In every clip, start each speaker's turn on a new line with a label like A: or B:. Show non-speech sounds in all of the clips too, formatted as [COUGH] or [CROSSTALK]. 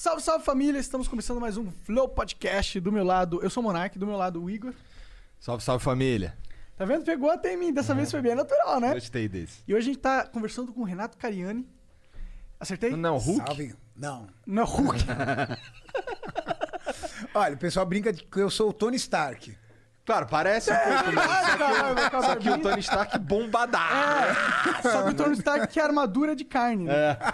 A: Salve, salve família! Estamos começando mais um Flow Podcast. Do meu lado, eu sou o Monark, do meu lado, o Igor.
B: Salve, salve família.
A: Tá vendo? Pegou até em mim. Dessa vez foi bem natural, né?
B: Gostei desse.
A: E hoje a gente tá conversando com o Renato Cariani. Acertei?
B: Não, Hulk?
C: Salve. Não.
A: Não, Hulk. [LAUGHS]
C: Olha, o pessoal brinca de que eu sou o Tony Stark.
B: Claro, parece um pouco, né?
A: Caralho,
B: Só que o Tony Stark bombadar.
A: Só que o Tony Stark que é armadura de carne. Né? [LAUGHS]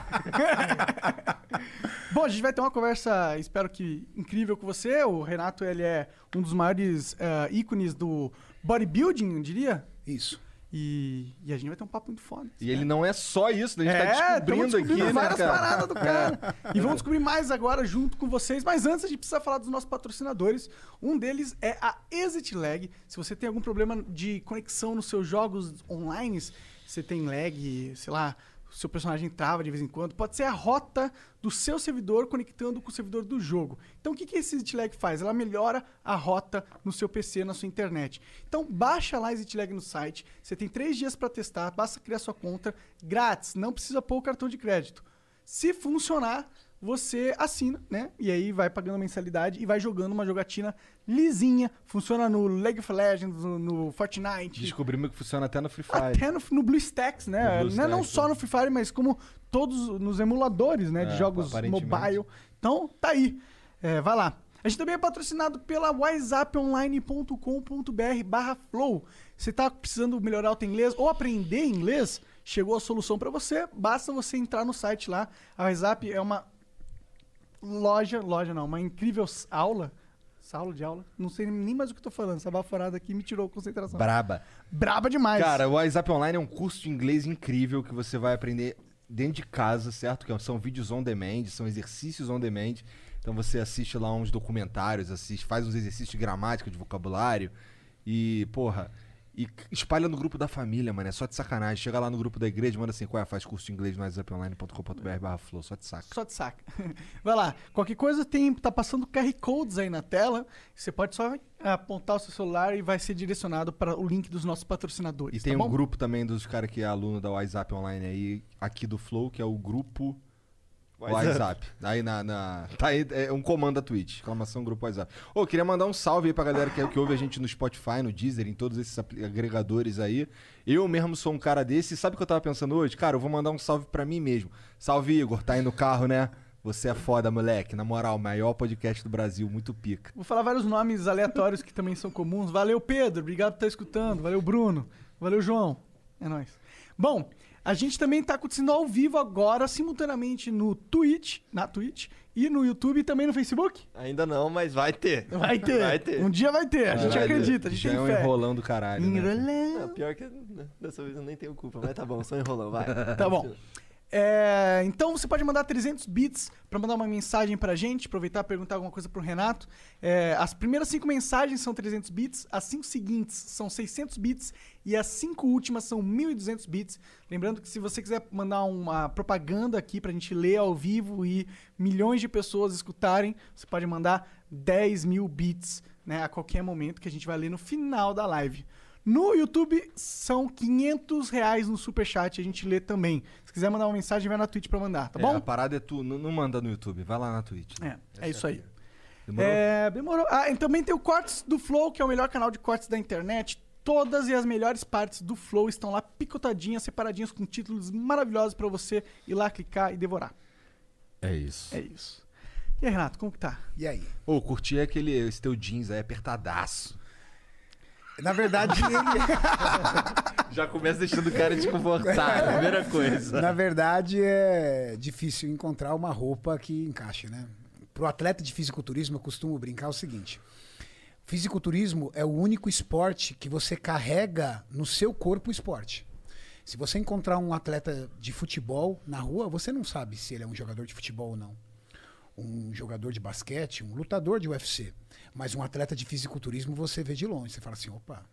A: Bom, a gente vai ter uma conversa, espero que incrível com você. O Renato, ele é um dos maiores eh, ícones do bodybuilding, eu diria.
C: Isso.
A: E, e a gente vai ter um papo muito foda.
B: E ele não é só isso, né? A gente
A: É,
B: tá descobrindo,
A: descobrindo
B: aqui,
A: várias
B: né, cara?
A: paradas do cara. [LAUGHS] E vamos descobrir mais agora junto com vocês. Mas antes a gente precisa falar dos nossos patrocinadores. Um deles é a Exit Lag. Se você tem algum problema de conexão nos seus jogos online, você tem lag, sei lá, seu personagem trava de vez em quando, pode ser a rota do seu servidor conectando com o servidor do jogo. Então o que, que esse Exit Lag faz? Ela melhora a rota no seu PC, na sua internet. Então baixa lá Exit Lag no site. Você tem três dias para testar, basta criar sua conta grátis, não precisa pôr o cartão de crédito. Se funcionar, você assina, né? E aí vai pagando mensalidade e vai jogando uma jogatina lisinha. Funciona no League of Legends, no, no Fortnite.
B: Descobrimos que funciona até no Free Fire.
A: Até no, no BlueStacks, né?
B: No
A: não, é não só
B: né?
A: no Free Fire, mas como todos nos emuladores, né? de
B: É,
A: jogos
B: aparentemente.
A: mobile. Então, tá aí. É, vai lá. A gente também é patrocinado pela whatsapponline.com.br barra flow. Você tá precisando melhorar o teu inglês ou aprender inglês? Chegou a solução para você. Basta você entrar no site lá. A WhatsApp é uma loja, loja não, uma incrível aula. Aula de aula? Não sei nem mais o que eu tô falando. Essa baforada aqui me tirou a concentração.
B: Braba.
A: Braba demais.
B: Cara, o WhatsApp Online é um curso de inglês incrível que você vai aprender dentro de casa, certo? Que são vídeos on demand, são exercícios on demand. Então você assiste lá uns documentários, assiste, faz uns exercícios de gramática, de vocabulário. E, porra, e espalha no grupo da família, mano. É só de sacanagem. Chega lá no grupo da igreja, manda assim, qual é? Faz curso de inglês no whatsapponline.com.br barra flow, só de saca.
A: Só de saca. [LAUGHS] Vai lá. Qualquer coisa tem, tá passando QR Codes aí na tela. Você pode só apontar o seu celular e vai ser direcionado para o link dos nossos patrocinadores.
B: E tem
A: tá
B: um
A: bom?
B: grupo também dos caras que é aluno da WhatsApp Online aí, aqui do Flow, que é o grupo WhatsApp. Aí na, na- Tá aí, é um comando da Twitch. Exclamação grupo WhatsApp. Ô, queria mandar um salve aí pra galera que, que ouve a gente no Spotify, no Deezer, em todos esses agregadores aí. Eu mesmo sou um cara desse. Sabe o que eu tava pensando hoje? Cara, eu vou mandar um salve pra mim mesmo. Salve, Igor. Tá aí no carro, né? Você é foda, moleque. Na moral, maior podcast do Brasil. Muito pica.
A: Vou falar vários nomes aleatórios que também são comuns. Valeu, Pedro. Obrigado por estar escutando. Valeu, Bruno. Valeu, João. É nóis. Bom, a gente também está acontecendo ao vivo agora, simultaneamente no Twitch, na Twitch, e no YouTube e também no Facebook.
D: Ainda não, mas vai ter.
A: Vai ter.
D: Vai ter.
A: Um dia vai ter. A gente
D: Vai ter.
A: acredita, a gente
B: Já
A: tem
B: é um
A: fé.
B: enrolão do caralho. né?
A: Enrolão.
D: Não, pior que né, dessa vez eu nem tenho culpa, mas tá bom, só enrolão, vai.
A: Tá bom. É, então você pode mandar 300 bits para mandar uma mensagem pra gente, aproveitar e perguntar alguma coisa pro Renato. É, as primeiras cinco mensagens são 300 bits, as cinco seguintes são 600 bits e as cinco últimas são 1.200 bits. Lembrando que se você quiser mandar uma propaganda aqui pra gente ler ao vivo e milhões de pessoas escutarem, você pode mandar 10 mil bits né, a qualquer momento que a gente vai ler no final da live. No YouTube são 500 reais no superchat, a gente lê também. Se quiser mandar uma mensagem, vai na Twitch pra mandar, tá
B: É,
A: bom?
B: a parada é tu. Não, não manda no YouTube. Vai lá na Twitch.
A: É, é isso aí.
B: Demorou?
A: É, demorou. Ah, e também tem o Cortes do Flow, que é o melhor canal de cortes da internet. Todas e as melhores partes do Flow estão lá picotadinhas, separadinhas com títulos maravilhosos pra você ir lá clicar e devorar.
B: É isso.
A: É isso. E aí, Renato, como que tá?
C: E aí?
B: Ô, curti aquele esse teu jeans aí apertadaço.
C: Na verdade, ele, [LAUGHS] [LAUGHS]
B: Já começa deixando o cara desconfortável, primeira coisa.
C: na verdade, é difícil encontrar uma roupa que encaixe, né? Pro atleta de fisiculturismo, eu costumo brincar o seguinte: fisiculturismo é o único esporte que você carrega no seu corpo o esporte. Se você encontrar um atleta de futebol na rua, você não sabe se ele é um jogador de futebol ou não. Um jogador de basquete, um lutador de UFC. Mas um atleta de fisiculturismo você vê de longe. Você fala assim, opa,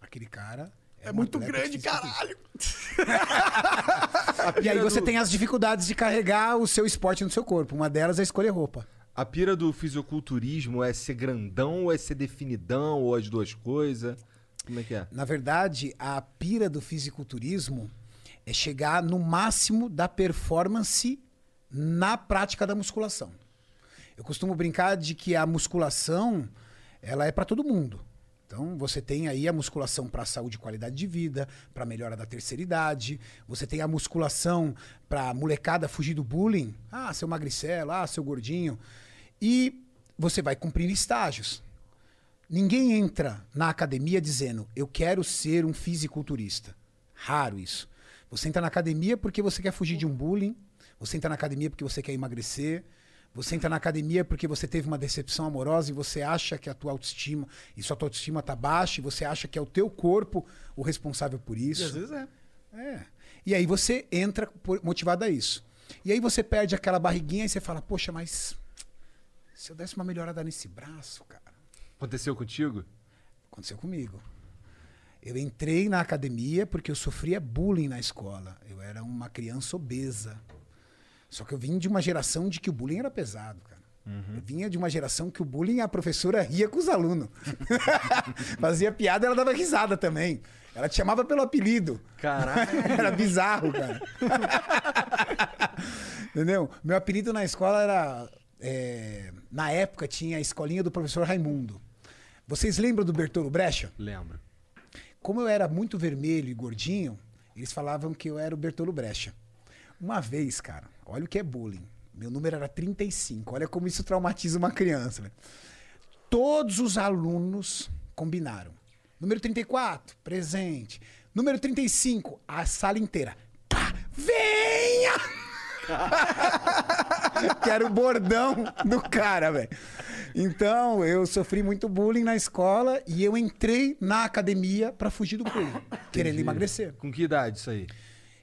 C: aquele cara...
A: É,
C: um
A: muito grande, caralho. [LAUGHS]
C: E aí você
B: do-
C: tem as dificuldades de carregar o seu esporte no seu corpo. Uma delas é escolher roupa.
B: A pira do fisiculturismo é ser grandão ou é ser definidão ou as duas coisas? Como é que é?
C: Na verdade, a pira do fisiculturismo é chegar no máximo da performance na prática da musculação. Eu costumo brincar de que a musculação, ela é para todo mundo. Então, você tem aí a musculação para saúde e qualidade de vida, para melhora da terceira idade. Você tem a musculação para molecada fugir do bullying. Ah, seu magricelo, ah, seu gordinho. E você vai cumprir estágios. Ninguém entra na academia dizendo, eu quero ser um fisiculturista. Raro isso. Você entra na academia porque você quer fugir de um bullying, você entra na academia porque você quer emagrecer, você entra na academia porque você teve uma decepção amorosa e você acha que a tua autoestima, e sua tua autoestima está baixa, e você acha que é o teu corpo o responsável por
A: E
C: isso.
A: às vezes é.
C: É. E aí você entra por- motivado a isso. E aí você perde aquela barriguinha e você fala, poxa, mas se eu desse uma melhorada nesse braço, cara.
B: Aconteceu contigo?
C: Aconteceu comigo. Eu entrei na academia porque eu sofria bullying na escola. Eu era uma criança obesa. Só que eu vim de uma geração de que o bullying era pesado, cara. Eu vinha de uma geração que o bullying a professora ria com os alunos. [LAUGHS] Fazia piada e ela dava risada também. Ela te chamava pelo apelido.
B: Caralho. [LAUGHS]
C: Era bizarro, cara. [LAUGHS] Entendeu? Meu apelido na escola era. é, na época tinha a escolinha do professor Raimundo. Vocês lembram do Bertolo Brecha?
B: Lembro.
C: Como eu era muito vermelho e gordinho, eles falavam que eu era o Bertolo Brecha. Uma vez, cara, olha o que é bullying. Meu número era 35. Olha como isso traumatiza uma criança. velho. Todos os alunos combinaram. Número 34, presente. Número 35, a sala inteira. Pá, venha! [LAUGHS] que era o bordão do cara, velho. Então, eu sofri muito bullying na escola e eu entrei na academia pra fugir do bullying, querendo emagrecer.
B: Com que idade isso aí?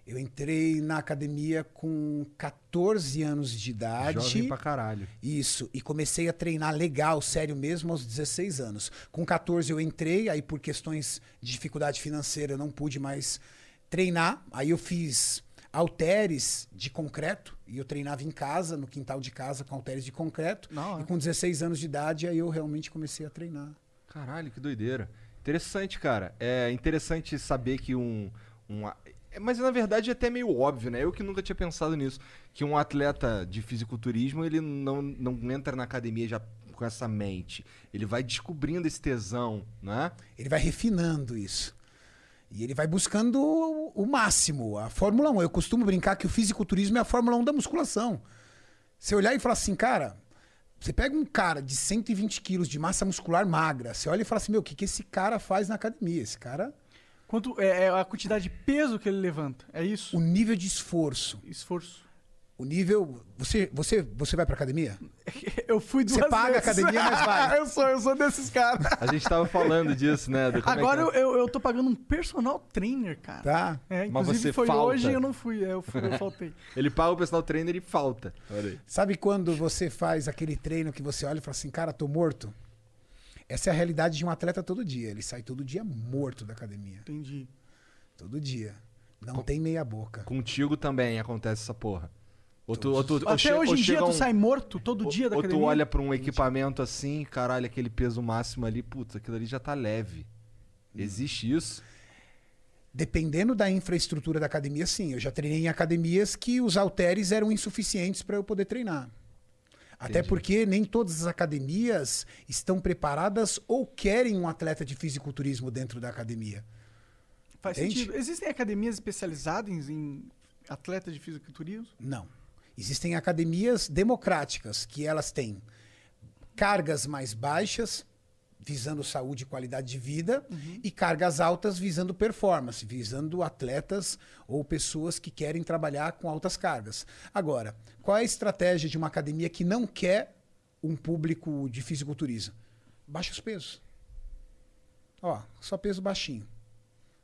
C: Eu entrei na academia com 14 anos de idade.
B: Jovem pra caralho.
C: Isso, e comecei a treinar legal, sério mesmo, aos 16 anos. Com 14 eu entrei, aí por questões de dificuldade financeira eu não pude mais treinar. Aí eu fiz halteres de concreto, e eu treinava em casa, no quintal de casa, com halteres de concreto.
A: Da hora.
C: E com 16 anos de idade, aí eu realmente comecei a treinar.
B: Caralho, que doideira. Interessante, cara. É interessante saber que um. um é, mas na verdade é até meio óbvio, né? Eu que nunca tinha pensado nisso. Que um atleta de fisiculturismo, ele não, não entra na academia já com essa mente. Ele vai descobrindo esse tesão, né?
C: Ele vai refinando isso. E ele vai buscando o, máximo, a Fórmula 1. Eu costumo brincar que o fisiculturismo é a Fórmula 1 da musculação. Você olhar e falar assim, cara, você pega um cara de 120 quilos de massa muscular magra, você olha e fala assim, meu, o que, que esse cara faz na academia? Esse cara,
A: Quanto é, é a quantidade de peso que ele levanta? É isso?
C: o nível de esforço,
A: Esforço.
C: o nível... Você, você, você vai pra academia? [LAUGHS]
A: Eu fui duas
C: Você paga a
A: vezes.
C: academia, mas vai. [LAUGHS]
A: eu sou, eu sou desses caras.
B: A gente tava falando disso, né? é
A: Agora
B: é.
A: eu, eu, eu tô pagando um personal trainer, cara.
C: Tá?
A: É,
B: Mas
A: inclusive
B: você
A: foi
B: falta.
A: hoje e eu não fui. é, Eu, fui, eu faltei. [LAUGHS]
B: Ele paga o personal trainer e falta. Olha aí.
C: Sabe quando você faz aquele treino que você olha e fala assim, cara, tô morto? Essa é a realidade de um atleta todo dia. Ele sai todo dia morto da academia.
A: Entendi.
C: Todo dia. Não tem meia boca.
B: Contigo também acontece essa porra. Ou tu, ou tu, ou
A: Até hoje
B: ou
A: em dia
B: chega
A: tu
B: um-
A: sai morto todo
B: ou-
A: dia da
B: ou
A: academia.
B: tu olha pra um equipamento assim, caralho, aquele peso máximo ali, putz, aquilo ali já tá leve.
A: Hum.
B: Existe isso?
C: Dependendo da infraestrutura da academia, sim. Eu já treinei em academias que os halteres eram insuficientes para eu poder treinar. Até porque nem todas as academias estão preparadas ou querem um atleta de fisiculturismo dentro da academia.
A: Faz
C: Entende?
A: sentido. Existem academias especializadas em atletas de fisiculturismo?
C: Não. Existem academias democráticas que elas têm cargas mais baixas, visando saúde e qualidade de vida, e cargas altas visando performance, visando atletas ou pessoas que querem trabalhar com altas cargas. Agora, qual é a estratégia de uma academia que não quer um público de fisiculturismo? Baixa os pesos. Ó, só peso baixinho.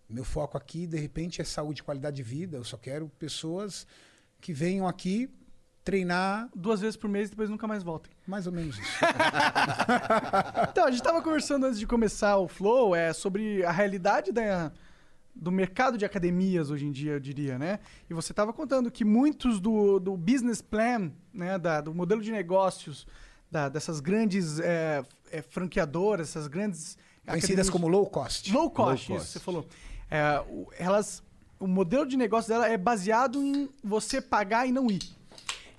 C: Meu foco aqui, de repente, é saúde e qualidade de vida. Eu só quero pessoas que venham aqui treinar
A: Duas vezes por mês e depois nunca mais voltem.
C: mais ou menos isso. [LAUGHS]
A: Então, a gente tava conversando antes de começar o Flow é, sobre a realidade da, do mercado de academias hoje em dia, eu diria, né? E você tava contando que muitos do, do business plan, né, da, do modelo de negócios da- dessas grandes é, é, franqueadoras, essas grandes
C: Conhecidas
A: academias-
C: como low cost.
A: Low cost,
B: Low
A: isso
B: cost.
A: você falou. É, o- elas, o modelo de negócio dela é baseado em você pagar e não ir.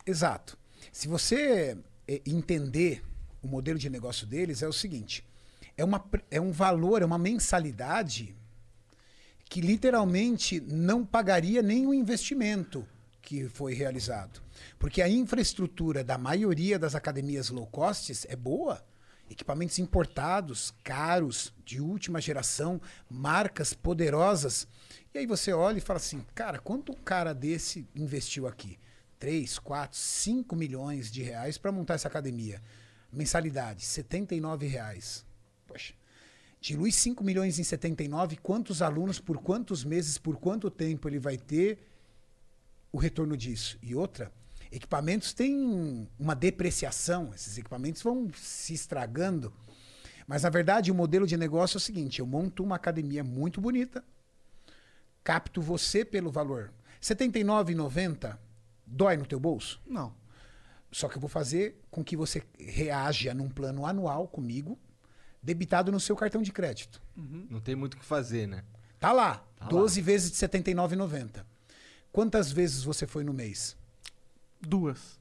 C: Exato. Se você eh, entender o modelo de negócio deles, é o seguinte: é, uma, é um valor, é uma mensalidade que literalmente não pagaria nem o investimento que foi realizado. Porque a infraestrutura da maioria das academias low costs é boa. Equipamentos importados, caros, de última geração, marcas poderosas. E aí você olha e fala assim, cara, quanto um cara desse investiu aqui? 3, 4, 5 milhões de reais para montar essa academia. Mensalidade, 79 reais. Poxa, dilui 5 milhões em 79, quantos alunos, por quantos meses, por quanto tempo ele vai ter o retorno disso? E outra, equipamentos têm uma depreciação, esses equipamentos vão se estragando. Mas na verdade o modelo de negócio é o seguinte: eu monto uma academia muito bonita, capto você pelo valor. R$ 79,90 dói no teu bolso?
A: Não.
C: Só que eu vou fazer com que você reaja num plano anual comigo, debitado no seu cartão de crédito.
B: Não tem muito o que fazer, né?
C: Tá lá,
B: Tá
C: 12 vezes de R$ 79,90. Quantas vezes você foi no mês?
A: Duas.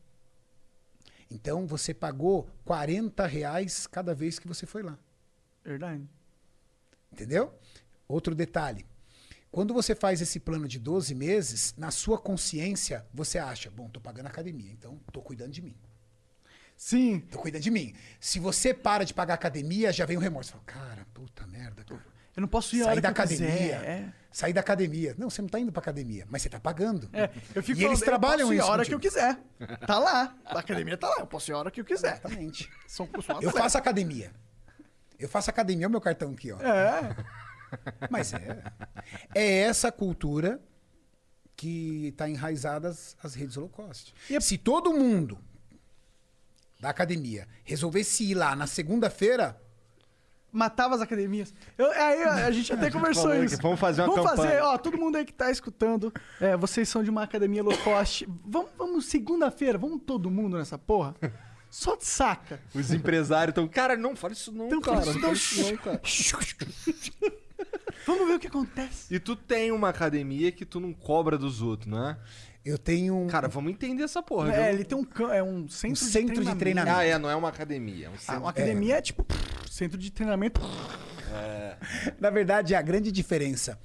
C: Então você pagou 40 reais cada vez que você foi lá.
A: Verdade.
C: Entendeu? Outro detalhe. Quando você faz esse plano de 12 meses, na sua consciência, você acha, bom, tô pagando academia, então tô cuidando de mim.
A: Sim.
C: Tô cuidando de mim. Se você para de pagar academia, já vem o remorso. Fala, cara, puta merda, cara.
A: Eu não posso ir
C: Sair da
A: eu
C: academia.
A: É.
C: Sair da academia. Não, você não tá indo pra academia, mas você tá pagando.
A: É, eu fico
C: e eles
A: falando, eu
C: trabalham
A: posso ir
C: isso
A: a hora
C: contigo.
A: que eu quiser. Tá lá. A academia tá lá. Eu posso ir a hora que eu quiser.
C: Exatamente.
A: São, são
C: Eu faço academia. Eu faço academia, é o meu cartão aqui, ó.
A: É.
C: Mas é. É essa cultura que está enraizada as, as redes low cost.
A: E é-
C: Se todo mundo da academia resolvesse ir lá na segunda-feira,
A: Matava as academias. Eu- aí a, a gente [LAUGHS] até conversou
B: falou
A: isso.
B: que vamos fazer uma
A: Vamos
B: campanha.
A: fazer, ó, todo mundo aí que tá escutando, é, vocês são de uma academia low cost. Vamos, vamos segunda-feira, vamos todo mundo nessa porra? Só de saca.
B: Os empresários estão. Cara, não fala isso não,
A: Então,
B: cara.
A: isso
B: isso não, cara. [LAUGHS]
A: Vamos ver o que acontece.
B: E tu tem uma academia que tu não cobra dos outros, não é?
C: eu tenho um,
B: Cara, vamos entender essa porra.
A: É,
B: viu?
A: ele tem um, cam- é um centro,
C: Um centro de treinamento.
B: Ah, é, não é uma academia. É um
A: Ah,
B: centro...
A: uma academia é, tipo centro de treinamento.
C: Na verdade, a grande diferença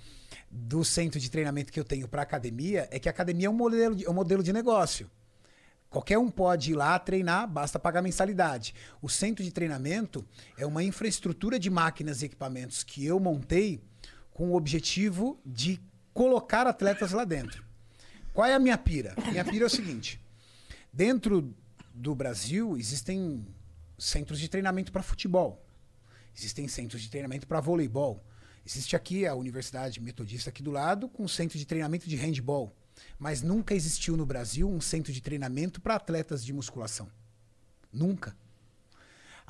C: do centro de treinamento que eu tenho para academia é que a academia é um modelo de, é um modelo de negócio. Qualquer um pode ir lá treinar, basta pagar mensalidade. O centro de treinamento é uma infraestrutura de máquinas e equipamentos que eu montei com o objetivo de colocar atletas lá dentro. Qual é a minha pira? Minha pira é o seguinte: dentro do Brasil existem centros de treinamento para futebol. Existem centros de treinamento para voleibol. Existe aqui a Universidade Metodista aqui do lado com um centro de treinamento de handball. Mas nunca existiu no Brasil um centro de treinamento para atletas de musculação. Nunca.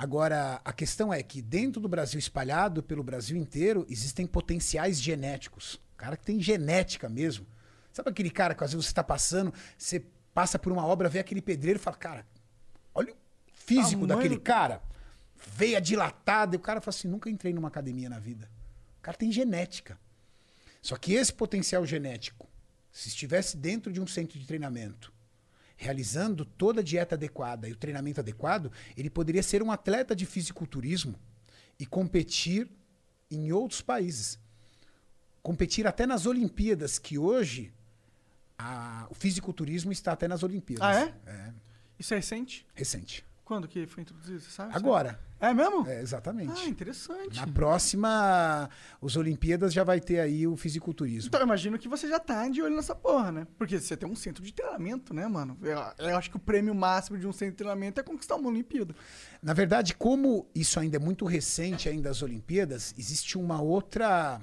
C: Agora, a questão é que dentro do Brasil, espalhado pelo Brasil inteiro, existem potenciais genéticos. O cara que tem genética mesmo. Sabe aquele cara que às vezes você está passando, você passa por uma obra, vê aquele pedreiro e fala, cara, olha o físico
A: Tamanho
C: daquele cara. Veia dilatada. E o cara fala assim, nunca entrei numa academia na vida. O cara tem genética. Só que esse potencial genético, se estivesse dentro de um centro de treinamento, realizando toda a dieta adequada e o treinamento adequado, ele poderia ser um atleta de fisiculturismo e competir em outros países. Competir até nas Olimpíadas, que hoje a- o fisiculturismo está até nas Olimpíadas.
A: Ah, é?
C: É,
A: Isso é recente?
C: recente.
A: Quando que foi introduzido, você sabe?
C: Agora.
A: É mesmo?
C: É, exatamente.
A: Ah, interessante.
C: Na próxima, os Olimpíadas já vai ter aí o fisiculturismo.
A: Então eu imagino que você já tá de olho nessa porra, né? Porque você tem um centro de treinamento, né, mano? Eu, eu acho que o prêmio máximo de um centro de treinamento é conquistar uma Olimpíada.
C: Na verdade, como isso ainda é muito recente, ainda as Olimpíadas, existe uma outra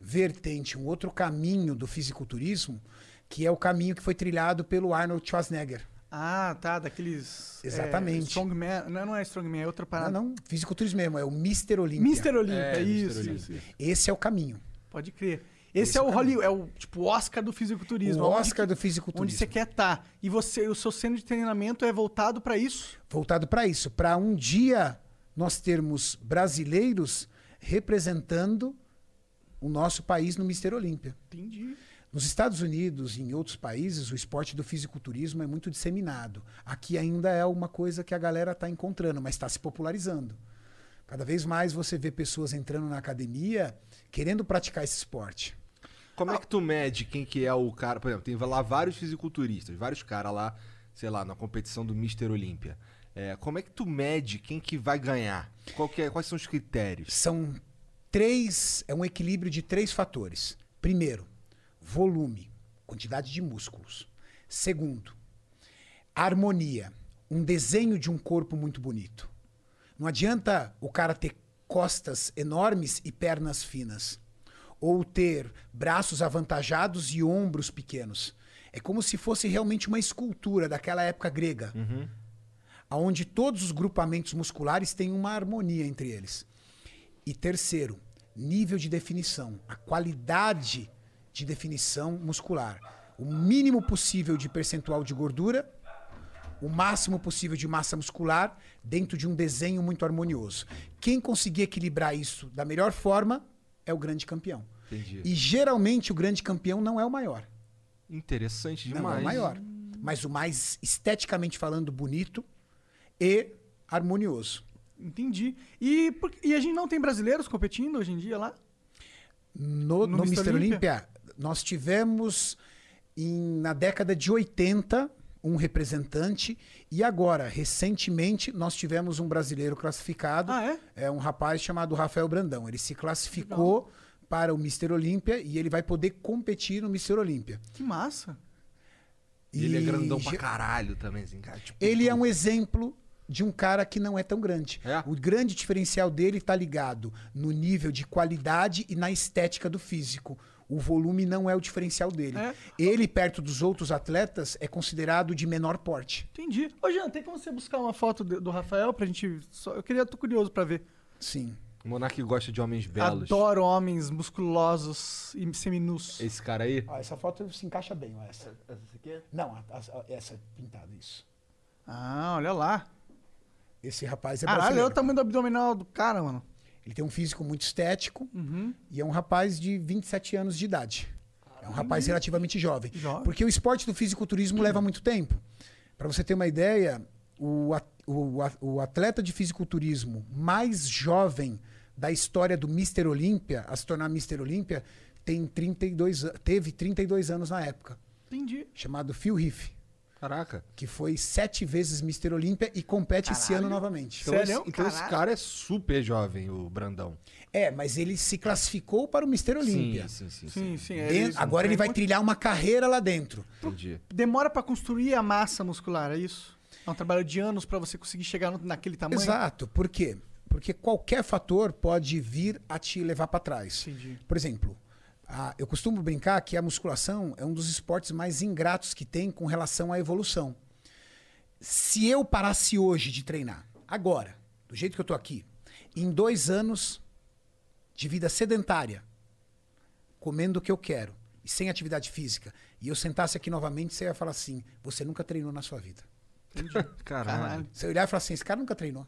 C: vertente, um outro caminho do fisiculturismo, que é o caminho que foi trilhado pelo Arnold Schwarzenegger.
A: Ah, tá, daqueles...
C: Exatamente.
A: É, strongman, não, não é Strongman, é outra parada.
C: Não, não, fisiculturismo mesmo, é o Mr. Olímpia.
A: Mister Olímpia,
B: É,
A: isso,
B: Mr.
A: isso, isso.
C: Esse é o caminho.
A: Pode crer. Esse, é o Hollywood, é o tipo Oscar do fisiculturismo.
C: O
A: onde
C: Oscar
A: que-
C: do fisiculturismo.
A: Onde você quer estar. E você, o seu centro de treinamento é voltado pra isso?
C: voltado para isso, para um dia nós termos brasileiros representando o nosso país no Mister Olímpia.
A: Entendi.
C: Nos Estados Unidos e em outros países, o esporte do fisiculturismo é muito disseminado. Aqui ainda é uma coisa que a galera está encontrando, mas está se popularizando. Cada vez mais você vê pessoas entrando na academia querendo praticar esse esporte.
B: Como é que tu mede quem que é o cara? Por exemplo, tem lá vários fisiculturistas, vários caras lá, sei lá, na competição do Mr. Olímpia. É, como é que tu mede quem que vai ganhar? Qual que é- quais são os critérios?
C: São três, é um equilíbrio de três fatores. Primeiro, volume, quantidade de músculos. Segundo, harmonia, um desenho de um corpo muito bonito. Não adianta o cara ter costas enormes e pernas finas, ou ter braços avantajados e ombros pequenos. É como se fosse realmente uma escultura daquela época grega onde todos os grupamentos musculares têm uma harmonia entre eles. E terceiro, nível de definição, a qualidade de definição muscular. O mínimo possível de percentual de gordura, o máximo possível de massa muscular dentro de um desenho muito harmonioso. Quem conseguir equilibrar isso da melhor forma é o grande campeão.
B: Entendi.
C: E geralmente o grande campeão não é o maior.
B: Interessante
C: Não
B: demais.
C: é o maior. Mas o mais esteticamente falando bonito e harmonioso.
A: Entendi. E, por- e a gente não tem brasileiros competindo hoje em dia lá?
C: No,
A: No
C: no
A: Mr.
C: Mr. Nós tivemos em- na década de 80 um representante e agora, recentemente, nós tivemos um brasileiro classificado.
A: Ah, é?
C: É um rapaz chamado Rafael Brandão. Ele se classificou para o Mr. Olímpia e ele vai poder competir no Mr. Olímpia.
A: Que massa.
B: E ele é
C: E
B: grandão pra
C: ge-
B: caralho também, assim, cara. Tipo,
C: Ele é
B: tu-
C: um exemplo de um cara que não é tão grande.
B: É?
C: O grande diferencial dele está ligado no nível de qualidade e na estética do físico. O volume não é o diferencial dele.
A: É?
C: Ele, perto dos outros atletas, é considerado de menor porte.
A: Entendi. Ô, Jean, tem como você buscar uma foto do, Rafael pra gente. só- eu queria, tô curioso pra ver.
C: Sim.
B: O Monark gosta de homens belos.
A: Adoro homens musculosos e seminus.
B: Esse cara aí?
C: Ó, essa foto se encaixa bem, ó, essa.
D: Essa aqui?
C: Não, a- a- essa é pintada, isso.
A: Ah, olha lá.
C: Esse rapaz é
A: Caralho, olha
C: brasileiro.
A: o tamanho do abdominal do cara, mano.
C: Ele tem um físico muito estético
A: Uhum.
C: e é um rapaz de 27 anos de idade. É um rapaz relativamente jovem.
A: Jovem.
C: Porque o esporte do fisiculturismo leva muito tempo. Para você ter uma ideia, o, o, o atleta de fisiculturismo mais jovem da história do Mr. Olímpia, a se tornar Mr. Olímpia, tem 32, an- teve 32 anos na época,
A: Entendi.
C: chamado Phil Heath,
B: Caraca.
C: que foi sete vezes Mr. Olímpia e compete esse ano novamente.
B: Então,
A: Sério?
B: esse, então esse
A: Caralho.
B: cara é super jovem, o Brandão.
C: É, mas ele se classificou para o Mr. Olímpia.
B: Sim, sim, sim.
A: Sim,
B: sim.
A: sim. é.
C: Agora ele vai trilhar uma carreira lá dentro.
B: Entendi.
A: Demora pra construir a massa muscular, é isso? É um trabalho de anos pra você conseguir chegar naquele tamanho?
C: Exato. Por quê? Porque qualquer fator pode vir a te levar para trás.
A: Entendi.
C: Por exemplo, a- eu costumo brincar que a musculação é um dos esportes mais ingratos que tem com relação à evolução. Se eu parasse hoje de treinar, agora, do jeito que eu tô aqui, em dois anos de vida sedentária, comendo o que eu quero e sem atividade física, e eu sentasse aqui novamente, você ia falar assim: você nunca treinou na sua vida.
B: Caralho. [LAUGHS]
A: Caralho.
C: Você ia olhar e falar assim: esse cara nunca treinou.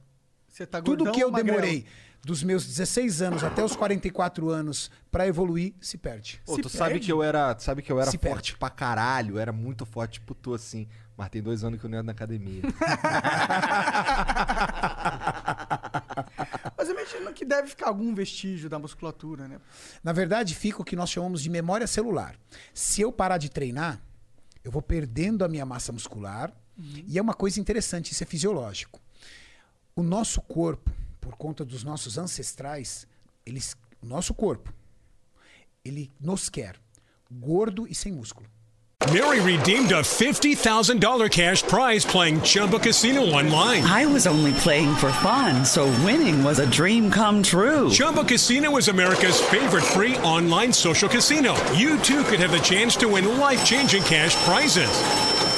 A: Você tá
C: Tudo que eu
A: magrelo?
C: demorei dos meus 16 anos até os 44 anos pra evoluir se perde.
B: Pô,
A: Se
B: tu sabe
A: perde?
B: que eu era, sabe que eu era
C: Se
B: forte
C: perde.
B: pra caralho, era muito forte, tipo tu assim. Mas tem dois anos que eu não ando na academia. [LAUGHS]
A: Mas eu imagino que deve ficar algum vestígio da musculatura, né?
C: Na verdade, fica o que nós chamamos de memória celular. Se eu parar de treinar, eu vou perdendo a minha massa muscular. E é uma coisa interessante, isso é fisiológico. O nosso corpo, por conta dos nossos ancestrais, eles, o nosso corpo, ele nos quer gordo e sem músculo.
E: Mary redeemed a $50,000 cash prize playing Chumba Casino online.
F: I was only playing for fun, so winning was a dream come true.
E: Chumba Casino is America's favorite free online social casino. You too could have the chance to win life changing cash prizes.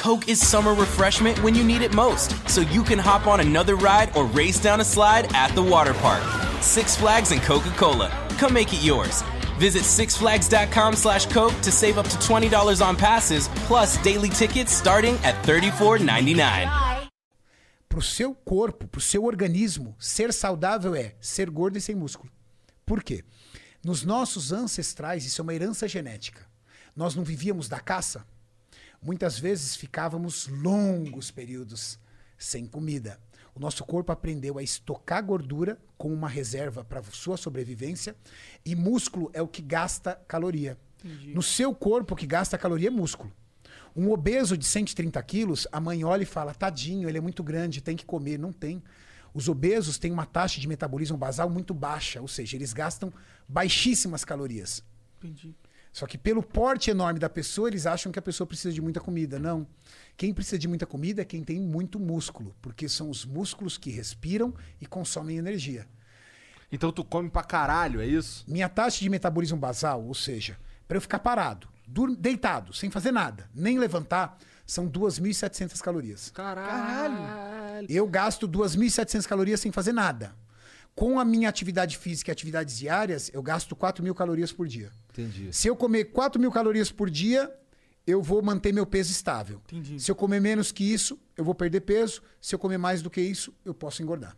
G: Coke is summer refreshment when you need it most, so you can hop on another ride or race down a slide at the water park. Six Flags and Coca Cola. Come make it yours. Visit sixflags.com slash Coke to save up to $20 on passes, plus daily tickets starting at $34.99.
C: Pro seu corpo, pro seu organismo, ser saudável é ser gordo e sem músculo. Por quê? Nos nossos ancestrais, isso é uma herança genética. Nós não vivíamos da caça? Muitas vezes ficávamos longos períodos sem comida. O nosso corpo aprendeu a estocar gordura como uma reserva para sua sobrevivência e músculo é o que gasta caloria. No seu corpo, o que gasta caloria é músculo. Um obeso de 130 quilos, a mãe olha e fala: tadinho, ele é muito grande, tem que comer. Não tem. Os obesos têm uma taxa de metabolismo basal muito baixa, ou seja, eles gastam baixíssimas calorias.
A: Entendi.
C: Só que pelo porte enorme da pessoa, eles acham que a pessoa precisa de muita comida. Não. Quem precisa de muita comida é quem tem muito músculo, porque são os músculos que respiram e consomem energia.
B: Então tu come pra caralho, é isso?
C: Minha taxa de metabolismo basal, ou seja, para eu ficar parado, deitado, sem fazer nada, nem levantar, são 2.700 calorias.
B: Caralho.
C: Eu gasto 2.700 calorias sem fazer nada. Com a minha atividade física e atividades diárias, eu gasto 4.000 calorias por dia.
B: Entendi.
C: Se eu comer 4 mil calorias por dia, eu vou manter meu peso estável.
A: Entendi.
C: Se eu comer menos que isso, eu vou perder peso. Se eu comer mais do que isso, eu posso engordar.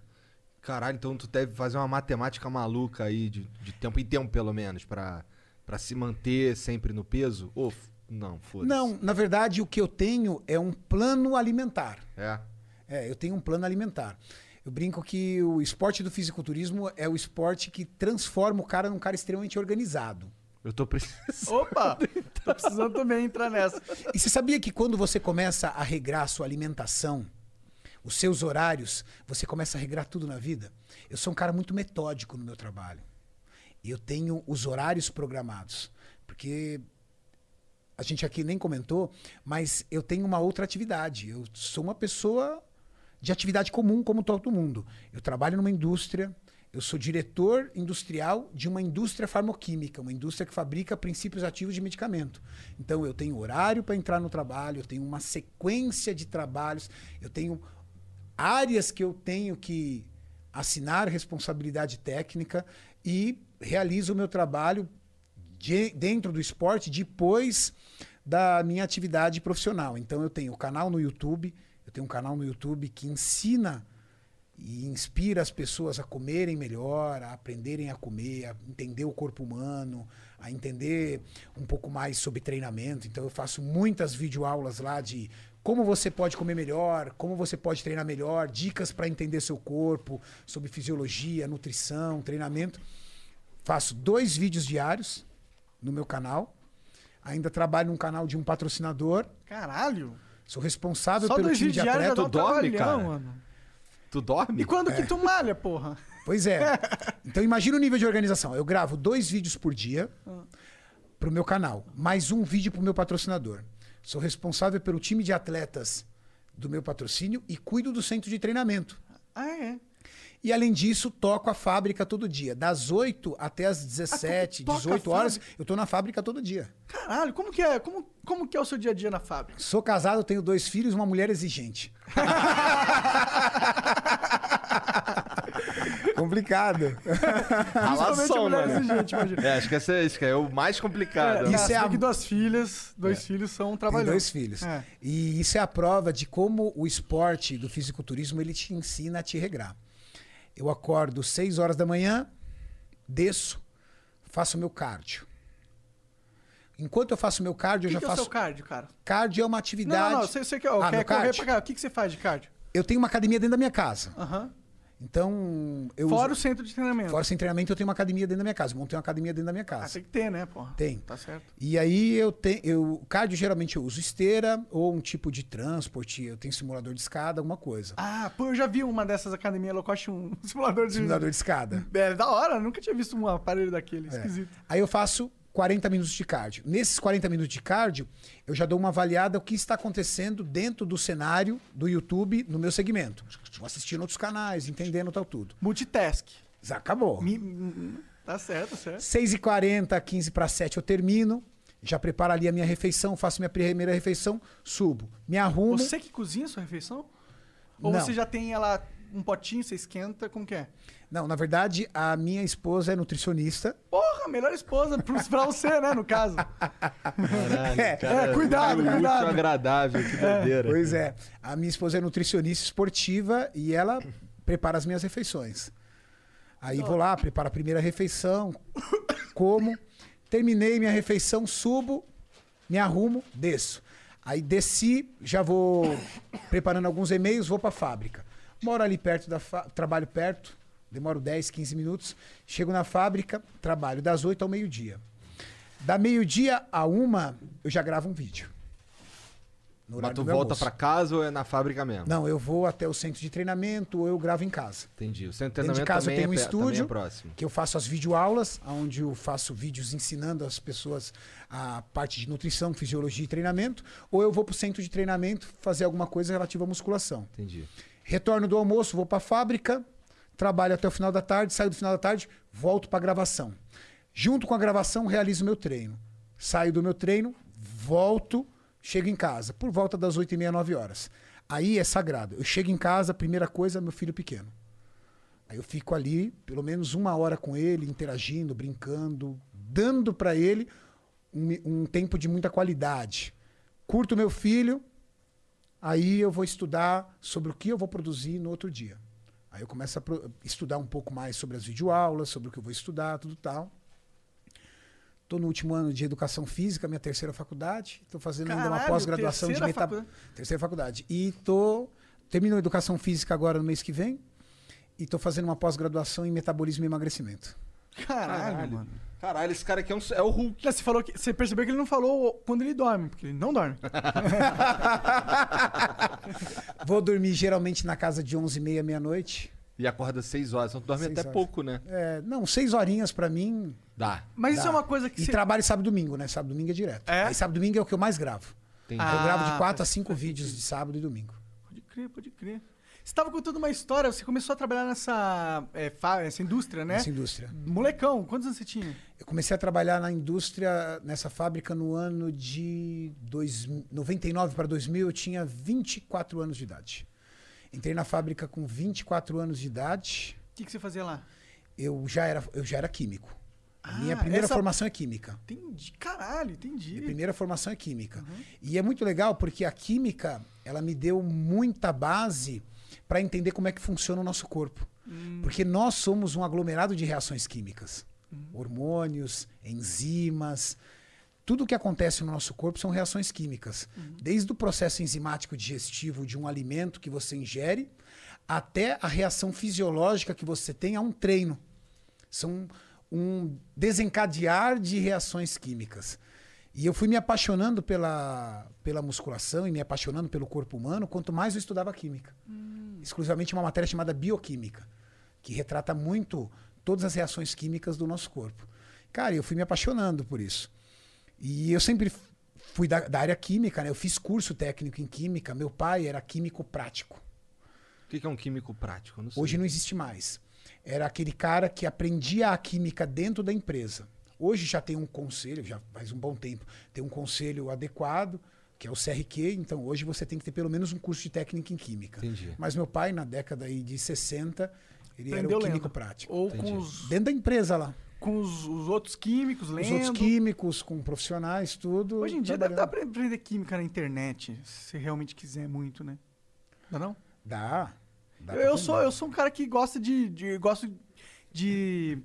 B: Caralho, então tu deve fazer uma matemática maluca aí, de, de tempo em tempo, pelo menos, pra, pra se manter sempre no peso? Ou não, foda-se.
C: Não, na verdade, o que eu tenho é um plano alimentar.
B: É.
C: É, eu tenho um plano alimentar. Eu brinco que o esporte do fisiculturismo é o esporte que transforma o cara num cara extremamente organizado.
B: Eu tô precisando. [LAUGHS]
A: Opa! [LAUGHS] Tô precisando também entrar nessa.
C: E você sabia que quando você começa a regrar a sua alimentação, os seus horários, você começa a regrar tudo na vida? Eu sou um cara muito metódico no meu trabalho. E eu tenho os horários programados. Porque a gente aqui nem comentou, mas eu tenho uma outra atividade. Eu sou uma pessoa de atividade comum, como todo mundo. Eu trabalho numa indústria, eu sou diretor industrial de uma indústria farmoquímica, uma indústria que fabrica princípios ativos de medicamento. Então eu tenho horário para entrar no trabalho, eu tenho uma sequência de trabalhos, eu tenho áreas que eu tenho que assinar responsabilidade técnica e realizo o meu trabalho de- dentro do esporte depois da minha atividade profissional. Então eu tenho o canal no YouTube, eu tenho um canal no YouTube que ensina e inspira as pessoas a comerem melhor, a aprenderem a comer, a entender o corpo humano, a entender um pouco mais sobre treinamento. Então eu faço muitas videoaulas lá de como você pode comer melhor, como você pode treinar melhor, dicas para entender seu corpo, sobre fisiologia, nutrição, treinamento. Faço dois vídeos diários no meu canal. Ainda trabalho num canal de um patrocinador.
A: Caralho!
C: Sou responsável
A: Só
C: pelo
A: dois
C: time de atleta.
A: dá um
B: dorme, cara?
A: mano.
B: Tu dorme?
A: E quando
C: É.
A: que tu malha, porra?
C: Pois é. [LAUGHS] Então imagina o nível de organização. Eu gravo dois vídeos por dia pro meu canal, mais um vídeo pro meu patrocinador. Sou responsável pelo time de atletas do meu patrocínio e cuido do centro de treinamento.
A: Ah, é?
C: E além disso, toco a fábrica todo dia. Das 8 até as 17,
A: Ah, toca a
C: 18 horas,
A: fábrica?
C: eu tô na fábrica todo dia.
A: Caralho, como que é? Como, como que é o seu dia a dia na fábrica?
C: Sou casado, tenho dois filhos, uma mulher exigente. [LAUGHS] Complicado.
A: Exigente, imagina.
B: É, acho que esse, esse que é o mais complicado.
A: É,
C: Isso
A: isso
C: é
A: é
C: a-
A: que duas filhas, dois filhos são trabalhando.
C: dois filhos.
A: É.
C: E isso é a prova de como o esporte do fisiculturismo ele te ensina a te regrar. Eu acordo 6 horas da manhã, desço, faço meu cardio. Enquanto eu faço meu cardio,
A: O que,
C: eu
A: que
C: já
A: é o
C: faço.
A: seu cardio, cara?
C: Cardio é uma atividade.
A: não, não. Você, você quer,
C: Ah,
A: quer
C: meu
A: correr pra cá. O que, que você faz de cardio?
C: Eu tenho uma academia dentro da minha casa.
A: Aham.
C: Então, eu
A: Fora
C: uso-
A: o centro de treinamento.
C: fora sem treinamento, eu tenho uma academia dentro da minha casa. Montei uma academia dentro da minha
A: Ah,
C: casa.
A: tem que ter, né, porra?
C: Tem.
A: Tá certo.
C: E aí eu tenho. Eu, cardio geralmente eu uso esteira ou um tipo de transporte. Eu tenho simulador de escada, alguma coisa.
A: Ah, pô, eu já vi uma dessas academias low cost, um [LAUGHS] simulador de...
C: Simulador de escada.
A: É, da hora, nunca tinha visto um aparelho daquele,
C: É.
A: esquisito.
C: Aí eu faço 40 minutos de cardio. Nesses 40 minutos de cardio, eu já dou uma avaliada o que está acontecendo dentro do cenário do YouTube no meu segmento. Vou assistindo outros canais, entendendo tal tudo.
A: Multitask.
C: Já acabou.
A: Mi- Tá certo, tá certo.
C: 6h40, 15 para 7 eu termino. Já preparo ali a minha refeição, faço minha primeira refeição, subo. Me arrumo.
A: Você que cozinha a sua refeição? Ou
C: Não.
A: você já tem ela, um potinho, você esquenta, como que é?
C: Não, na verdade, a minha esposa é nutricionista.
A: Porra, melhor esposa pra, pra você, né, no caso.
B: Caralho,
C: É,
B: cara.
A: é, cuidado,
B: Útil,
A: cuidado.
B: agradável, que doideira.
C: Pois é. A minha esposa é nutricionista esportiva e ela prepara as minhas refeições. Aí vou lá, preparo a primeira refeição, como. Terminei minha refeição, subo, me arrumo, desço. Aí desci, já vou preparando alguns e-mails, vou para a fábrica. Moro ali perto da trabalho perto, demoro 10, 15 minutos. Chego na fábrica, trabalho das 8 ao meio-dia. Da meio-dia a uma, eu já gravo um vídeo.
B: Mas tu volta pra casa ou é na fábrica mesmo?
C: Não, eu vou até o centro de treinamento ou eu gravo em casa.
B: Entendi. O centro de
C: Dentro de
B: treinamento
C: casa eu
B: também,
C: tenho um
B: é, também
C: estúdio
B: é
C: que eu faço as videoaulas, onde eu faço vídeos ensinando as pessoas a parte de nutrição, fisiologia e treinamento, ou eu vou para o centro de treinamento fazer alguma coisa relativa à musculação.
B: Entendi.
C: Retorno do almoço, vou para a fábrica, trabalho até o final da tarde, saio do final da tarde, volto para a gravação. Junto com a gravação, realizo meu treino. Saio do meu treino, volto, chego em casa, por volta das 8 e meia, 9 horas. Aí é sagrado. Eu chego em casa, primeira coisa, meu filho pequeno. Aí eu fico ali, pelo menos uma hora com ele, interagindo, brincando, dando para ele um, um tempo de muita qualidade. Curto meu filho, aí eu vou estudar sobre o que eu vou produzir no outro dia. Aí eu começo a estudar um pouco mais sobre as videoaulas, sobre o que eu vou estudar, tudo tal. Estou no último ano de educação física, minha terceira faculdade. Estou fazendo ainda uma
A: Caralho,
C: pós-graduação de meta...
A: faculdade?
C: terceira faculdade. E tô termino educação física agora no mês que vem e estou fazendo uma pós-graduação em metabolismo e emagrecimento.
A: Caralho, mano.
B: Caralho, esse cara aqui é, um, é o Hulk.
A: Não, Você, falou que, você percebeu que ele não falou quando ele dorme, porque ele não dorme. [LAUGHS]
C: Vou dormir geralmente na casa de 11h30, meia-noite.
B: E acorda seis horas, então tu dorme
C: Seis
B: até
C: horas.
B: pouco, né?
C: É, não, seis horinhas para mim.
B: Dá.
A: Mas isso
C: dá.
A: é uma coisa que
C: E
A: você...
C: trabalho sábado e domingo, né? Sábado e domingo é direto.
A: É?
C: Aí sábado e domingo é o que eu mais gravo.
B: Entendi.
A: Ah,
C: eu gravo de quatro a
A: faz-
C: cinco
A: faz
C: vídeos
A: sentido.
C: de sábado e domingo.
A: Pode crer, pode crer. Você estava contando uma história, você começou a trabalhar nessa, é, fa- essa indústria, né?
C: Nessa indústria.
A: Molecão, quantos anos você tinha?
C: Eu comecei a trabalhar na indústria, nessa fábrica, no ano de dois, 99 para 2000. Eu tinha 24 anos de idade. Entrei na fábrica com 24 anos de idade.
A: O que, que você fazia lá?
C: Eu já era, eu já era químico. A minha
A: Ah,
C: primeira
A: essa-
C: formação é química.
A: Entendi. Caralho, entendi.
C: Minha primeira formação é química.
A: Uhum.
C: E é muito legal porque a química, ela me deu muita base para entender como é que funciona o nosso corpo.
A: Hum.
C: Porque nós somos um aglomerado de reações químicas.
A: Uhum.
C: Hormônios, enzimas, tudo que acontece no nosso corpo são reações químicas.
A: Uhum.
C: Desde o processo enzimático digestivo de um alimento que você ingere, até a reação fisiológica que você tem a um treino. São um desencadear de reações químicas. E eu fui me apaixonando pela, pela musculação e me apaixonando pelo corpo humano quanto mais eu estudava química. Exclusivamente uma matéria chamada bioquímica, que retrata muito todas as reações químicas do nosso corpo. Cara, eu fui me apaixonando por isso. E eu sempre fui da, da área química, né? Eu fiz curso técnico em química. Meu pai era químico prático.
B: O que é um químico prático? Não.
C: Hoje não existe mais. Era aquele cara que aprendia a química dentro da empresa. Hoje já tem um conselho, já faz um bom tempo, tem um conselho adequado, que é o CRQ, então hoje você tem que ter pelo menos um curso de técnica em química.
B: Entendi.
C: Mas meu pai, na década aí de 60, ele
A: Aprendeu
C: era o químico
A: lendo.
C: prático.
A: Ou com, os,
C: Dentro da empresa lá.
A: com os, os outros químicos,
C: Os
A: lendo.
C: outros químicos, com profissionais, tudo.
A: Hoje em dia deve
C: trabalhando.
A: dar pra aprender química na internet, se realmente quiser muito, né? Dá não?
C: Dá. Dá
A: Eu, sou, eu sou um cara que gosta de, de gosto de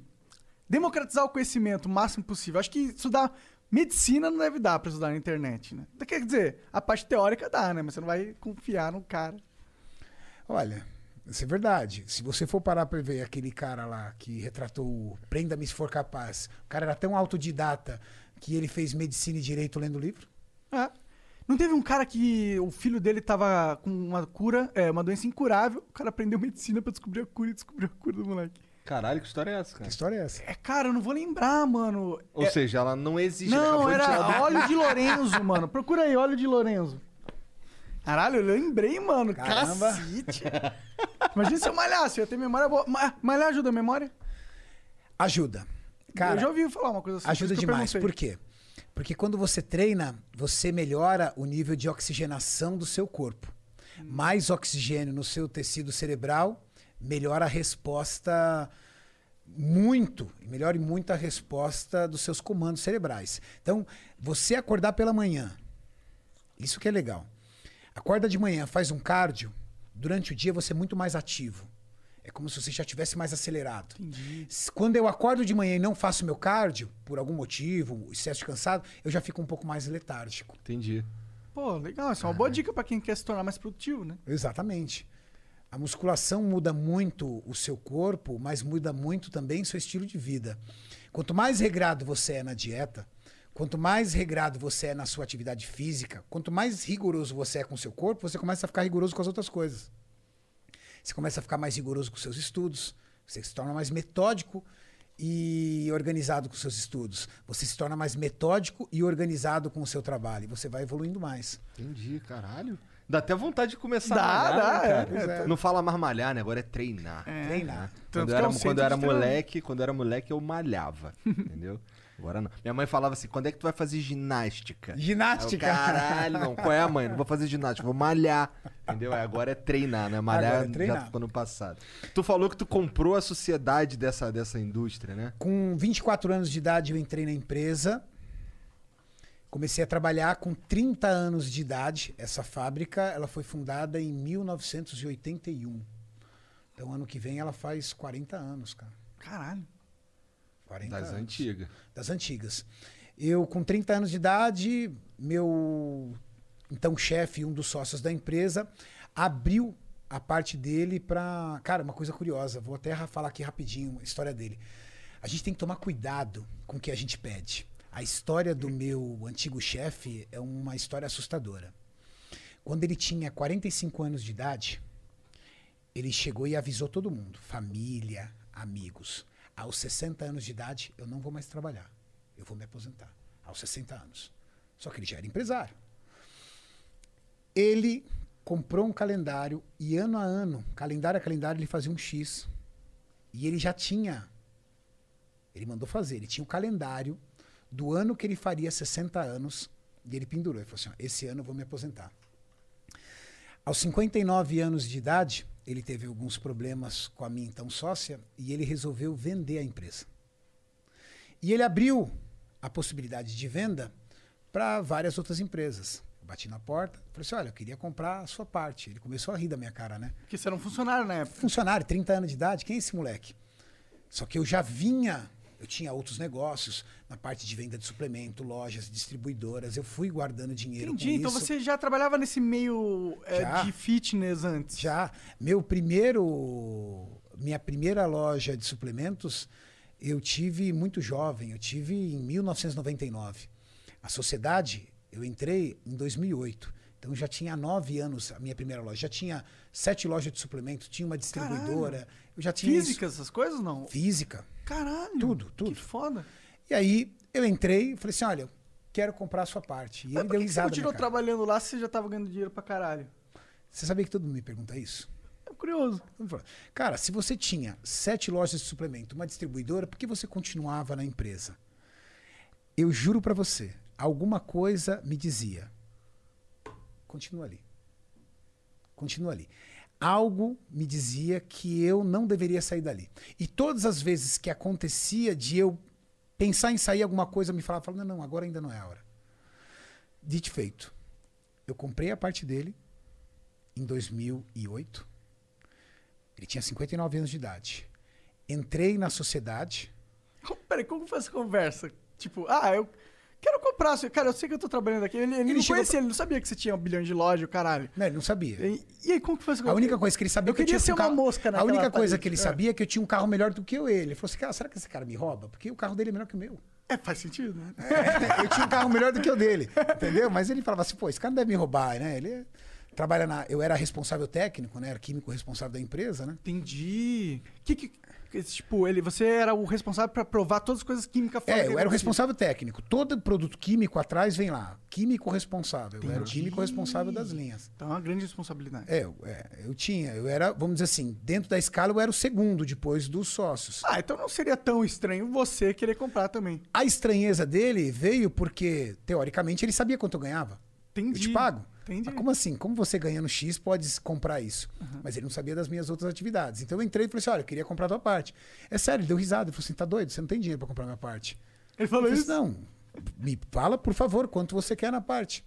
A: democratizar o conhecimento o máximo possível. Acho que estudar medicina não deve dar pra estudar na internet, né? Quer dizer, a parte teórica dá, né? Mas você não vai confiar no cara.
C: Olha, Isso é verdade. Se você for parar pra ver aquele cara lá que retratou o Prenda-me se for capaz, o cara era tão autodidata que ele fez medicina e direito lendo livro.
A: É. Não teve um cara que o filho dele tava com uma cura, é, uma doença incurável, o cara aprendeu medicina pra descobrir a cura e descobriu a cura do moleque.
B: Caralho, que história é essa,
C: Que
B: cara?
C: história é essa?
A: É, cara, eu não vou lembrar, mano.
B: Ou
A: É-
B: seja, ela não existe.
A: Não,
B: de
A: era
B: do-
A: óleo de [LAUGHS] Lorenzo, mano. Procura aí, óleo de Lorenzo. Caralho, eu lembrei, mano.
C: Caramba.
A: Cacete. Imagina se eu malhasse, eu ia ter memória boa. Ma- Malhar ajuda a memória?
C: Ajuda. Cara,
A: eu já ouvi falar uma coisa assim.
C: ajuda
A: que
C: demais. Por quê? Porque quando você treina, você melhora o nível de oxigenação do seu corpo. Mais oxigênio no seu tecido cerebral melhora a resposta muito, melhora muito a resposta dos seus comandos cerebrais. Então, você acordar pela manhã, isso que é legal. Acorda de manhã, faz um cardio, durante o dia você é muito mais ativo. É como se você já tivesse mais acelerado. S- Quando eu acordo de manhã e não faço meu cardio, por algum motivo, excesso de cansado, eu já fico um pouco mais letárgico.
B: Entendi.
A: Pô, legal. Isso é uma boa dica pra quem quer se tornar mais produtivo, né?
C: Exatamente. A musculação muda muito o seu corpo, mas muda muito também seu estilo de vida. Quanto mais regrado você é na dieta, quanto mais regrado você é na sua atividade física, quanto mais rigoroso você é com o seu corpo, você começa a ficar rigoroso com as outras coisas. Você começa a ficar mais rigoroso com seus estudos, você se torna mais metódico e organizado com seus estudos. Você se torna mais metódico e organizado com o seu trabalho. Você vai evoluindo mais.
B: Entendi, caralho. Dá até vontade de começar
A: Dá,
B: a malhar,
A: dá,
B: né,
A: é.
B: cara?
C: Pois é.
B: Não fala mais malhar, né? Agora é treinar.
C: Treinar.
A: Tanto
B: Quando
A: que
B: eu
A: é
B: era, quando eu era moleque, quando eu era moleque, eu malhava. [LAUGHS] entendeu? Agora não. Minha mãe falava assim: quando é que tu vai fazer ginástica? Aí eu,
C: Ginástica.
B: Caralho, não. Qual é a mãe? Não vou fazer ginástica, vou malhar. Entendeu? Agora é treinar, né? Malhar
C: Agora é treinar.
B: já ficou no passado. Tu falou que tu comprou a sociedade dessa, dessa indústria, né?
C: Com 24 anos de idade, eu entrei na empresa. Comecei a trabalhar com 30 anos de idade. Essa fábrica ela foi fundada em 1981. Então, ano que vem, ela faz 40 anos, cara.
A: Caralho.
C: 40
B: Das
C: anos.
B: antigas.
C: Das antigas. Eu, com 30 anos de idade, meu então chefe, um dos sócios da empresa, abriu a parte dele para. Cara, uma coisa curiosa, vou até falar aqui rapidinho a história dele. A gente tem que tomar cuidado com o que a gente pede. A história do meu antigo chefe é uma história assustadora. Quando ele tinha 45 anos de idade, ele chegou e avisou todo mundo, família, amigos. Aos 60 anos de idade, eu não vou mais trabalhar. Eu vou me aposentar. Aos 60 anos. Só que ele já era empresário. Ele comprou um calendário e ano a ano, calendário a calendário, ele fazia um X. E ele já tinha. Ele mandou fazer, ele tinha o calendário do ano que ele faria 60 anos e ele pendurou. Ele falou assim: ó, esse ano eu vou me aposentar. Aos 59 anos de idade, ele teve alguns problemas com a minha então sócia e ele resolveu vender a empresa. E ele abriu a possibilidade de venda para várias outras empresas. Eu bati na porta, falei assim: olha, eu queria comprar a sua parte. Ele começou a rir da minha cara, né?
A: Porque você era um funcionário na época.
C: Funcionário, 30 anos de idade, quem é esse moleque? Só que eu já vinha, eu tinha outros negócios na parte de venda de suplemento, lojas, distribuidoras. Eu fui guardando dinheiro
A: Entendi. Então
C: isso.
A: você já trabalhava nesse meio é, de fitness antes.
C: Já. Meu primeiro. Minha primeira loja de suplementos eu tive muito jovem. Eu tive em 1999. A sociedade, eu entrei em 2008. Então eu já tinha nove anos a minha primeira loja. Já tinha sete lojas de suplementos, tinha uma distribuidora. Eu já tinha. isso.
A: Físicas, essas coisas não?
C: Física.
A: Caralho.
C: Tudo, tudo.
A: Que foda.
C: E aí eu entrei e falei assim: olha, eu quero comprar a sua parte. E
A: Mas
C: ele deu
A: você
C: risada. na
A: continuou trabalhando lá se você já tava ganhando dinheiro pra caralho?
C: Você sabia que todo mundo me pergunta isso?
A: É curioso.
C: Cara, se você tinha sete lojas de suplemento, uma distribuidora, por que você continuava na empresa? Eu juro pra você, alguma coisa me dizia: continua ali. Continua ali. Algo me dizia que eu não deveria sair dali. E todas as vezes que acontecia de eu pensar em sair alguma coisa, me falava, falava não, não, agora ainda não é a hora. Dito feito. Eu comprei a parte dele em 2008. Ele tinha 59 anos de idade. Entrei na sociedade.
A: Peraí, como foi essa conversa? Tipo, ah, eu Quero comprar. seu- Cara, eu sei que eu tô trabalhando aqui. Ele, ele,
C: Ele
A: não conhecia, ele não sabia que você tinha um bilhão de loja, o caralho.
C: Não, ele não sabia.
A: E, e aí, como que foi essa
C: A única coisa que ele sabia
A: Eu
C: que eu tinha
A: ser
C: um
A: uma
C: carro-
A: mosca
C: A
A: naquela
C: única coisa
A: parede.
C: que ele
A: É.
C: sabia é que eu tinha um carro melhor do que eu ele. Ele falou assim, cara, será que esse cara me rouba? Porque o carro dele é melhor que o meu.
A: É, faz sentido, né?
C: É, [LAUGHS] eu tinha um carro melhor do que o dele, entendeu? Mas ele falava assim, pô, esse cara não deve me roubar, né? Ele trabalha na... Eu era responsável técnico, né? Era químico responsável da empresa, né?
A: Entendi. Que que. Tipo, ele, você era o responsável pra provar todas as coisas químicas fora
C: É, eu era o responsável técnico. Todo produto químico atrás vem lá. Químico responsável. Eu era o químico responsável das linhas.
A: Então é uma grande responsabilidade.
C: É, eu- é, eu tinha, eu era, vamos dizer assim, dentro da escala eu era o segundo depois dos sócios.
A: Ah, então não seria tão estranho você querer comprar também.
C: A estranheza dele veio porque, teoricamente, ele sabia quanto eu ganhava.
A: Entendi.
C: Eu te pago.
A: Entendi.
C: Mas como assim? Como você ganhando X pode comprar isso? Mas ele não sabia das minhas outras atividades. Então eu entrei e falei assim: olha, eu queria comprar a tua parte. É sério, ele deu risada. Ele falou assim: tá doido? Você não tem dinheiro pra comprar a minha parte.
A: Ele falou
C: Eu falei
A: isso?
C: assim, não, me fala, por favor, quanto você quer na parte.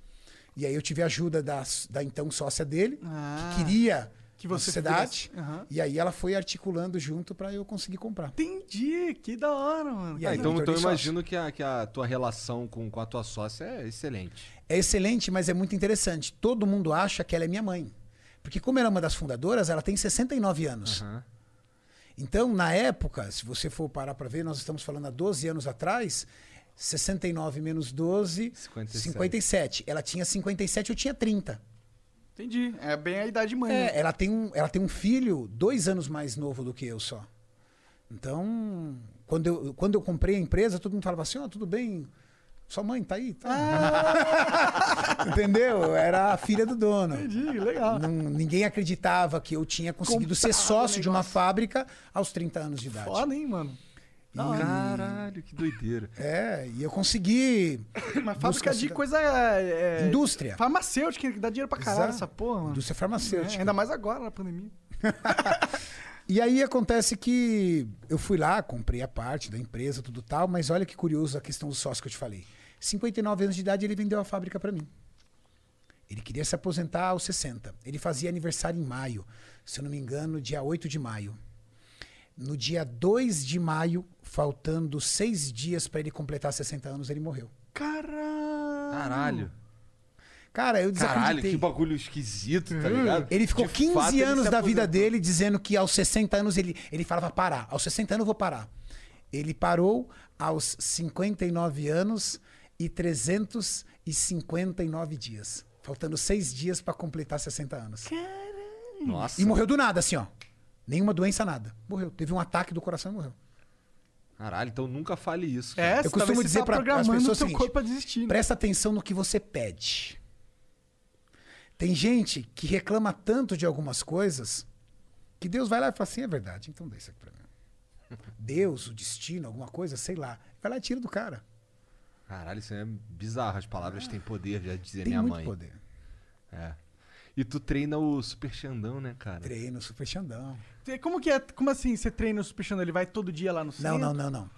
C: E aí eu tive a ajuda da, da então sócia dele,
A: Ah,
C: que queria
A: que você
C: sociedade.
A: Aham.
C: E aí ela foi articulando junto pra eu conseguir comprar.
A: Entendi, que da hora, mano.
C: E
B: Ah,
C: aí,
B: então, então eu imagino que a, que a tua relação com, com a tua sócia é excelente.
C: É excelente, mas é muito interessante. Todo mundo acha que ela é minha mãe. Porque como ela é uma das fundadoras, ela tem 69 anos.
B: Aham.
C: Então, na época, se você for parar para ver, nós estamos falando há 12 anos atrás, 69 menos 12,
B: 57.
C: 57. Ela tinha 57, eu tinha 30.
A: Entendi. É bem a idade de mãe.
C: É,
A: né?
C: ela tem, um, ela tem um filho dois anos mais novo do que eu só. Então, quando eu, quando eu comprei a empresa, todo mundo falava assim, ó, tudo bem, sua mãe tá aí? Tá. [LAUGHS] Entendeu? Era a filha do dono.
A: Entendi, legal.
C: Não- ninguém acreditava que eu tinha conseguido ser sócio de uma fábrica aos 30 anos de idade.
A: Foda, hein, mano?
B: Caralho, que doideira.
C: É, e eu consegui. [COUGHS]
A: Uma fábrica de coisa. é,
C: Indústria.
A: Farmacêutica, que dá dinheiro pra caralho
C: Exato.
A: essa porra, mano.
C: Indústria
A: É,
C: farmacêutica.
A: ainda mais agora, na pandemia. [LAUGHS]
C: E aí acontece que eu fui lá, comprei a parte da empresa, tudo tal, mas olha que curioso a questão do sócio que eu te falei. 59 anos de idade, ele vendeu a fábrica para mim. Ele queria se aposentar aos 60. Ele fazia aniversário em maio, se eu não me engano, dia 8 de maio. No dia 2 de maio, faltando seis dias para ele completar 60 anos, ele morreu.
A: Caralho.
B: Caralho.
C: Cara, eu
B: Caralho,
C: desacreditei.
B: que bagulho esquisito, tá ligado?
C: Ele ficou
B: De
C: 15
B: fato,
C: anos da vida dele dizendo que aos 60 anos ele, ele falava parar. Aos 60 anos eu vou parar. Ele parou aos 59 anos e 359 dias. Faltando seis dias pra completar 60 anos.
B: Nossa.
C: E morreu do nada, assim, ó. Nenhuma doença, nada. Morreu. Teve um ataque do coração e morreu.
B: Caralho, então nunca fale isso. cara.
A: É,
C: Eu costumo dizer
A: tá
C: pras
A: programando
C: pessoas
A: o
C: o
A: seu
C: seguinte,
A: corpo a desistir. né?
C: Presta atenção no que você pede. Tem gente que reclama tanto de algumas coisas que Deus vai lá e fala assim: é verdade, então dê isso aqui pra mim. [LAUGHS] Deus, o destino, alguma coisa, sei lá. Vai lá e tira do cara.
B: Caralho, isso é bizarro. As palavras têm poder, já dizia
C: Tem
B: minha
C: muito
B: mãe.
C: poder.
B: É. E tu treina o Super Xandão, né, cara?
C: Treino, super xandão.
A: Como que é? Como assim você treina o Super Xandão? Ele vai todo dia lá no centro?
C: Não, não, não, não.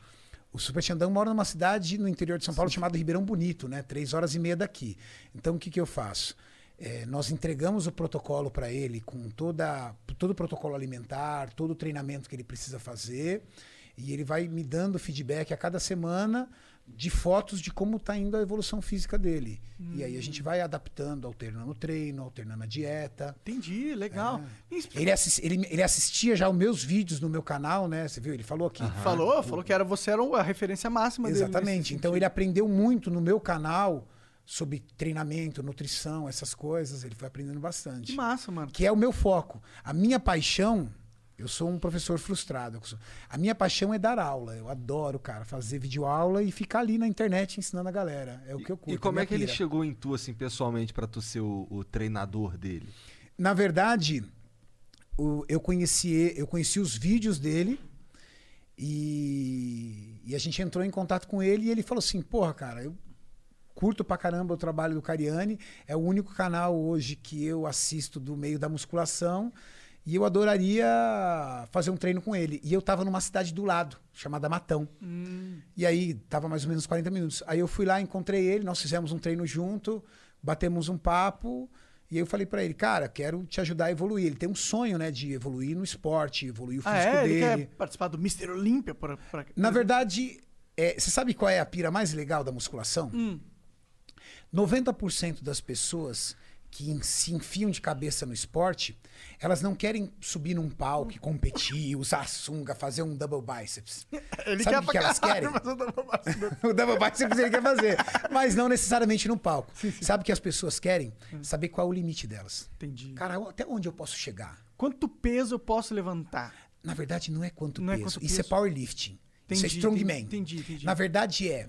C: O Super Xandão mora numa cidade no interior de São Paulo chamada Ribeirão Bonito, né? Três horas e meia daqui. Então, o que, que eu faço? É, nós entregamos o protocolo para ele com toda, todo o protocolo alimentar, todo o treinamento que ele precisa fazer. E ele vai me dando feedback a cada semana de fotos de como está indo a evolução física dele. E aí a gente vai adaptando, alternando o treino, alternando a dieta.
A: Entendi, legal. Isso-
C: Ele, assis- ele, ele assistia já os meus vídeos no meu canal, né? Você viu? Ele falou aqui.
A: Falou, falou que era, você era a referência máxima dele.
C: Exatamente. Então ele aprendeu muito no meu canal sobre treinamento, nutrição, essas coisas. Ele foi aprendendo bastante.
A: Que massa, mano.
C: Que é o meu foco. A minha paixão, eu sou um professor frustrado. A minha paixão é dar aula. Eu adoro, cara, fazer videoaula e ficar ali na internet ensinando a galera. É o que eu curto.
B: E como é que ele
C: pira.
B: chegou em tu, assim, pessoalmente, pra tu ser o, o treinador dele?
C: Na verdade, o- eu, conheci, eu conheci os vídeos dele e, e a gente entrou em contato com ele e ele falou assim: Porra, cara, eu curto pra caramba o trabalho do Cariani. É o único canal hoje que eu assisto do meio da musculação e eu adoraria fazer um treino com ele. E eu tava numa cidade do lado, chamada Matão. E aí, tava mais ou menos 40 minutos. Aí eu fui lá, encontrei ele, nós fizemos um treino junto, batemos um papo. E aí eu falei pra ele, cara, quero te ajudar a evoluir. Ele tem um sonho, né, de evoluir no esporte, evoluir o físico
A: Ah, é? Ele
C: dele.
A: quer participar do Mr. Olímpia? Por-
C: Na verdade, é, você sabe qual é a pira mais legal da musculação?
A: Hum.
C: 90% das pessoas que se enfiam de cabeça no esporte, elas não querem subir num palco, competir, usar sunga, fazer um double biceps. [LAUGHS]
A: Ele
C: Sabe
A: quer
C: o que
A: pra
C: elas [LAUGHS] querem?
A: mas eu tava passando.
C: o double biceps ele quer fazer, mas não necessariamente no palco. Sabe o que as pessoas querem? Saber qual é o limite delas.
A: Entendi.
C: Cara, até onde eu posso chegar?
A: Quanto peso eu posso levantar?
C: Na verdade, não é quanto
A: Não é
C: peso.
A: quanto
C: Isso é
A: peso.
C: powerlifting. Isso é
A: Entendi,
C: strongman.
A: entendi, entendi.
C: Na verdade, é.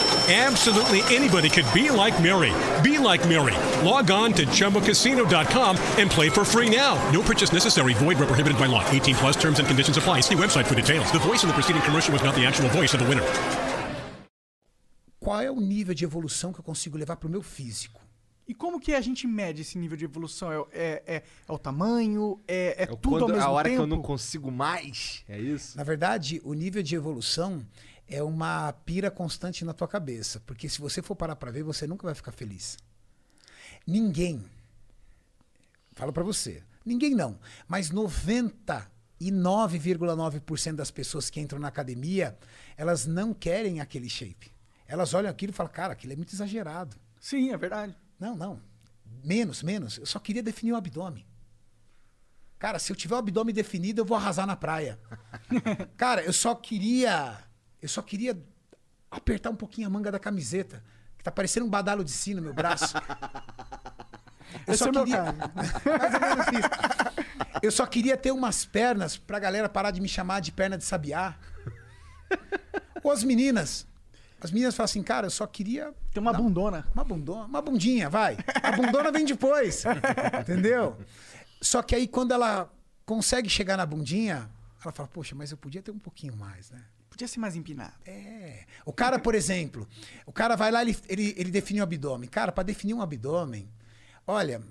E: Absolutely anybody could be like Mary. Be like Mary. Log on to chumbacasino.com and play for free now. No purchase necessary. Void where prohibited by law. 18 plus terms and conditions apply. See website for details. The voice in the preceding commercial was not the actual voice of the winner.
C: Qual é o nível de evolução que eu consigo levar pro meu físico?
A: E como que a gente mede esse nível de evolução? É, é, é, é o tamanho? É, é
B: É
A: tudo
B: quando-
A: ao mesmo
B: a hora
A: tempo?
B: que eu não consigo mais. É isso?
C: Na verdade, o nível de evolução é uma pira constante na tua cabeça. Porque se você for parar pra ver, você nunca vai ficar feliz. Ninguém, falo pra você, ninguém não, mas 99,9% das pessoas que entram na academia, elas não querem aquele shape. Elas olham aquilo e falam, cara, aquilo é muito exagerado.
A: Sim, é verdade.
C: Não, não. Menos, menos. Eu só queria definir o abdômen. Cara, se eu tiver o abdômen definido, eu vou arrasar na praia. [LAUGHS] Cara, eu só queria. Eu só queria apertar um pouquinho a manga da camiseta. Que tá parecendo um badalo de sino no meu braço. [LAUGHS] Eu
A: Esse
C: só
A: é
C: queria. [LAUGHS] Eu só queria ter umas pernas pra galera parar de me chamar de perna de sabiá. Ou as meninas. As meninas falam assim, cara, eu só queria
A: Tem uma bundona.
C: uma bundona, uma bundinha, vai. A bundona vem depois. entendeu? Só que aí quando ela consegue chegar na bundinha, ela fala, poxa, mas eu podia ter um pouquinho mais, né?
A: Podia ser mais empinado.
C: É. O cara, por exemplo, o cara vai lá, ele, ele, ele define o abdômen. Cara, para definir um abdômen, olha,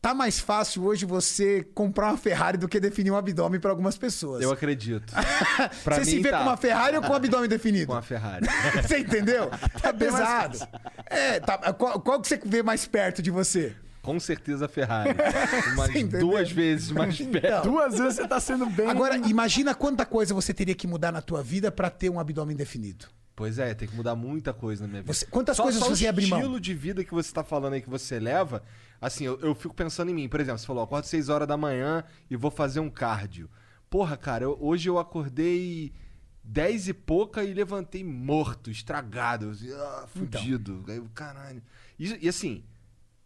C: tá mais fácil hoje você comprar uma Ferrari do que definir um abdômen para algumas pessoas.
B: Eu acredito. [LAUGHS] Pra
C: você se vê
B: tá.
C: com uma Ferrari ou com o abdômen definido?
B: Com a Ferrari. [LAUGHS]
C: Você entendeu? [LAUGHS] Tá pesado. É, tá, qual, qual que você vê mais perto de você?
B: Com certeza a Ferrari. [LAUGHS]
C: Entendeu?
B: duas vezes mais perto.
C: Então,
A: Duas vezes você tá sendo bem.
C: Agora, imagina quanta coisa você teria que mudar na tua vida pra ter um abdômen definido.
B: Pois é, tem que mudar muita coisa na minha vida.
C: Você- quantas
B: Só-
C: coisas
B: só
C: você
B: o
C: abrir mão?
B: estilo de vida que você tá falando aí que você leva, assim, eu, eu fico pensando em mim. Por exemplo, você falou, acordo 6 horas da manhã e vou fazer um cardio. Porra, cara, eu- hoje eu acordei 10 e pouca e levantei morto, estragado, assim, ah,
C: Então.
B: fudido. Eu, caralho. E, e assim,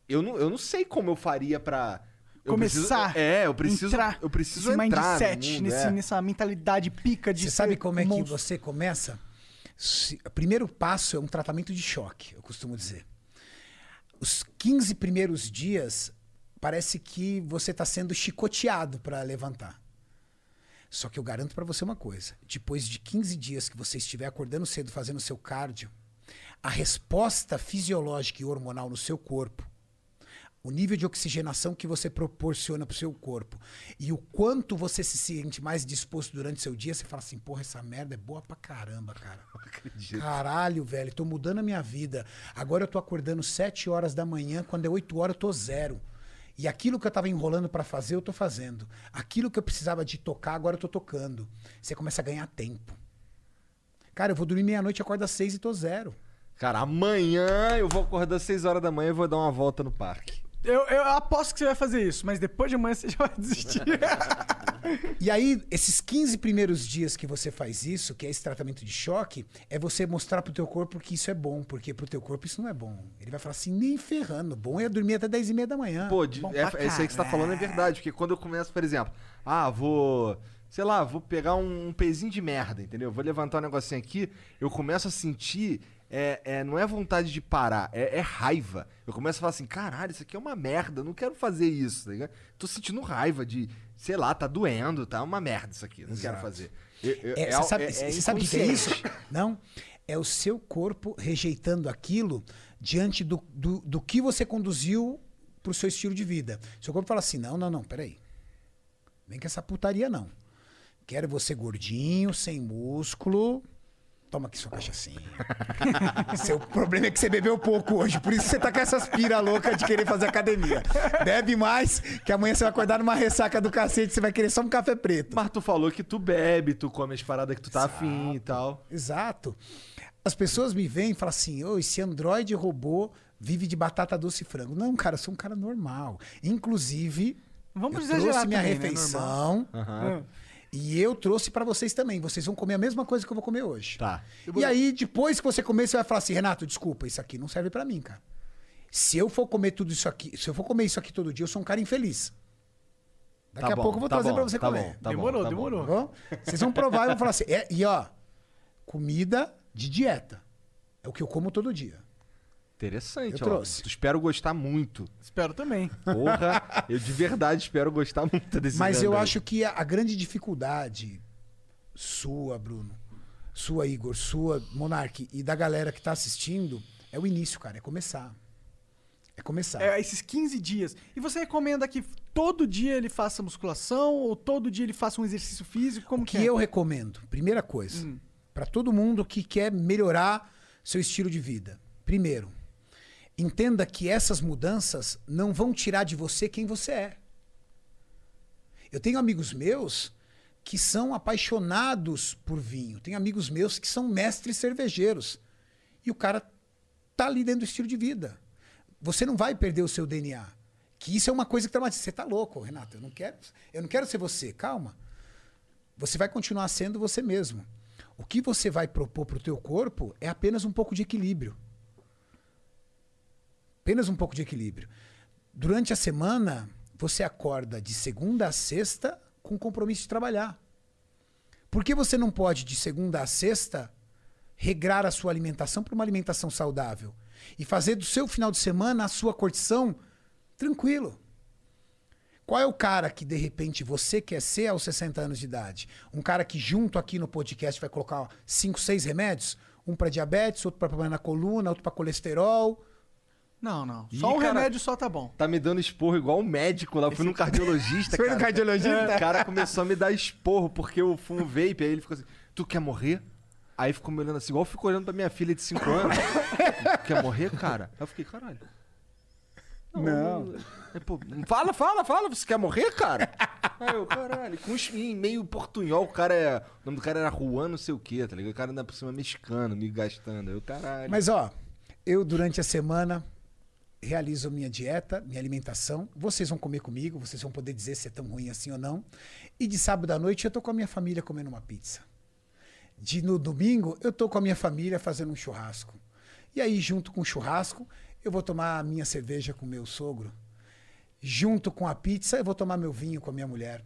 B: eu não, eu não sei como eu faria pra... eu
A: Começar.
B: preciso- é, eu preciso,
A: entrar
B: eu preciso
A: nesse
B: entrar no
A: mindset,
B: mundo,
A: nesse,
B: é.
A: nessa mentalidade pica de
C: Você sabe como é que você começa? Se- o primeiro passo é um tratamento de choque, eu costumo dizer. Os 15 primeiros dias parece que você está sendo chicoteado para levantar. Só que eu garanto para você uma coisa: depois de 15 dias que você estiver acordando cedo fazendo seu cardio, a resposta fisiológica e hormonal no seu corpo o nível de oxigenação que você proporciona pro seu corpo e o quanto você se sente mais disposto durante seu dia, você fala assim, porra, essa merda é boa pra caramba, cara. [LAUGHS]
B: acredito.
C: Caralho, velho, tô mudando a minha vida. Agora eu tô acordando 7 horas da manhã, quando é 8 horas eu tô zero. E aquilo que eu tava enrolando pra fazer, eu tô fazendo. Aquilo que eu precisava de tocar, agora eu tô tocando. Você começa a ganhar tempo. Cara, eu vou dormir meia-noite, acordo às 6 e tô zero.
B: Cara, amanhã eu vou acordar 6 horas da manhã e vou dar uma volta no parque.
A: Eu, eu aposto que você vai fazer isso, mas depois de amanhã você já vai desistir. [LAUGHS]
C: E aí, esses 15 primeiros dias que você faz isso, que é esse tratamento de choque, é você mostrar pro teu corpo que isso é bom, porque pro teu corpo isso não é bom. Ele vai falar assim, nem ferrando, bom é dormir até 10 e meia da manhã.
B: Pô, de, é, é isso aí que você tá falando é verdade. Porque quando eu começo, por exemplo, ah, vou. Sei lá, vou pegar um, um pezinho de merda, entendeu? Vou levantar um negocinho aqui, eu começo a sentir. É, é, não é vontade de parar, é, é raiva. Eu começo a falar assim, caralho, isso aqui é uma merda, eu não quero fazer isso, tá ligado? Tô sentindo raiva de, sei lá, tá doendo, tá uma merda isso aqui, não quero
C: Exato.
B: fazer. Eu- eu-
C: É, você sabe, você sabe o que é isso? [LAUGHS] Não. É o seu corpo rejeitando aquilo diante do, do, do que você conduziu pro seu estilo de vida. Seu corpo fala assim: não, não, não, peraí. Vem com essa putaria, não. Quero você gordinho, sem músculo. Toma aqui sua cachaçinha. [LAUGHS] Seu problema é que você bebeu pouco hoje, por isso você tá com essas pira louca de querer fazer academia. Bebe mais, que amanhã você vai acordar numa ressaca do cacete, você vai querer só um café preto.
B: Mas tu falou que tu bebe, tu come as paradas que tu tá afim e tal.
C: Exato. As pessoas me veem e falam assim: ô, esse androide robô vive de batata doce e frango. Não, cara, eu sou um cara normal. Inclusive,
A: Vamos
C: eu
A: exagerar
C: trouxe minha
A: também, né?
C: refeição
B: Aham.
C: E eu trouxe pra vocês também. Vocês vão comer a mesma coisa que eu vou comer hoje.
B: Tá.
C: E aí, depois que você comer, você vai falar assim: Renato, desculpa, isso aqui não serve pra mim, cara. Se eu for comer tudo isso aqui, se eu for comer isso aqui todo dia, eu sou um cara infeliz. Daqui
B: Tá
C: a
B: bom,
C: pouco eu vou
B: tá
C: trazer
B: bom,
C: pra você
B: tá
C: comer.
B: bom, tá bom,
A: demorou,
B: tá bom.
A: demorou.
C: Tá bom? Vocês vão provar e vão falar assim. é- e ó, comida de dieta. É o que eu como todo dia.
B: Interessante,
C: Eu
B: ó.
C: trouxe.
B: Tu espero gostar muito.
A: Espero também.
B: Porra, [LAUGHS] eu de verdade espero gostar muito desse
C: Mas eu
B: aí.
C: acho que a, a grande dificuldade sua, Bruno, sua, Igor, sua, Monark, e da galera que tá assistindo é o início, cara. É começar. É começar.
A: É, esses 15 dias. E você recomenda que todo dia ele faça musculação ou todo dia ele faça um exercício físico? Como
C: O
A: que,
C: que
A: é?
C: eu recomendo, primeira coisa, pra todo mundo que quer melhorar seu estilo de vida. Primeiro, entenda que essas mudanças não vão tirar de você quem você é. Eu tenho amigos meus que são apaixonados por vinho. Tenho amigos meus que são mestres cervejeiros. E o cara tá ali dentro do estilo de vida. Você não vai perder o seu DNA. Que isso é uma coisa que traumatiza. Você tá louco, Renato. Eu não quero, eu não quero ser você. Calma. Você vai continuar sendo você mesmo. O que você vai propor para o teu corpo é apenas um pouco de equilíbrio. Apenas um pouco de equilíbrio. Durante a semana, você acorda de segunda a sexta com compromisso de trabalhar. Por que você não pode, de segunda a sexta, regrar a sua alimentação para uma alimentação saudável? E fazer do seu final de semana a sua curtição tranquilo. Qual é o cara que de repente você quer ser aos 60 anos de idade? Um cara que junto aqui no podcast vai colocar 5, 6 remédios? Um para diabetes, outro para problema na coluna, outro para colesterol.
A: Não, não.
B: Ih,
A: Só um
B: cara.
A: remédio só tá bom.
B: Tá me dando esporro igual um médico lá. Eu fui num cardiologista, [LAUGHS]
C: foi no cardiologista?
B: O cara começou a me dar esporro porque eu fumo vape. Aí ele ficou assim, tu quer morrer? Aí ficou me olhando assim, igual eu fico olhando pra minha filha de 5 anos. [LAUGHS] quer morrer, cara? Aí eu fiquei, caralho.
C: Não.
B: Aí, pô, fala, fala, fala, você quer morrer, cara? Aí eu, caralho, com em meio portunhol, o cara é. O nome do cara era Juan, não sei o quê, tá ligado? O cara ainda por cima mexicano, me gastando. Aí eu, caralho.
C: Mas ó, eu durante a semana realizo minha dieta, minha alimentação. Vocês vão comer comigo, vocês vão poder dizer se é tão ruim assim ou não. E de sábado à noite eu tô com a minha família comendo uma pizza. De no domingo eu tô com a minha família fazendo um churrasco. E aí junto com o churrasco eu vou tomar a minha cerveja com meu sogro. Junto com a pizza eu vou tomar meu vinho com a minha mulher.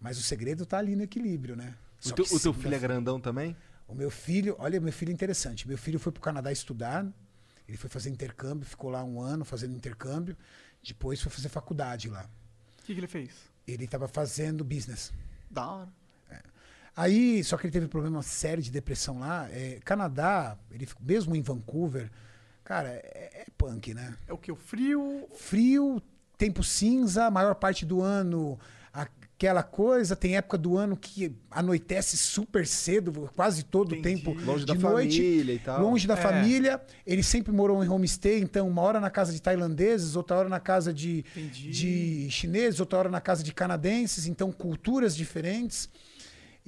C: Mas o segredo tá ali no equilíbrio, né?
B: o
C: Só
B: teu,
C: que
B: o teu filho é grandão também?
C: o meu filho, olha, meu filho é interessante. Meu filho foi pro Canadá estudar. Ele foi fazer intercâmbio, ficou lá um ano fazendo intercâmbio. Depois foi fazer faculdade lá.
A: O que, que ele fez?
C: Ele estava fazendo business.
A: Da hora.
C: Aí, só que ele teve problema sério de depressão lá. É, Canadá, ele, mesmo em Vancouver, cara, é, é punk, né?
A: É o que? O frio.
C: Frio, tempo cinza, maior parte do ano aquela coisa. Tem época do ano que anoitece super cedo, quase todo o tempo
B: Longe
C: de
B: da
C: noite.
B: família e tal.
C: Longe da
A: É.
C: família. Ele sempre morou em homestay, então uma hora na casa de tailandeses, outra hora na casa de,
A: Entendi.
C: de chineses, outra hora na casa de canadenses, então culturas diferentes.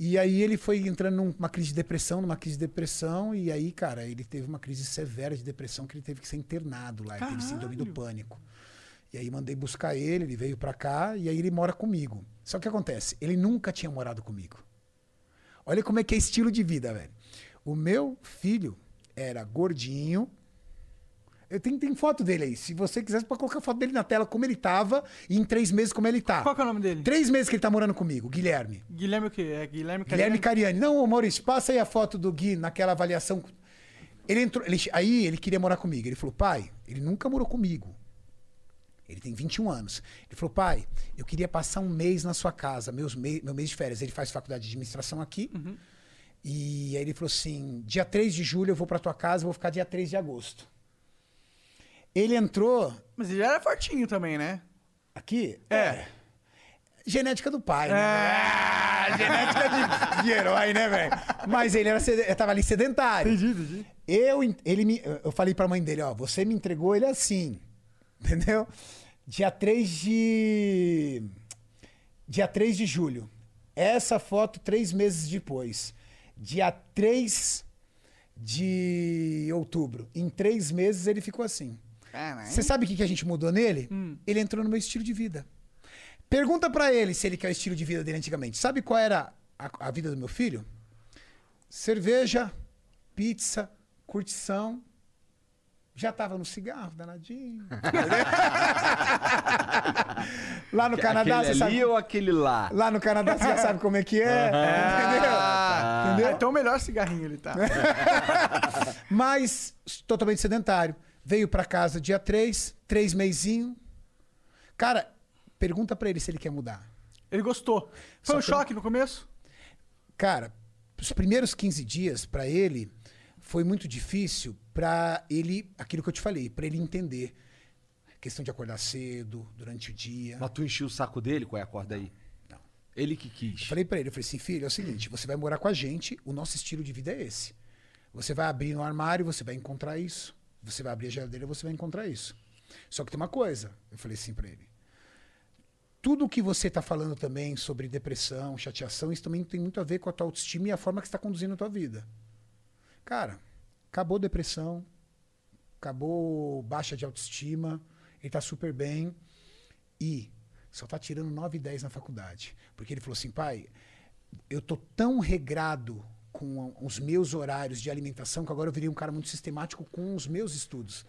C: E aí ele foi entrando numa crise de depressão, numa crise de depressão, e aí, cara, ele teve uma crise severa de depressão que ele teve que ser internado lá, ele teve síndrome do pânico. E aí mandei buscar ele, ele veio pra cá e aí ele mora comigo. Só que acontece, ele nunca tinha morado comigo. Olha como é que é estilo de vida, velho. O meu filho era gordinho. Eu tenho, tem foto dele aí. Se você quiser, você pode colocar a foto dele na tela como ele tava e em três meses como ele tá.
A: Qual que é o nome dele?
C: Três meses que ele tá morando comigo, Guilherme.
A: Guilherme o quê? É Guilherme
C: Guilherme
A: Cariani?
C: Cariani. Não, Maurício, passa aí a foto do Gui naquela avaliação. Ele entrou, ele- aí ele queria morar comigo. Ele falou, pai, ele nunca morou comigo. Ele tem 21 anos. Ele falou, pai, eu queria passar um mês na sua casa, meus mei- meu mês de férias. Ele faz faculdade de administração aqui. E aí ele falou assim: dia 3 de julho eu vou pra tua casa, vou ficar dia 3 de agosto. Ele entrou
A: Mas ele era fortinho também, né?
C: aqui.
A: É.
C: Genética do pai, né? Ah, [LAUGHS] genética de, de herói, né, velho? Mas ele era sed... tava ali sedentário.
A: Entendi, entendi.
C: Eu, ele me, eu falei pra mãe dele, ó, você me entregou ele assim, [LAUGHS] entendeu? Dia 3 de... Dia 3 de julho. Essa foto três meses depois. Dia 3 de outubro. Em três meses ele ficou assim. Você sabe o que que a gente mudou nele? Ele entrou no meu estilo de vida. Pergunta pra ele se ele quer o estilo de vida dele antigamente. Sabe qual era a, a vida do meu filho? Cerveja, pizza, curtição. Já tava no cigarro, danadinho. [LAUGHS] Lá no Canadá,
B: aquele
C: você
B: ali
C: sabe.
B: ou aquele lá?
C: Lá no Canadá você já sabe como é que é. Entendeu?
A: Ah,
C: Entendeu?
A: então o melhor cigarrinho ele tá. [LAUGHS]
C: Mas totalmente sedentário. Veio pra casa dia 3, três meizinho. Cara, pergunta pra ele se ele quer mudar.
A: Ele gostou. Foi
C: Só
A: um
C: que-
A: choque no começo?
C: Cara, os primeiros 15 dias pra ele foi muito difícil pra ele, aquilo que eu te falei, pra ele entender. Questão de acordar cedo, durante o dia.
B: Mas tu encheu o saco dele? Qual é a corda aí?
C: Não.
B: Ele que quis.
C: Falei pra ele, eu falei assim, filho, é o seguinte, você vai morar com a gente, o nosso estilo de vida é esse. Você vai abrir no armário, você vai encontrar isso. Você vai abrir a geladeira, você vai encontrar isso. Só que tem uma coisa, eu falei assim pra ele. Tudo que você tá falando também sobre depressão, chateação, isso também tem muito a ver com a tua autoestima e a forma que você tá conduzindo a tua vida. Cara, acabou depressão, acabou baixa de autoestima, ele tá super bem e só tá tirando 9 e 10 na faculdade. Porque ele falou assim, pai, eu tô tão regrado com os meus horários de alimentação que agora eu virei um cara muito sistemático com os meus estudos.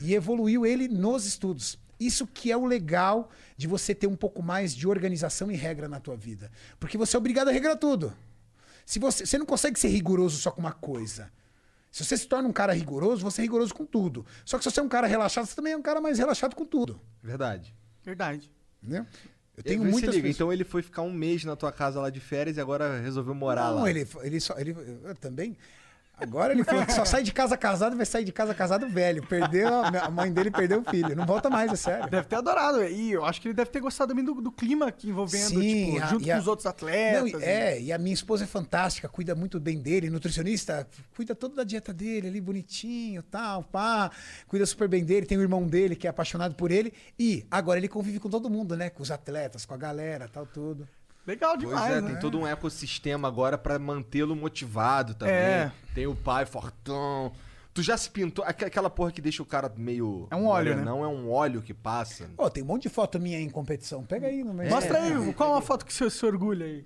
C: E evoluiu ele nos estudos. Isso que é o legal de você ter um pouco mais de organização e regra na tua vida. Porque você é obrigado a regrar tudo. Se você, você não consegue ser rigoroso só com uma coisa. Se você se torna um cara rigoroso, você é rigoroso com tudo. Só que se você é um cara relaxado, você também é um cara mais relaxado com tudo.
B: Verdade.
A: Verdade.
C: Entendeu? Eu
B: Tenho
C: tenho muitas
B: liga. Então ele foi ficar um mês na tua casa lá de férias e agora resolveu morar
C: não,
B: lá.
C: ele, ele só. Ele, eu também. Agora ele falou que só sai de casa casado vai sair de casa casado velho. Perdeu, a a mãe dele perdeu o filho. Não volta mais, é sério.
A: Deve ter adorado. E eu acho que ele deve ter gostado também do, do clima aqui envolvendo,
C: Sim,
A: tipo,
C: a-
A: junto
C: e
A: com
C: a-
A: os outros
C: Não,
A: atletas.
C: e- é, e a minha esposa é fantástica, cuida muito bem dele, nutricionista, cuida toda da dieta dele ali, bonitinho, tal, pá, cuida super bem dele, tem o irmão dele que é apaixonado por ele, e agora ele convive com todo mundo, né, com os atletas, com a galera, tal, tudo.
A: Legal
B: Pois
A: demais,
B: é,
A: né?
B: tem todo um ecossistema agora pra mantê-lo motivado também.
A: É.
B: Tem o pai fortão. Tu já se pintou? Aqu- Aquela porra que deixa o cara meio.
A: É um óleo, né?
B: Não é um óleo que passa.
C: Ó, tem um monte de foto minha em competição, pega aí no meio.
A: Mostra aí, qual é uma foto que você se orgulha aí?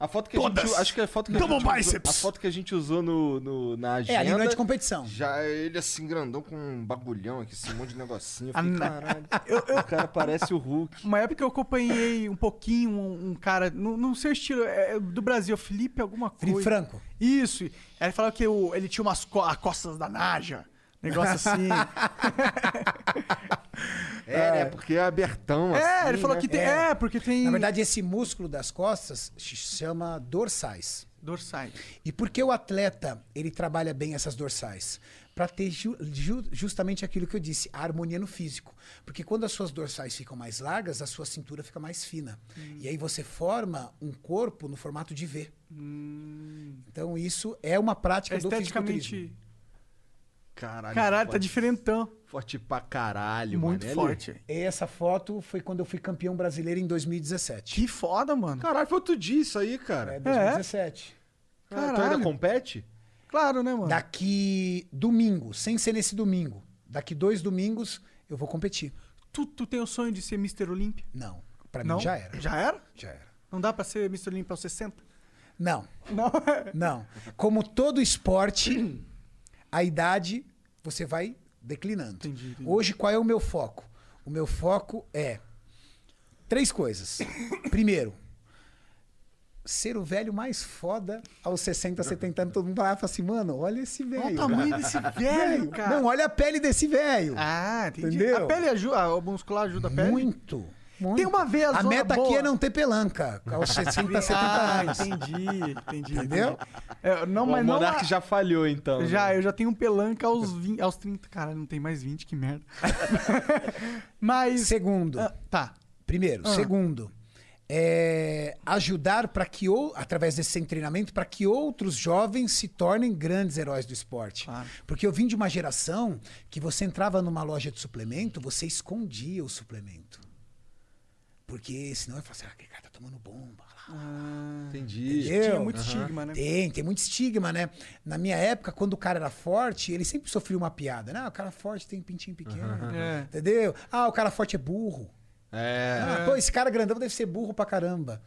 B: A foto que a gente. Acho que é a foto que a gente. Usou,
A: biceps.
B: a foto que a gente usou no, no- na agenda.
C: É, ali não é de competição.
B: Já ele assim, grandão, com um bagulhão aqui, esse monte de negocinho. Eu
A: Ah,
B: fiquei,
A: não.
B: caralho. [LAUGHS] O cara parece o Hulk.
A: Uma época eu acompanhei um pouquinho um, um cara, no, no seu estilo, é, do Brasil, Felipe alguma coisa.
C: Felipe Franco.
A: Isso. Aí ele falou que o- ele tinha umas co as costas da Naja. Negócio assim. [LAUGHS]
B: É, né? Porque é abertão assim.
A: é, ele falou
B: né?
A: que tem.
C: É.
A: É, porque tem.
C: Na verdade, esse músculo das costas se chama dorsais.
A: Dorsais.
C: E por que o atleta ele trabalha bem essas dorsais? Para ter ju- ju- justamente aquilo que eu disse, a harmonia no físico. Porque quando as suas dorsais ficam mais largas, a sua cintura fica mais fina. E aí você forma um corpo no formato de V. Então isso é uma prática do fisiculturismo.
B: Caralho,
A: Caralho, tá
B: forte,
A: diferentão.
B: forte pra caralho,
A: Muito
B: mano. Ele-
A: forte.
C: Essa foto foi quando eu fui campeão brasileiro em 2017.
A: Que foda, mano.
B: Caralho, foi outro dia isso aí, cara.
C: É 2017.
B: Cara, tu ainda
A: Caralho.
B: compete?
A: Claro, né, mano?
C: Daqui domingo, sem ser nesse domingo, daqui dois domingos eu vou competir.
A: Tu, tu tem o sonho de ser Mr. Olímpia?
C: Não, pra
A: Não?
C: mim já era.
A: Já era?
C: Já era.
A: Não dá pra ser Mr. Olímpia aos 60?
C: Não,
A: Não.
C: não. Como todo esporte, [CLEARS THROAT] a idade você vai declinando.
A: Entendi, entendi.
C: Hoje, qual é o meu foco? O meu foco é três coisas. [COUGHS] Primeiro, ser o velho mais foda aos 60, 70 anos. Todo mundo vai lá e fala assim, mano, olha esse velho.
A: Olha o tamanho desse [LAUGHS] velho, cara.
C: Não, olha a pele desse velho.
A: Ah, entendi.
C: Entendeu?
A: A pele ajuda, o muscular ajuda a pele?
C: Muito. Muito.
A: Tem uma veia
C: A meta aqui
A: boa.
C: é não ter pelanca aos [LAUGHS] 60, 70
A: ah,
C: anos.
A: entendi, entendi.
C: Entendeu?
A: entendi. É, não,
B: o
A: mas não.
B: Monark já falhou, então.
A: Já,
B: né?
A: eu já tenho um pelanca aos, 20, aos 30. Cara, não tem mais 20, que merda. [LAUGHS] mas.
C: Segundo,
A: Ah, tá.
C: Primeiro.
A: Ah.
C: Segundo, é ajudar para que, ou, através desse treinamento, para que outros jovens se tornem grandes heróis do esporte.
A: Claro.
C: Porque eu vim de uma geração que você entrava numa loja de suplemento, você escondia o suplemento. Porque senão eu falava assim, ah, aquele cara tá tomando bomba. lá.
B: Entendi.
C: Entendeu?
A: Tinha muito
C: Aham.
A: estigma, né?
C: Tem, tem muito estigma, né? Na minha época, quando o cara era forte, ele sempre sofria uma piada. né? Ah, o cara forte tem pintinho pequeno.
A: É.
C: Entendeu? Ah, o cara forte é burro.
B: É.
C: Ah, pô, esse cara grandão deve ser burro pra caramba.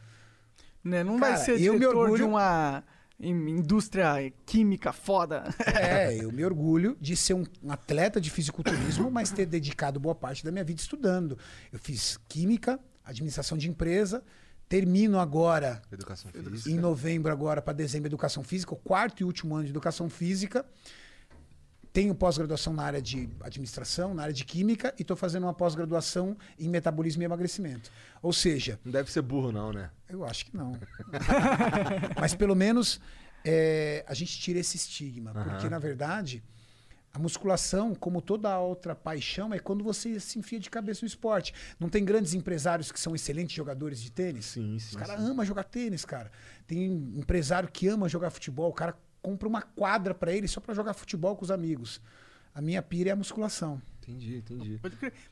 A: Né, Não
C: Cara,
A: vai ser
C: eu me
A: diretor de
C: orgulho-
A: uma in- indústria química foda.
C: É, eu me orgulho de ser um atleta de fisiculturismo, mas ter dedicado boa parte da minha vida estudando. Eu fiz química, administração de empresa, termino agora
B: Educação física.
C: em novembro agora para dezembro educação física, o quarto e último ano de educação física. Tenho pós-graduação na área de administração, na área de química e estou fazendo uma pós-graduação em metabolismo e emagrecimento. Ou seja,
B: Não deve ser burro, não, né?
C: eu acho que não. [LAUGHS] Mas pelo menos é, a gente tira esse estigma. Porque, na verdade, a musculação, como toda outra paixão, é quando você se enfia de cabeça no esporte. Não tem grandes empresários que são excelentes jogadores de tênis?
B: Sim,
C: Os
B: sim.
C: caras
B: sim.
C: amam jogar tênis, cara. Tem empresário que ama jogar futebol. O cara compra uma quadra pra ele só pra jogar futebol com os amigos. A minha pira é a musculação.
B: Entendi, entendi.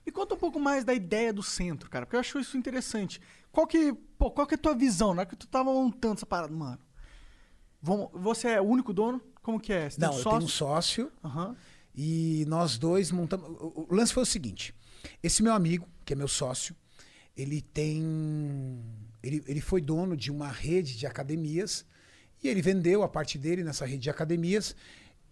A: Me conta um pouco mais da ideia do centro, cara, porque eu acho isso interessante. Qual que, pô, qual que é a tua visão? Na hora que tu tava montando essa parada, mano. Vamos, você é o único dono? Como que é? Você tem
C: Não,
A: um
C: eu tenho um
A: sócio?
C: sócio. E nós dois montamos. O lance foi o seguinte: esse meu amigo, que é meu sócio, ele tem. Ele, ele foi dono de uma rede de academias e ele vendeu a parte dele nessa rede de academias.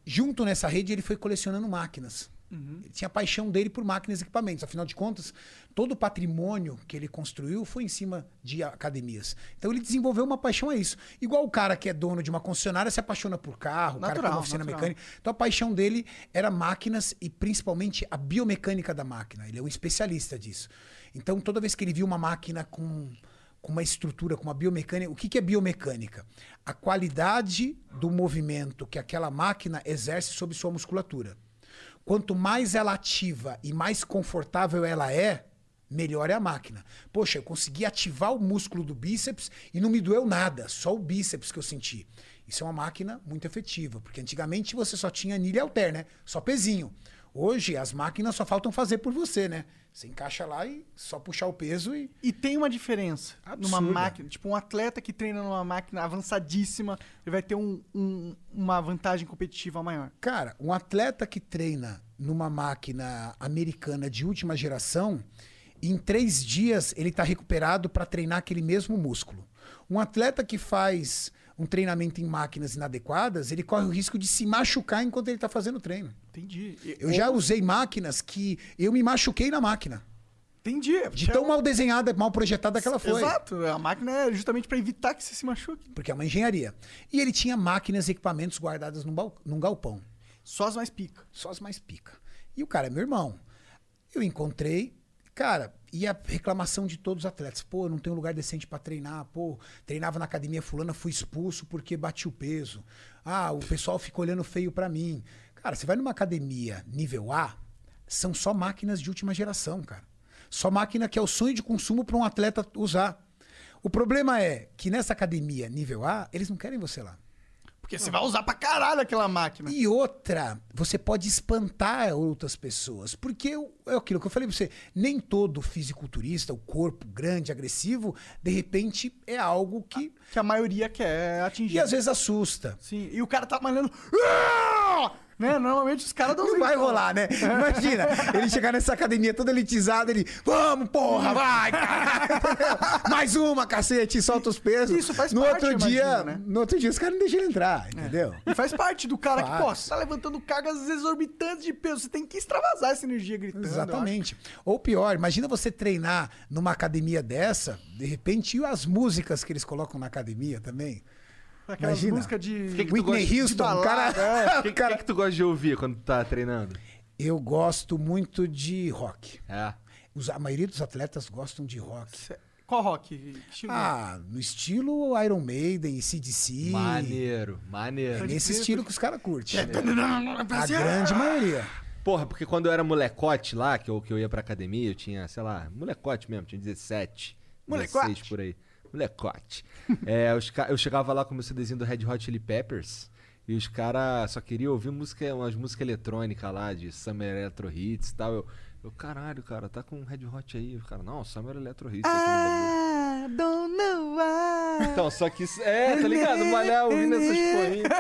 C: Junto nessa rede, ele foi colecionando máquinas. Ele tinha a paixão dele por máquinas e equipamentos. Afinal de contas, todo o patrimônio que ele construiu foi em cima de academias. Então ele desenvolveu uma paixão a isso. Igual o cara que é dono de uma concessionária se apaixona por carro, o cara que tem
A: Natural,
C: uma oficina
A: natural.
C: mecânica. Então a paixão dele era máquinas e principalmente a biomecânica da máquina. Ele é um especialista disso. Então toda vez que ele viu uma máquina com, com uma estrutura, com uma biomecânica, o que, que é biomecânica? A qualidade do movimento que aquela máquina exerce sobre sua musculatura. Quanto mais ela ativa e mais confortável ela é, melhor é a máquina. Poxa, eu consegui ativar o músculo do bíceps e não me doeu nada, só o bíceps que eu senti. Isso é uma máquina muito efetiva, porque antigamente você só tinha anilha halter, né? Só pezinho. Hoje as máquinas só faltam fazer por você, né? Você encaixa lá e só puxar o peso e
A: E tem uma diferença numa
C: Absurda.
A: máquina. Tipo, um atleta que treina numa máquina avançadíssima, ele vai ter um- um- uma vantagem competitiva maior.
C: Cara, um atleta que treina numa máquina americana de última geração, em três dias ele está recuperado para treinar aquele mesmo músculo. Um atleta que faz um treinamento em máquinas inadequadas, ele corre o risco de se machucar enquanto ele está fazendo o treino.
A: Entendi.
C: Eu já usei máquinas que eu me machuquei na máquina.
A: Entendi.
C: De tão mal desenhada, mal projetada que ela foi.
A: Exato. A máquina é justamente pra evitar que você se machuque.
C: Porque é uma engenharia. E ele tinha máquinas e equipamentos guardadas num, bal- num galpão.
A: Só as mais pica.
C: Só as mais pica. E o cara é meu irmão. Eu encontrei, cara, e a reclamação de todos os atletas. Pô, não tenho lugar decente pra treinar. Pô, treinava na academia fulana, fui expulso porque bati o peso. Ah, o pessoal fica olhando feio pra mim. Cara, você vai numa academia nível A, são só máquinas de última geração, cara. Só máquina que é o sonho de consumo para um atleta usar. O problema é que nessa academia nível A, eles não querem você lá.
A: Porque você vai usar pra caralho aquela máquina.
C: E outra, você pode espantar outras pessoas. Porque é aquilo que eu falei pra você. Nem todo fisiculturista, o corpo grande, agressivo, de repente é algo que.
A: Que a maioria quer atingir.
C: E às vezes assusta.
A: Sim. E o cara tá malhando. Ah! Né? Normalmente os caras dão
C: Não vai rolar, né? Imagina, ele chegar nessa academia todo elitizado, ele, vamos, porra, vai. [LAUGHS] Mais uma, cacete, solta os pesos.
A: Isso faz
C: no
A: parte,
C: outro dia,
A: imagino, né?
C: No outro dia, os caras não deixam ele entrar, entendeu?
A: E faz parte do cara que,
C: Faz.
A: pô, você tá levantando cargas exorbitantes de peso. Você tem que extravasar essa energia gritando.
C: Exatamente. Ou pior, imagina você treinar numa academia dessa, de repente, e as músicas que eles colocam na academia também.
A: Aquelas
C: Imagina.
A: músicas de.
B: Que que
C: Whitney
B: gosta de
C: Houston, o
A: balada,
C: cara.
B: O
C: o [LAUGHS]
B: que,
C: cara-
B: que, que tu gosta de ouvir quando tu tá treinando?
C: Eu gosto muito de rock.
B: É.
C: Os- a maioria dos atletas gostam de rock.
A: Cê- Qual rock? Estilo
C: Ah, no estilo Iron Maiden, CDC.
B: Maneiro,
C: É
B: maneiro.
C: nesse estilo que os caras curtem.
A: É,
C: A grande maioria.
B: Porra, porque quando eu era molecote lá, que eu, que eu ia pra academia, eu tinha, sei lá, molecote mesmo, tinha 17,
A: Molecote.
B: 16 por aí. Molecote. é, os eu chegava lá com o meu CDzinho do Red Hot Chili Peppers e os caras só queriam ouvir música, umas músicas eletrônicas lá, de Summer Electro Hits e tal. Eu, eu, caralho, cara, tá com Red Hot aí. O cara, não, Summer Electro Hits. bagulho."
A: Ah, don't know why.
B: Então, só que isso. É, tá ligado? Malhar ouvindo essas porrinhas.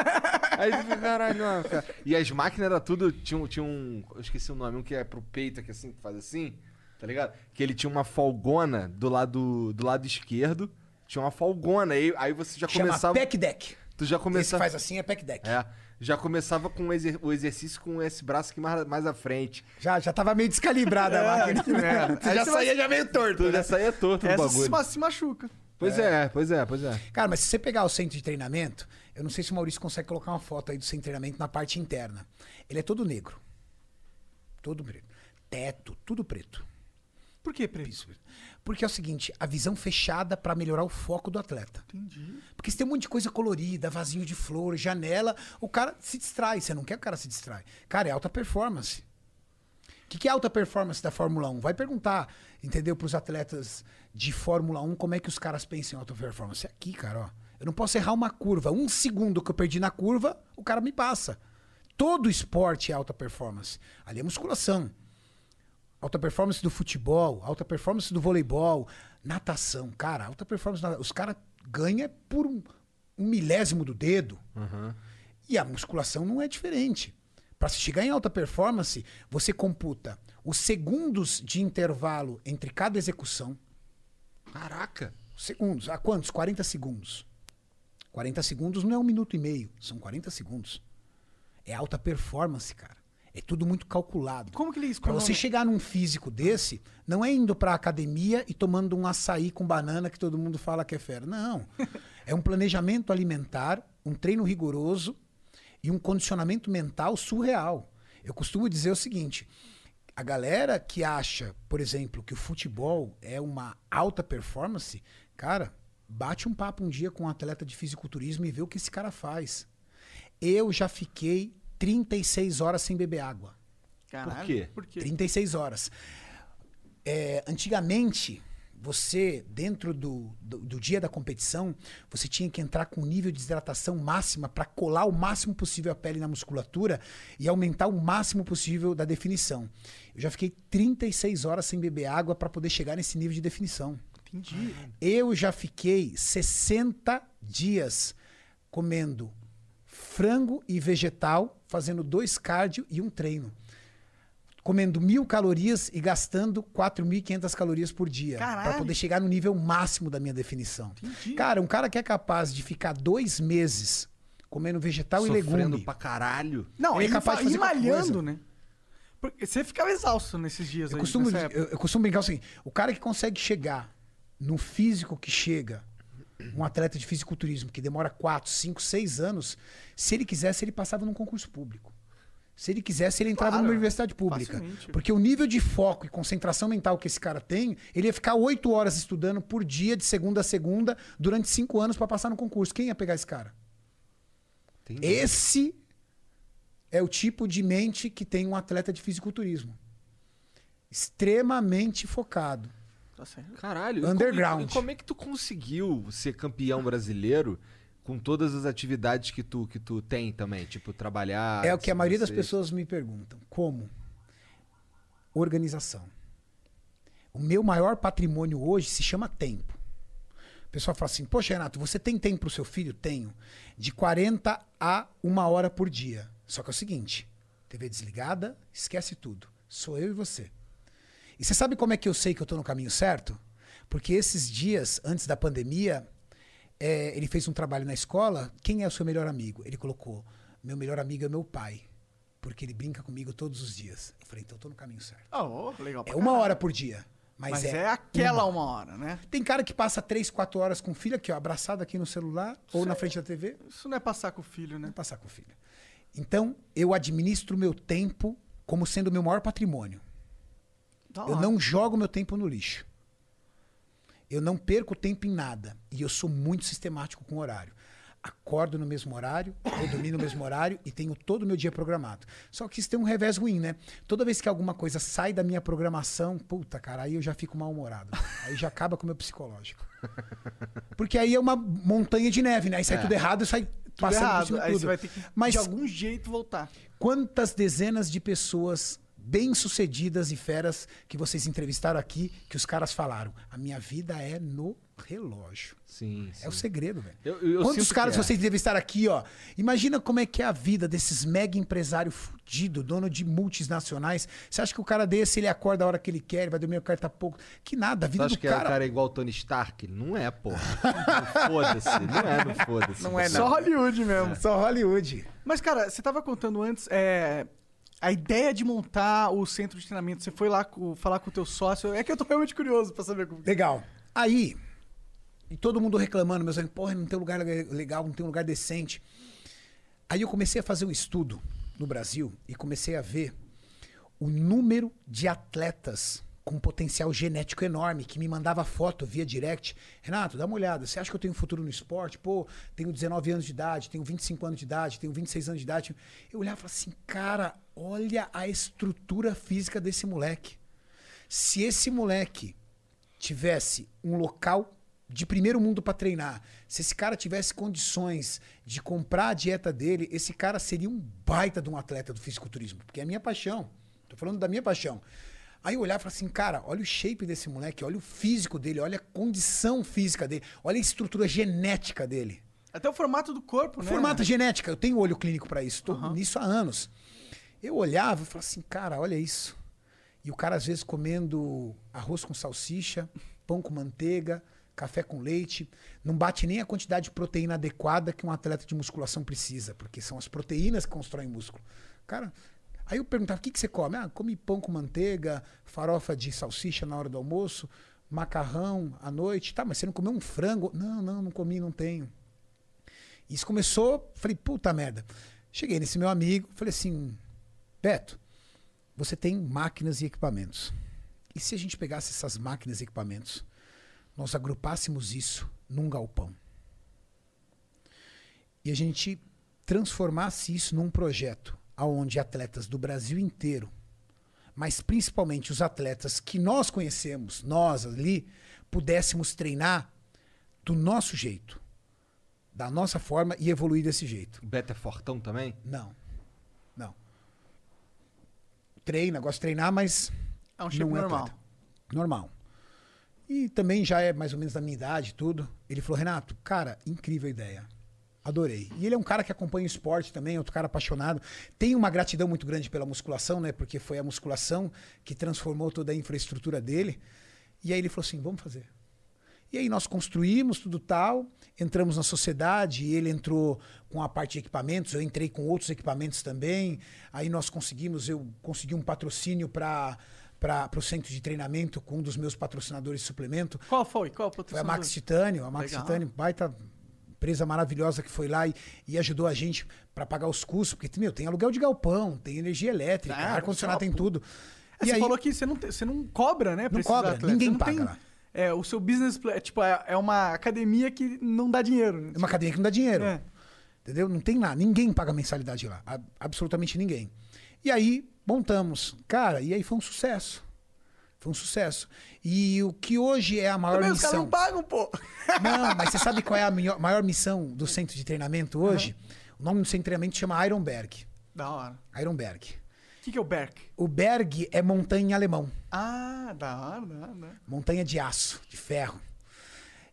B: Aí tu fica, caralho, não, cara. E as máquinas era tudo. Tinha, um- tinha um. Eu esqueci o nome, um que é pro peito, que assim, que faz assim. Tá ligado? Que ele tinha uma folgona do lado, do lado esquerdo. Tinha uma folgona. Aí, aí você já
C: Chama
B: começava.
C: pack deck.
B: Tu já
C: Esse
B: começava.
C: faz assim é pack deck.
B: É. Já começava com o, exer- o exercício com esse braço aqui mais, mais à frente.
C: Já, já tava meio descalibrada a máquina.
A: é.
C: Tu
A: Aí
C: já
A: você
C: saía
A: vai-
C: já meio torto.
B: Tu
C: né?
B: já saía torto do
A: Essa
B: bagulho.
A: se, se machuca.
B: Pois é. pois é, pois é.
C: Cara, mas se você pegar o centro de treinamento, eu não sei se o Maurício consegue colocar uma foto aí do centro de treinamento na parte interna. Ele é todo negro. Todo preto. Teto, tudo preto.
A: Por que, Pre?
C: Isso. Porque é o seguinte, a visão fechada pra melhorar o foco do atleta.
A: Entendi.
C: Porque se tem um monte de coisa colorida, vasinho de flor, janela, o cara se distrai. Você não quer que o cara se distrai. Cara, é alta performance. O que, que é alta performance da Fórmula 1? Vai perguntar, entendeu, pros atletas de Fórmula 1 como é que os caras pensam em alta performance. É aqui, cara, ó. Eu não posso errar uma curva. Um segundo que eu perdi na curva, o cara me passa. Todo esporte é alta performance. Ali é musculação. Alta performance do futebol, alta performance do voleibol, natação. Cara, alta performance. Os caras ganham por um, um milésimo do dedo. E a musculação não é diferente. Para se chegar em alta performance, você computa os segundos de intervalo entre cada execução.
B: Caraca.
C: Segundos. A quantos? 40 segundos. 40 segundos não é um minuto e meio, são 40 segundos. É alta performance, cara. É tudo muito calculado.
A: Como que ele
C: Pra você chegar num físico desse, não é indo pra academia e tomando um açaí com banana que todo mundo fala que é fera. Não. [LAUGHS] É um planejamento alimentar, um treino rigoroso e um condicionamento mental surreal. Eu costumo dizer o seguinte: a galera que acha, por exemplo, que o futebol é uma alta performance, cara, bate um papo um dia com um atleta de fisiculturismo e vê o que esse cara faz. Eu já fiquei 36 horas sem beber água.
A: Caralho,
B: quê?
A: Por quê?
C: 36 horas. É, antigamente, você, dentro do, do, do dia da competição, você tinha que entrar com um nível de desidratação máxima para colar o máximo possível a pele na musculatura e aumentar o máximo possível da definição. Eu já fiquei 36 horas sem beber água para poder chegar nesse nível de definição.
A: Entendi.
C: Eu já fiquei 60 dias comendo frango e vegetal, fazendo dois cardio e um treino. Comendo mil calorias e gastando 4.500 calorias por dia. Para poder chegar no nível máximo da minha definição. Cara, um cara que é capaz de ficar dois meses comendo vegetal e
B: Sofrendo
C: legume.
B: pra caralho.
A: Não,
C: Ele
A: ele
C: é capaz de
A: fa-
C: fazer
A: e malhando, né? Porque você ficava exausto nesses dias
C: Eu
A: aí.
C: costumo, eu, eu costumo brincar o seguinte: o cara que consegue chegar no físico que chega, um atleta de fisiculturismo que demora 4, 5, 6 anos, se ele quisesse, ele passava num concurso público. Se ele quisesse, ele entrava
A: Claro,
C: numa universidade pública.
A: facilmente.
C: Porque o nível de foco e concentração mental que esse cara tem, ele ia ficar 8 horas estudando por dia, de segunda a segunda, durante 5 anos para passar no concurso. Quem ia pegar esse cara?
B: Entendi.
C: Esse é o tipo de mente que tem um atleta de fisiculturismo. Extremamente focado.
A: Tá certo.
B: Caralho. e
C: Underground.
B: como- E, como é que tu conseguiu ser campeão brasileiro com todas as atividades que tu, que tu tem também? Tipo, trabalhar.
C: é o que a maioria das pessoas me perguntam. Como? Organização. O meu maior patrimônio hoje se chama tempo. O pessoal fala assim: Poxa, Renato, você tem tempo para o seu filho? Tenho. De 40 a uma hora por dia. Só que é o seguinte: TV desligada, esquece tudo. Sou eu e você. E você sabe como é que eu sei que eu tô no caminho certo? Porque esses dias, antes da pandemia, é, ele fez um trabalho na escola. Quem é o seu melhor amigo? Ele colocou: Meu melhor amigo é meu pai. Porque ele brinca comigo todos os dias. Eu falei: Então eu tô no caminho certo.
A: Oh, legal.
C: É uma hora por dia. Mas,
A: Mas,
C: é,
A: é, aquela uma hora, né?
C: Tem cara que passa três, quatro horas com o filho aqui, ó, abraçado aqui no celular ou na frente da TV.
A: Isso não é passar com o filho, né?
C: Não passar com o filho. Então, eu administro o meu tempo como sendo o meu maior patrimônio.
A: Da
C: Eu não jogo meu tempo no lixo. Eu não perco tempo em nada. E eu sou muito sistemático com o horário. acordo no mesmo horário, vou dormir no mesmo horário e tenho todo o meu dia programado. Só que isso tem um revés ruim, né? Toda vez que alguma coisa sai da minha programação, puta, cara, aí eu já fico mal-humorado. Aí já acaba com o meu psicológico. Porque aí é uma montanha de neve, né? Aí sai
B: É.
C: tudo errado e sai
A: Tudo
C: passando por
A: errado.
C: cima de
A: Aí
C: tudo.
A: você vai ter que,
C: Mas
A: de algum jeito, voltar.
C: quantas dezenas de pessoas bem-sucedidas e feras que vocês entrevistaram aqui, que os caras falaram, a minha vida é no relógio.
B: Sim, sim.
C: É o segredo, velho.
B: Eu- eu
C: Quantos
B: sinto
C: caras
B: que é.
C: vocês entrevistaram aqui, ó? Imagina como é que é a vida desses mega empresário fudido, dono de multinacionais. Você acha que o cara desse, ele acorda a hora que ele quer, ele vai dormir o cara tá pouco. Que nada, a
B: Você
C: vida
B: acha
C: do
B: que
C: cara...
B: o cara é igual o Tony Stark? Não é, porra. Não [LAUGHS] Foda-se. Não é, não foda-se.
C: Não é,
A: Só Hollywood mesmo.
C: Só Hollywood.
A: Mas, cara, você tava contando antes, é, a ideia de montar o centro de treinamento, você foi lá co- falar com o teu sócio, é que eu tô realmente curioso pra saber como...
C: Legal. Aí, e todo mundo reclamando, meus amigos, porra, não tem lugar le- legal, não tem lugar decente. Aí eu comecei a fazer um estudo no Brasil e comecei a ver o número de atletas com potencial genético enorme que me mandava foto via direct. Renato, dá uma olhada. Você acha que eu tenho futuro no esporte? Pô, tenho 19 anos de idade, tenho 25 anos de idade, tenho 26 anos de idade. Eu olhava e falava assim, cara, olha a estrutura física desse moleque. Se esse moleque tivesse um local de primeiro mundo para treinar, se esse cara tivesse condições de comprar a dieta dele, esse cara seria um baita de um atleta do fisiculturismo, porque é a minha paixão. Tô falando da minha paixão. Aí eu olhava e falava assim, cara, olha o shape desse moleque, olha o físico dele, olha a condição física dele, olha a estrutura genética dele.
A: Até o formato do corpo, né?
C: Formato genética, eu tenho olho clínico para isso, tô nisso há anos. Eu olhava e falava assim, cara, olha isso. E o cara às vezes comendo arroz com salsicha, pão com manteiga, café com leite, não bate nem a quantidade de proteína adequada que um atleta de musculação precisa, porque são as proteínas que constroem músculo. Cara, aí eu perguntava, o que, que você come? Ah, come pão com manteiga, farofa de salsicha na hora do almoço, macarrão à noite. Tá, mas você não comeu um frango? Não, não, não comi, não tenho. Isso começou, falei, puta merda. Cheguei nesse meu amigo, falei assim, Beto, você tem máquinas e equipamentos. E se a gente pegasse essas máquinas e equipamentos, nós agrupássemos isso num galpão? E a gente transformasse isso num projeto onde atletas do Brasil inteiro, mas principalmente os atletas que nós conhecemos, nós ali, pudéssemos treinar do nosso jeito, da nossa forma e evoluir desse jeito.
B: O Beto é fortão também?
C: Não. Não. Treina, gosta de treinar, mas
A: É um shape
C: não é
A: normal.
C: atleta. Normal. E também já é mais ou menos da minha idade e tudo. Ele falou, Renato, cara, incrível a ideia. Adorei. E ele é um cara que acompanha o esporte também, outro cara apaixonado. Tem uma gratidão muito grande pela musculação, né? Porque foi a musculação que transformou toda a infraestrutura dele. E aí ele falou assim: vamos fazer. E aí nós construímos tudo tal, entramos na sociedade, ele entrou com a parte de equipamentos, eu entrei com outros equipamentos também. Aí nós conseguimos, eu consegui um patrocínio para para o centro de treinamento com um dos meus patrocinadores de suplemento.
A: Qual foi? Qual a
C: Foi a
A: patrocinador?
C: Max Titânio, a Max
A: Legal.
C: Titânio, baita empresa maravilhosa que foi lá e, e ajudou a gente para pagar os custos, porque meu, tem aluguel de galpão, tem energia elétrica,
A: Ah,
C: ar-condicionado, tem tudo.
A: É,
C: e
A: você
C: aí,
A: falou que você não, você não cobra, né?
C: Não cobra, ninguém paga
A: tem-
C: lá.
A: É, o seu business plan, é, tipo, é, é uma academia que não dá dinheiro. né?
C: é uma academia que não dá dinheiro.
A: É.
C: Entendeu? Não tem lá, ninguém paga mensalidade lá, a- absolutamente ninguém. E aí montamos, cara, e aí foi um sucesso. Foi um sucesso. E o que hoje é a maior
A: Também os caras
C: missão.
A: não pagam, pô. [LAUGHS]
C: Não, mas você sabe qual é a [LAUGHS] maior missão do centro de treinamento hoje? O nome do centro de treinamento chama Ironberg.
A: Da hora.
C: Ironberg.
A: O que, que é o Berk?
C: O Berg é montanha em alemão.
A: Ah, da hora, da hora. da hora.
C: Montanha de aço, de ferro.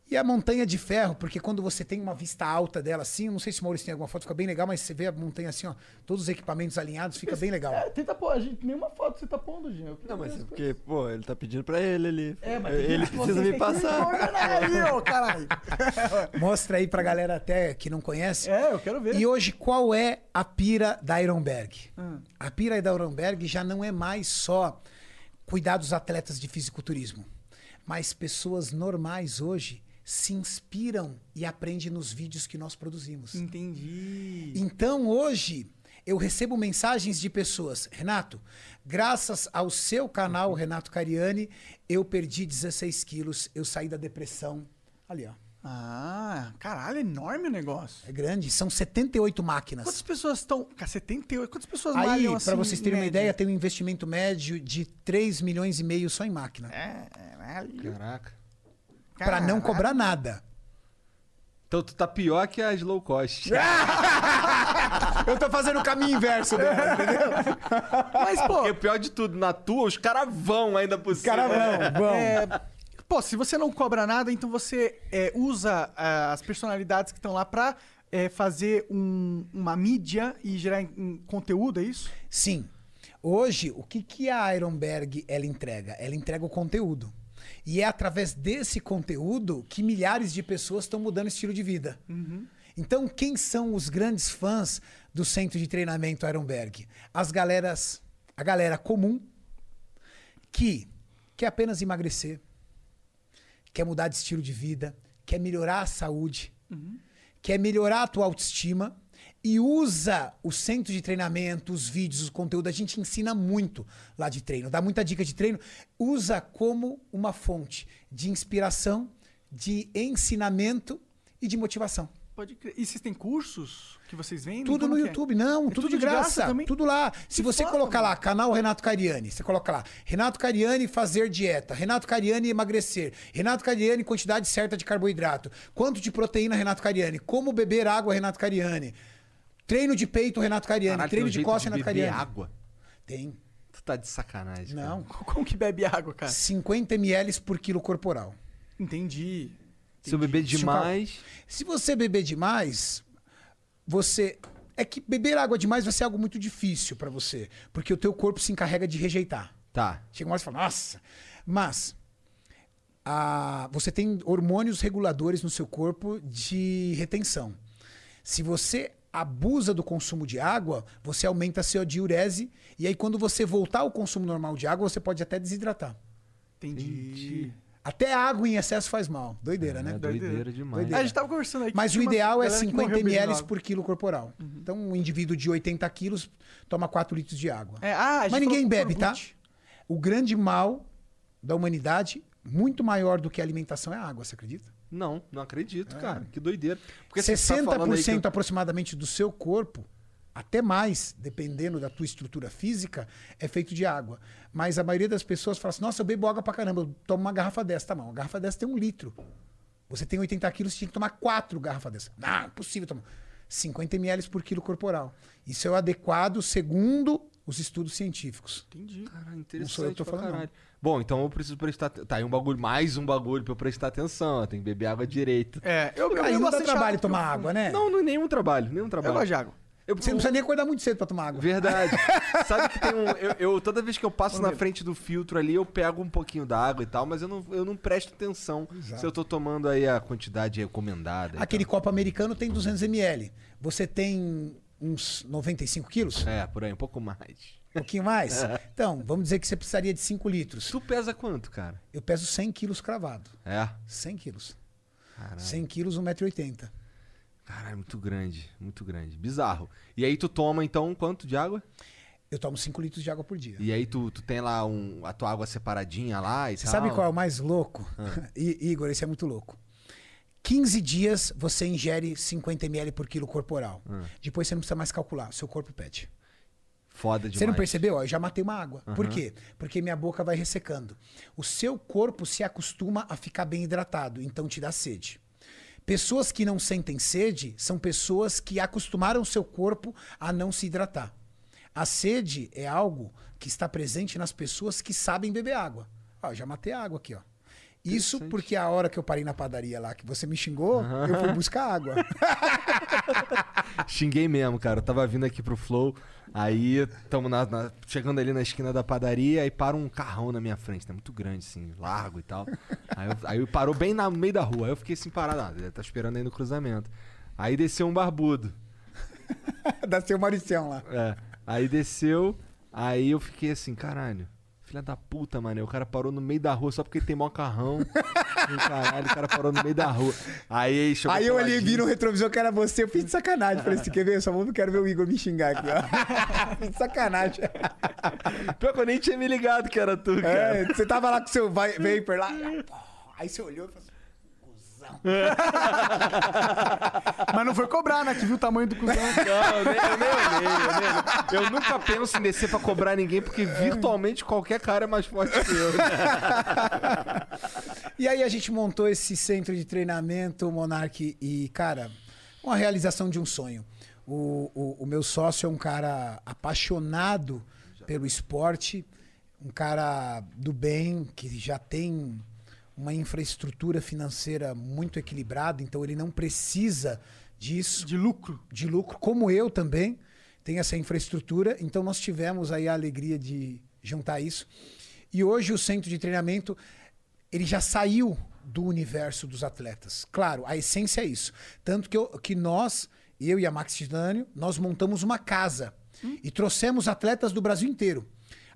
C: E a montanha de ferro, porque quando você tem uma vista alta dela assim, não sei se o Maurício tem alguma foto, fica bem legal, mas você vê a montanha assim, ó, todos os equipamentos alinhados, fica bem legal.
A: É, tenta pôr, a gente, nenhuma foto você tá pondo, queria
D: Não, mas é porque, pô, ele tá pedindo pra ele ali.
A: É, mas
D: ele precisa me passar.
A: aí, ô, [LAUGHS] caralho. [LAUGHS]
C: Mostra aí pra galera até que não conhece.
A: É, eu quero ver.
C: E hoje, qual é a pira da Ironberg?
A: Hum.
C: A pira da Ironberg já não é mais só cuidar dos atletas de fisiculturismo, mas pessoas normais hoje se inspiram e aprendem nos vídeos que nós produzimos.
A: Entendi.
C: Então hoje eu recebo mensagens de pessoas, Renato, graças ao seu canal, Renato Cariani, eu perdi 16 quilos, eu saí da depressão. Ali, ó.
A: Ah, caralho, é enorme o negócio.
C: É grande, são 78 máquinas.
A: Quantas pessoas estão. Cara, 78. Quantas pessoas
C: Aí,
A: malham assim?
C: pra vocês terem
A: em
C: uma
A: média?
C: ideia, tem um investimento médio de 3 milhões e meio só em máquina.
A: É, caralho.
B: Caraca.
C: Pra não cobrar nada.
B: Então tu tá pior que as low cost. [LAUGHS]
C: Eu tô fazendo o caminho inverso dela, [LAUGHS] entendeu?
A: Mas, pô,
B: Porque o pior de tudo, na tua, os caras vão ainda por cima.
C: Cara, vão, vão.
A: É, pô, se você não cobra nada, então você é, usa ah, as personalidades que estão lá pra é, fazer um- uma mídia e gerar em- em conteúdo, é isso?
C: Sim. Hoje, o que, que a Ironberg ela entrega? Ela entrega o conteúdo. E é através desse conteúdo que milhares de pessoas estão mudando o estilo de vida. Então, quem são os grandes fãs do centro de treinamento Ironberg? As galeras, a galera comum que quer apenas emagrecer, quer mudar de estilo de vida, quer melhorar a saúde, quer melhorar a tua autoestima e usa o centro de treinamento, os vídeos, o conteúdo. A gente ensina muito lá de treino, dá muita dica de treino. Usa como uma fonte de inspiração, de ensinamento e de motivação.
A: Pode crer. E vocês têm cursos que vocês vendem?
C: Tudo
A: Como
C: no
A: é?
C: YouTube, não,
A: É
C: tudo, de graça.
A: também?
C: tudo lá. Se
A: Que
C: você
A: foda,
C: colocar lá,
A: mano.
C: canal Renato Cariani, você coloca lá, Renato Cariani fazer dieta, Renato Cariani emagrecer, Renato Cariani quantidade certa de carboidrato, quanto de proteína Renato Cariani, como beber água Renato Cariani, treino de peito Renato Cariani,
B: Caralho,
C: treino de costa
B: de
C: Renato
B: beber
C: Cariani.
B: água.
C: Tem.
B: Tu tá de sacanagem. cara.
C: Não. [LAUGHS]
A: Como que bebe água, cara?
C: 50 ml por quilo corporal.
A: Entendi.
B: Se eu beber demais.
C: Se você beber demais, você é que beber água demais vai ser algo muito difícil pra você, porque o teu corpo se encarrega de rejeitar.
B: Tá.
C: Chega uma hora e fala, nossa. Mas a- você tem hormônios reguladores no seu corpo de retenção. Se você abusa do consumo de água, você aumenta a sua diurese. E aí, quando você voltar ao consumo normal de água, você pode até desidratar.
A: Entendi.
C: Até água em excesso faz mal. Doideira, né?
B: É doideira demais.
A: A gente tava conversando aí
C: Mas o ideal é
A: galera que
C: 50
A: morreu bebendo
C: ml.
A: Uhum.
C: por quilo corporal. Então, um indivíduo de 80 quilos toma 4 litros de água.
A: É, ah,
C: Mas ninguém bebe, tá? O grande mal da humanidade, muito maior do que a alimentação, é a água, você acredita?
B: Não, não acredito,
C: É.
B: cara. Que doideira. Porque você tá
C: 60%
B: falando aí que-
C: aproximadamente do seu corpo, até mais, dependendo da tua estrutura física, é feito de água. Mas a maioria das pessoas fala assim, nossa, eu bebo água pra caramba, eu tomo uma garrafa dessa. Tá, não, uma garrafa dessa tem um litro. Você tem 80 quilos, você tinha que tomar quatro garrafas dessa. Não, impossível tomar. 50 ml por quilo corporal. Isso é o adequado segundo os estudos científicos.
A: Entendi.
B: Caralho,
C: Não sou eu
B: interessante
C: que tô falando, não.
B: Bom, então eu preciso prestar. Tá aí um bagulho, mais um bagulho pra eu prestar atenção. Eu tenho que beber água direito.
A: É, eu, eu bebo
C: não dá trabalho
A: água,
C: tomar
A: eu-
C: água, né?
B: Não, não é nenhum trabalho, nenhum
A: Eu
B: trabalho.
A: gosto de água.
B: Eu,
C: Você não precisa nem acordar muito cedo pra tomar água.
B: Verdade. [LAUGHS] Sabe que tem um. Eu, eu- toda vez que eu passo na frente do filtro ali, eu pego um pouquinho da água e tal, mas eu não, eu não presto atenção se eu tô tomando aí a quantidade recomendada.
C: Aquele copo americano tem 200 ml. Você tem uns 95 quilos?
B: É, por aí, um pouco mais.
C: Um pouquinho mais? [LAUGHS] Então, vamos dizer que você precisaria de 5 litros.
B: Tu pesa quanto, cara?
C: Eu peso 100 quilos cravado.
B: É.
C: 100 quilos.
B: Caralho.
C: 100 quilos, 1,80m.
B: Caralho, muito grande, muito grande. Bizarro. E aí tu toma, então, quanto de água?
C: Eu tomo 5 litros de água por dia.
B: E aí tu, tu tem lá um, a tua água separadinha lá e
C: Você
B: tal?
C: sabe qual é o mais louco?
B: Ah. [LAUGHS]
C: I- Igor, esse é muito louco. 15 dias você ingere 50 ml por quilo corporal.
B: Ah.
C: Depois você não precisa mais calcular, seu corpo pede.
B: Foda demais.
C: Você não percebeu? Ó, eu já matei uma água. Por
B: Aham.
C: quê? Porque minha boca vai ressecando. O seu corpo se acostuma a ficar bem hidratado, então te dá sede. Pessoas que não sentem sede são pessoas que acostumaram o seu corpo a não se hidratar. A sede é algo que está presente nas pessoas que sabem beber água. Ó, já matei a água aqui, ó. Isso porque a hora que eu parei na padaria lá, que você me xingou, eu fui buscar água. [LAUGHS]
B: Xinguei mesmo, cara. Eu tava vindo aqui pro Flow, aí na- chegando ali na esquina da padaria, aí para um carrão na minha frente, né? Muito grande, assim, largo e tal. Aí, eu- aí parou bem na- no meio da rua. Aí eu fiquei assim parado, ah, ele tá esperando aí no cruzamento. Aí desceu um barbudo. [LAUGHS]
C: Dá seu Mauricião lá.
B: É. Aí desceu, aí eu fiquei assim, caralho. Filha da puta, mano. O cara parou no meio da rua só porque tem mó carrão. [LAUGHS] E, caralho, o cara parou no meio da rua. Aí
C: Aí eu olhei, vi no retrovisor que era você, eu fiz de sacanagem. Falei assim, quer ver? Eu só não quero ver o Igor me xingar aqui, ó. [LAUGHS] fiz de sacanagem.
B: Pior que eu nem tinha me ligado que era tu, cara.
C: É, você tava lá com seu vapor lá. Aí você olhou e falou assim, cuzão. [LAUGHS]
A: Mas não foi cobrar, né? Que viu o tamanho do cuzão.
B: Não, eu nem, eu nem olhei, eu nem olhei. Eu nunca penso em descer pra cobrar ninguém, porque virtualmente qualquer cara é mais forte que eu. [LAUGHS]
C: E aí a gente montou esse centro de treinamento, Monark, e, cara, uma realização de um sonho. O, o, o meu sócio é um cara apaixonado pelo esporte, um cara do bem, que já tem uma infraestrutura financeira muito equilibrada, então ele não precisa disso.
A: De lucro.
C: De lucro, como eu também tenho essa infraestrutura. Então nós tivemos aí a alegria de juntar isso. E hoje o centro de treinamento ele já saiu do universo dos atletas. Claro, a essência é isso. Tanto que, eu- que nós, eu e a Max Titânio, nós montamos uma casa e trouxemos atletas do Brasil inteiro.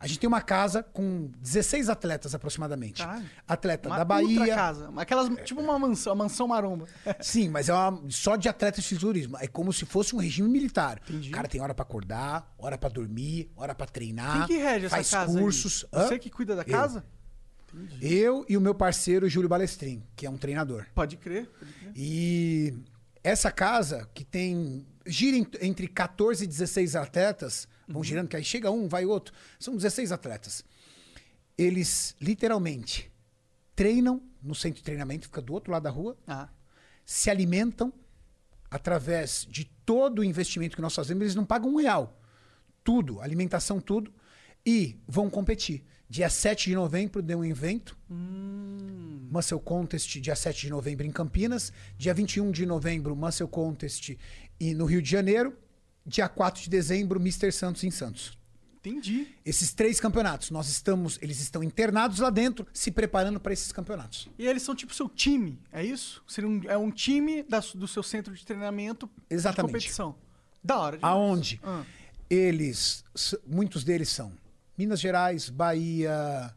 C: A gente tem uma casa com 16 atletas aproximadamente.
A: Caralho.
C: Atleta
A: Uma
C: da Bahia.
A: ultra casa. Aquelas, tipo uma mansão, uma mansão maromba. [LAUGHS]
C: Sim, mas é uma, só de atletas de fisiculturismo. É como se fosse um regime militar. O cara tem hora pra acordar, hora pra dormir, hora pra treinar.
A: Quem que rege essa
C: faz
A: casa? aí?
C: cursos. Hã?
A: Você que cuida da
C: Eu.
A: casa?
C: Eu e o meu parceiro Júlio Balestrin, que é um treinador.
A: Pode crer. Pode crer.
C: E essa casa, que tem. gira entre 14 e 16 atletas,
A: Uhum.
C: vão girando, que aí chega um, vai outro. São 16 atletas. Eles literalmente treinam no centro de treinamento, fica do outro lado da rua,
A: Ah.
C: se alimentam através de todo o investimento que nós fazemos, eles não pagam um real. Tudo, alimentação, tudo. E vão competir. Dia 7 de novembro tem um evento. Muscle Contest, dia 7 de novembro em Campinas. Dia 21 de novembro, Muscle Contest e no Rio de Janeiro. Dia 4 de dezembro, Mr. Santos em Santos.
A: Entendi.
C: Esses três campeonatos, nós estamos, eles estão internados lá dentro, se preparando para esses campeonatos.
A: E eles são tipo seu time, é isso? Seria um- é um time da do seu centro de treinamento
C: Exatamente.
A: de competição. Da hora. demais.
C: Aonde?
A: Ah.
C: Eles, muitos deles são Minas Gerais, Bahia,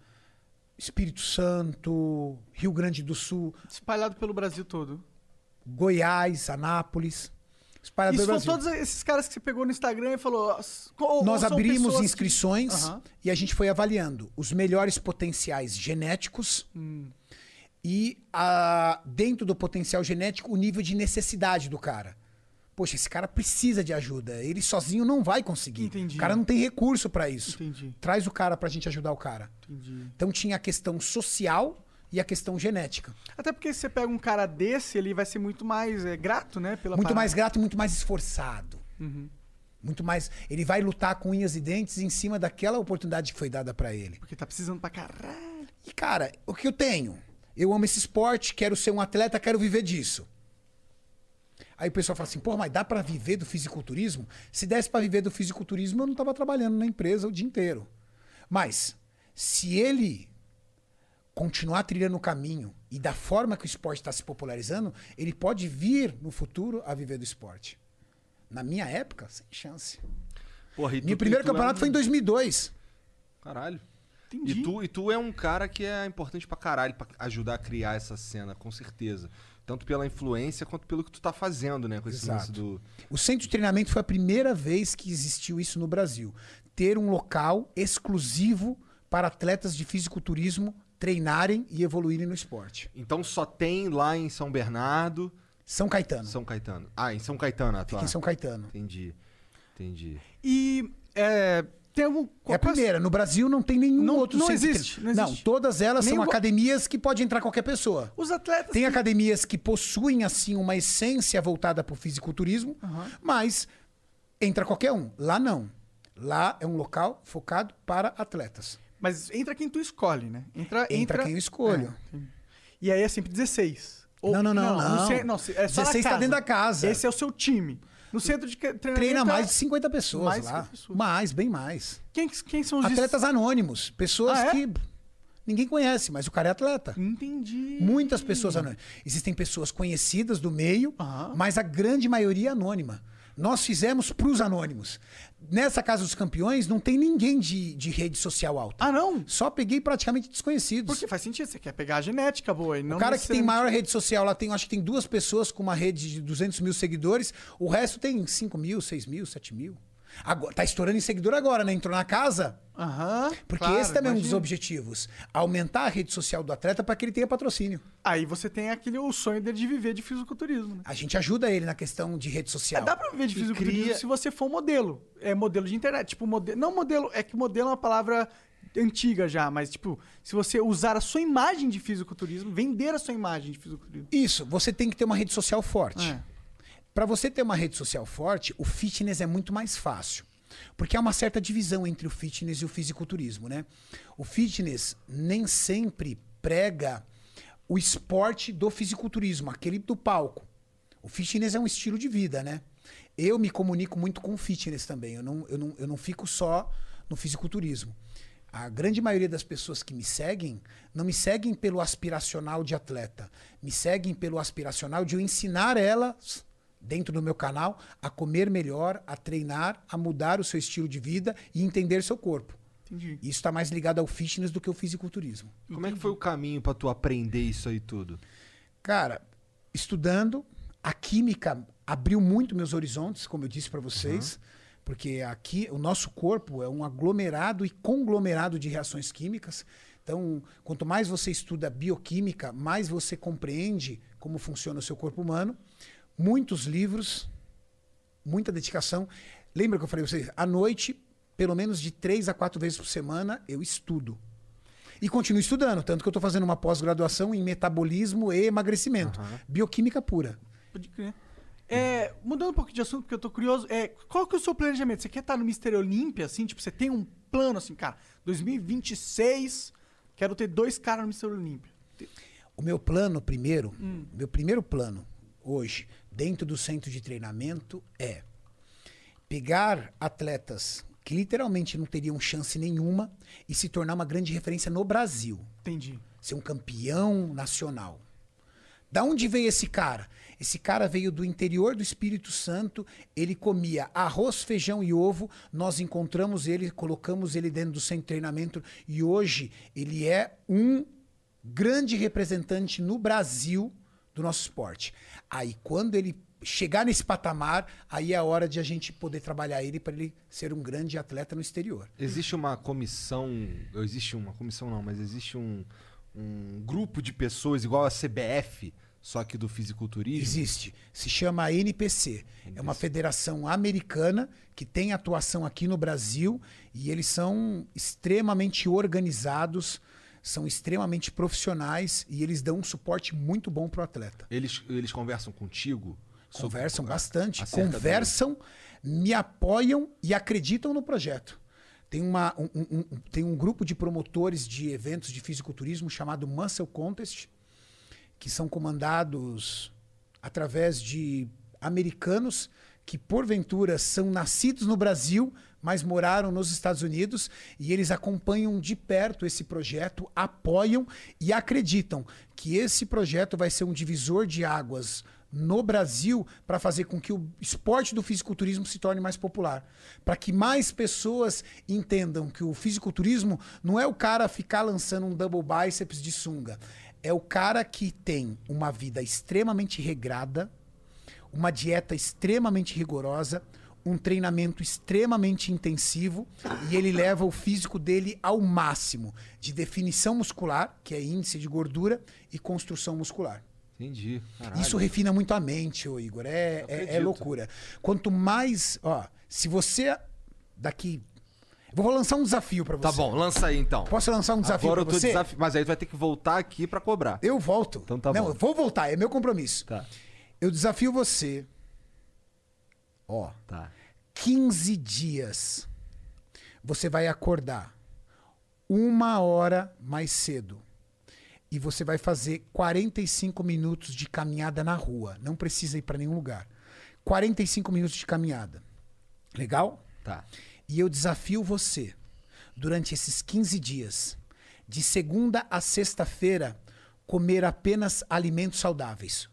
C: Espírito Santo, Rio Grande do Sul,
A: Espalhado pelo Brasil todo.
C: Goiás, Anápolis. Espalhado
A: Isso
C: Brasil.
A: todos esses caras que você pegou no Instagram e falou. "Ah, ou- ou
C: Nós abrimos
A: pessoas que-
C: inscrições
A: Aham.
C: e a gente foi avaliando os melhores potenciais genéticos
A: Hum.
C: e a- dentro do potencial genético o nível de necessidade do cara. Poxa, esse cara precisa de ajuda. Ele sozinho não vai conseguir.
A: Entendi.
C: O cara não tem recurso para isso.
A: Entendi.
C: Traz o cara pra gente ajudar o cara.
A: Entendi.
C: Então tinha a questão social e a questão genética.
A: Até porque se você pega um cara desse, ele vai ser muito mais é, grato, né? Pela
C: muito
A: parada.
C: mais grato e muito mais esforçado.
A: Uhum.
C: Muito mais. Ele vai lutar com unhas e dentes em cima daquela oportunidade que foi dada pra ele.
A: Porque tá precisando pra caralho.
C: E, cara, o que eu tenho? Eu amo esse esporte, quero ser um atleta, quero viver disso. Aí o pessoal fala assim, pô, mas dá pra viver do fisiculturismo? Se desse pra viver do fisiculturismo, eu não tava trabalhando na empresa o dia inteiro. Mas, se ele continuar trilhando o caminho e da forma que o esporte está se popularizando, ele pode vir no futuro a viver do esporte. Na minha época, sem chance.
B: Porra, e tu-
C: Meu primeiro
B: é
C: campeonato
B: um-
C: foi em 2002.
B: Caralho.
A: Entendi.
B: E tu, e tu é um cara que é importante pra caralho pra ajudar a criar essa cena, com certeza. Tanto pela influência quanto pelo que tu tá fazendo, né? Com esse lance
C: Exato.
B: do.
C: O centro de treinamento foi a primeira vez que existiu isso no Brasil. Ter um local exclusivo para atletas de fisiculturismo treinarem e evoluírem no esporte.
B: Então só tem lá em São Bernardo.
C: São Caetano.
B: São Caetano. Ah, em São Caetano, a tua.
C: Fica em São Caetano.
B: Entendi. Entendi.
A: E é, tem algum.
C: É a primeira. No Brasil não tem nenhum
A: Não-
C: outro
A: não
C: centro
A: existe, não existe.
C: todas elas
A: Nem
C: são academias que pode entrar qualquer pessoa.
A: Os atletas.
C: Tem
A: que-
C: academias que possuem, assim, uma essência voltada para o fisiculturismo, mas entra qualquer um. Lá não. Lá é um local focado para atletas.
A: Mas entra quem tu escolhe, né? Entra,
C: Entra quem eu escolho.
A: É, e aí é sempre 16. Ou-
C: Não, não, não, não.
A: não, é na
C: 16 tá
A: casa.
C: dentro da casa.
A: Esse é o seu time. No centro de treinamento.
C: Treina
A: é-
C: mais de 50 pessoas
A: mais de
C: lá.
A: 50 pessoas.
C: Mais, bem mais.
A: Quem, quem são os
C: Atletas anônimos. Pessoas
A: Ah, é?
C: que ninguém conhece, mas o cara é atleta.
A: Entendi.
C: Muitas pessoas anônimas. Existem pessoas conhecidas do meio,
A: Aham.
C: mas a grande maioria é anônima. Nós fizemos para os anônimos. Nessa Casa dos Campeões não tem ninguém de, de rede social alta.
A: Ah, não?
C: Só peguei praticamente desconhecidos.
A: Porque faz sentido. Você quer pegar a genética boa. E não
C: O cara que tem maior rede social lá tem, acho que tem duas pessoas com uma rede de 200 mil seguidores. O resto tem 5 mil, 6 mil, 7 mil. Agora, tá estourando em seguidor agora, né? Entrou na casa.
A: Aham.
C: Porque
A: claro,
C: esse também é um dos
A: imagina.
C: objetivos. Aumentar a rede social do atleta para que ele tenha patrocínio.
A: Aí você tem aquele o sonho dele de viver de fisiculturismo, né?
C: A gente ajuda ele na questão de rede
A: É,
C: social.
A: dá pra viver de fisiculturismo
B: cria-
A: se você for um modelo. É modelo de internet. Tipo, modelo. Não modelo. É que modelo é uma palavra antiga já, mas, tipo, se você usar a sua imagem de fisiculturismo, vender a sua imagem de fisiculturismo.
C: Isso, você tem que ter uma rede social forte.
A: É.
C: Para você ter uma rede social forte, o fitness é muito mais fácil. Porque há uma certa divisão entre o fitness e o fisiculturismo, né? O fitness nem sempre prega o esporte do fisiculturismo, aquele do palco. O fitness é um estilo de vida, né? Eu me comunico muito com fitness também. Eu não, eu não, eu não fico só no fisiculturismo. A grande maioria das pessoas que me seguem não me seguem pelo aspiracional de atleta, me seguem pelo aspiracional de eu ensinar elas, dentro do meu canal, a comer melhor, a treinar, a mudar o seu estilo de vida e entender seu corpo.
A: Entendi.
C: Isso está mais ligado ao fitness do que ao fisiculturismo.
B: Como é que foi o caminho pra tu aprender isso aí tudo?
C: Cara, estudando, a química abriu muito meus horizontes, como eu disse para vocês, porque aqui o nosso corpo é um aglomerado e conglomerado de reações químicas. Então, quanto mais você estuda bioquímica, mais você compreende como funciona o seu corpo humano. Muitos livros, muita dedicação. Lembra que eu falei para vocês? À noite, pelo menos de três a quatro vezes por semana, eu estudo. E continuo estudando, tanto que eu estou fazendo uma pós-graduação em metabolismo e emagrecimento. Bioquímica pura.
A: Pode crer. É, mudando um pouco de assunto, porque eu tô curioso, é, qual que é o seu planejamento? Você quer estar no Mister Olímpia, assim? Tipo, você tem um plano, assim, cara, 2026, quero ter dois caras no Mister Olímpia.
C: O meu plano primeiro, meu primeiro plano hoje, dentro do centro de treinamento, é pegar atletas que literalmente não teriam chance nenhuma e se tornar uma grande referência no Brasil.
A: Entendi.
C: Ser um campeão nacional. Da onde veio esse cara? Esse cara veio do interior do Espírito Santo. Ele comia arroz, feijão e ovo. Nós encontramos ele, colocamos ele dentro do centro de treinamento e hoje ele é um grande representante no Brasil do nosso esporte. Aí quando ele chegar nesse patamar, aí é a hora de a gente poder trabalhar ele para ele ser um grande atleta no exterior.
B: Existe uma comissão. Existe uma comissão não, mas existe um, um grupo de pessoas igual a CBF, só que do fisiculturismo.
C: Existe. Se chama NPC. É uma federação americana que tem atuação aqui no Brasil e eles são extremamente organizados, são extremamente profissionais e eles dão um suporte muito bom pro atleta.
B: Eles, eles conversam contigo?
C: Conversam bastante, conversam, me apoiam e acreditam no projeto. Tem, uma, um, um- um- tem um grupo de promotores de eventos de fisiculturismo chamado Muscle Contest, que são comandados através de americanos que, porventura, são nascidos no Brasil, mas moraram nos Estados Unidos, e eles acompanham de perto esse projeto, apoiam e acreditam que esse projeto vai ser um divisor de águas no Brasil para fazer com que o esporte do fisiculturismo se torne mais popular. Para que mais pessoas entendam que o fisiculturismo não é o cara ficar lançando um double biceps de sunga. É o cara que tem uma vida extremamente regrada, uma dieta extremamente rigorosa, um treinamento extremamente intensivo e ele leva o físico dele ao máximo de definição muscular, que é índice de gordura, e construção muscular.
B: Entendi. Caralho.
C: Isso refina muito a mente, ô Igor. É, é, é loucura. Quanto mais. Ó, se você. Daqui. Vou lançar um desafio pra você.
B: Tá bom, lança aí então.
C: Posso lançar um desafio
B: Agora eu
C: pra
B: tô
C: você?
B: desafi... Mas aí tu vai ter que voltar aqui pra cobrar.
C: Eu volto.
B: Então tá
C: Não,
B: bom.
C: eu vou voltar, é meu compromisso.
B: Tá.
C: Eu desafio você. Ó,
B: Tá.
C: 15 dias. Você vai acordar uma hora mais cedo. E você vai fazer 45 minutos de caminhada na rua. Não precisa ir para nenhum lugar. 45 minutos de caminhada. Legal?
B: Tá.
C: E eu desafio você, durante esses 15 dias, de segunda a sexta-feira, comer apenas alimentos saudáveis.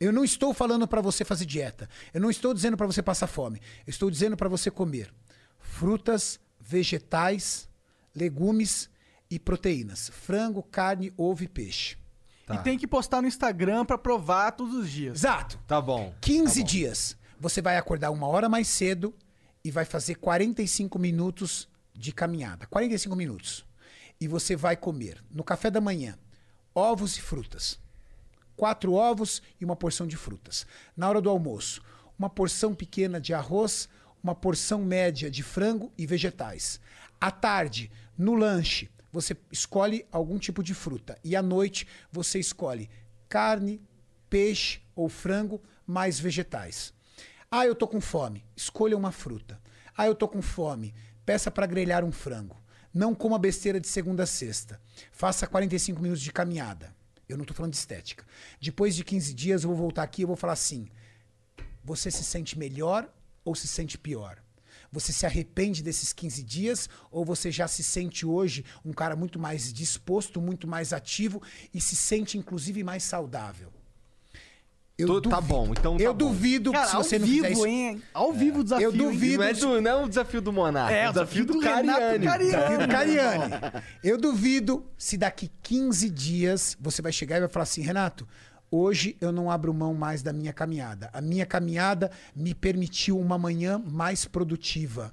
C: Eu não estou falando para você fazer dieta. Eu não estou dizendo para você passar fome. Eu estou dizendo para você comer frutas, vegetais, legumes e proteínas: frango, carne, ovo e peixe.
B: Tá.
A: E tem que postar no Instagram pra provar todos os dias.
C: Exato.
B: Tá bom.
C: 15 dias. Você vai acordar uma hora mais cedo e vai fazer 45 minutos de caminhada. 45 minutos. E você vai comer no café da manhã ovos e frutas. Quatro ovos e uma porção de frutas. Na hora do almoço, uma porção pequena de arroz, uma porção média de frango e vegetais. À tarde, no lanche, você escolhe algum tipo de fruta. E à noite, você escolhe carne, peixe ou frango, mais vegetais. Ah, eu tô com fome. Escolha uma fruta. Ah, eu tô com fome. Peça para grelhar um frango. Não coma besteira de segunda a sexta. Faça 45 minutos de caminhada. Eu não tô falando de estética. Depois de 15 dias, eu vou voltar aqui e vou falar assim: você se sente melhor ou se sente pior? Você se arrepende desses 15 dias ou você já se sente hoje um cara muito mais disposto, muito mais ativo e se sente inclusive mais saudável? Eu
B: Tô- tá
C: duvido.
B: bom, então tá
C: Eu
B: bom.
C: duvido
A: Cara,
C: que se
A: ao
C: você não
A: vivo,
C: fizer isso.
A: hein? Ao vivo o desafio.
C: Eu
A: hein?
C: duvido.
B: Não é, do, não é o desafio do Monarca,
A: É,
B: é o desafio do,
A: Renato
B: Cariani.
A: Cariani.
C: Desafio do Cariani. Eu duvido se daqui 15 dias você vai chegar e vai falar assim, Renato, hoje eu não abro mão mais da minha caminhada. A minha caminhada me permitiu uma manhã mais produtiva.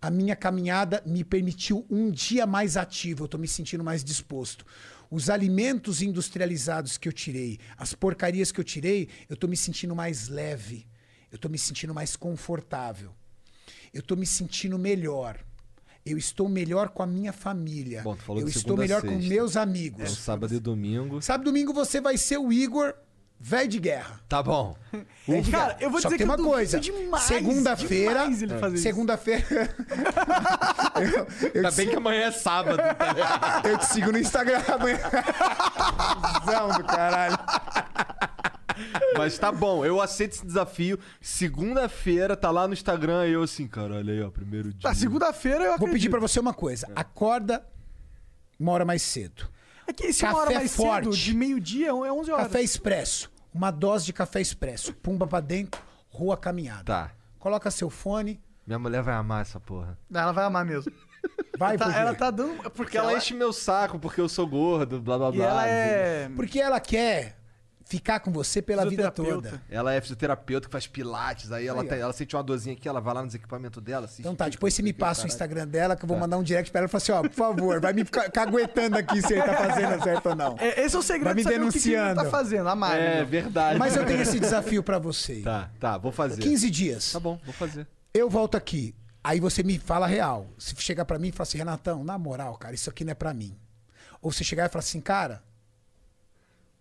C: A minha caminhada me permitiu um dia mais ativo. Eu estou me sentindo mais disposto. Os alimentos industrializados que eu tirei, as porcarias que eu tirei, eu estou me sentindo mais leve. Eu estou me sentindo mais confortável. Eu estou me sentindo melhor. Eu estou melhor com a minha família.
B: Bom,
C: eu estou melhor com meus
B: É,
C: amigos.
B: sábado e domingo.
C: Sábado e domingo você vai ser o Igor velho de guerra.
B: Tá bom. [LAUGHS]
C: De
A: Cara,
C: guerra.
A: eu vou
C: Só
A: dizer
C: que tem
A: que eu
C: uma coisa.
A: demais,
C: Segunda-feira. Segunda-feira. [LAUGHS] eu, eu
B: Ainda bem que amanhã é sábado. [LAUGHS]
C: Eu te sigo no Instagram amanhã. Zão do caralho.
B: Mas tá bom, eu aceito esse desafio. Segunda-feira tá lá no Instagram e eu assim, caralho, aí, ó, primeiro dia.
A: Tá, segunda-feira eu
C: Vou
A: acredito.
C: pedir pra você uma coisa. Acorda uma hora mais cedo.
A: É que se
C: Café
A: uma hora mais
C: forte.
A: cedo, de meio-dia, é 11 horas.
C: Café expresso. Uma dose de café expresso. Pumba pra dentro, rua caminhada.
B: Tá.
C: Coloca seu fone.
B: Minha mulher vai amar essa porra.
A: Ela vai amar mesmo. [LAUGHS]
C: Vai,
A: Tá-
C: por quê?
A: ela tá dando... Porque
B: Porque ela enche meu saco porque eu sou gordo, blá blá
A: E
B: blá.
A: ela é...
C: Porque ela quer ficar com você pela vida toda.
B: Ela é fisioterapeuta que faz pilates, aí ela,
C: Aí, ó.
B: tem- ela sente uma dorzinha aqui, ela vai lá nos equipamentos dela. assiste
C: Então tá, depois você me passa o. Instagram dela que eu vou
B: Tá.
C: mandar um direct pra ela e falar assim, ó, por favor, vai me ficar caguetando aqui se ele tá fazendo certo ou não.
A: É, Esse é o segredo
C: Vai me
A: de saber o que que
C: denunciando.
A: tá fazendo, a Mari.
B: É, verdade.
C: Mas eu tenho esse desafio pra você.
B: Tá, tá, vou fazer.
C: 15 dias.
B: Tá bom, vou fazer.
C: Eu volto aqui. Aí você me fala real. Se chegar pra mim e falar assim, Renatão, na moral, cara, isso aqui não é pra mim. Ou você chegar e falar assim, cara,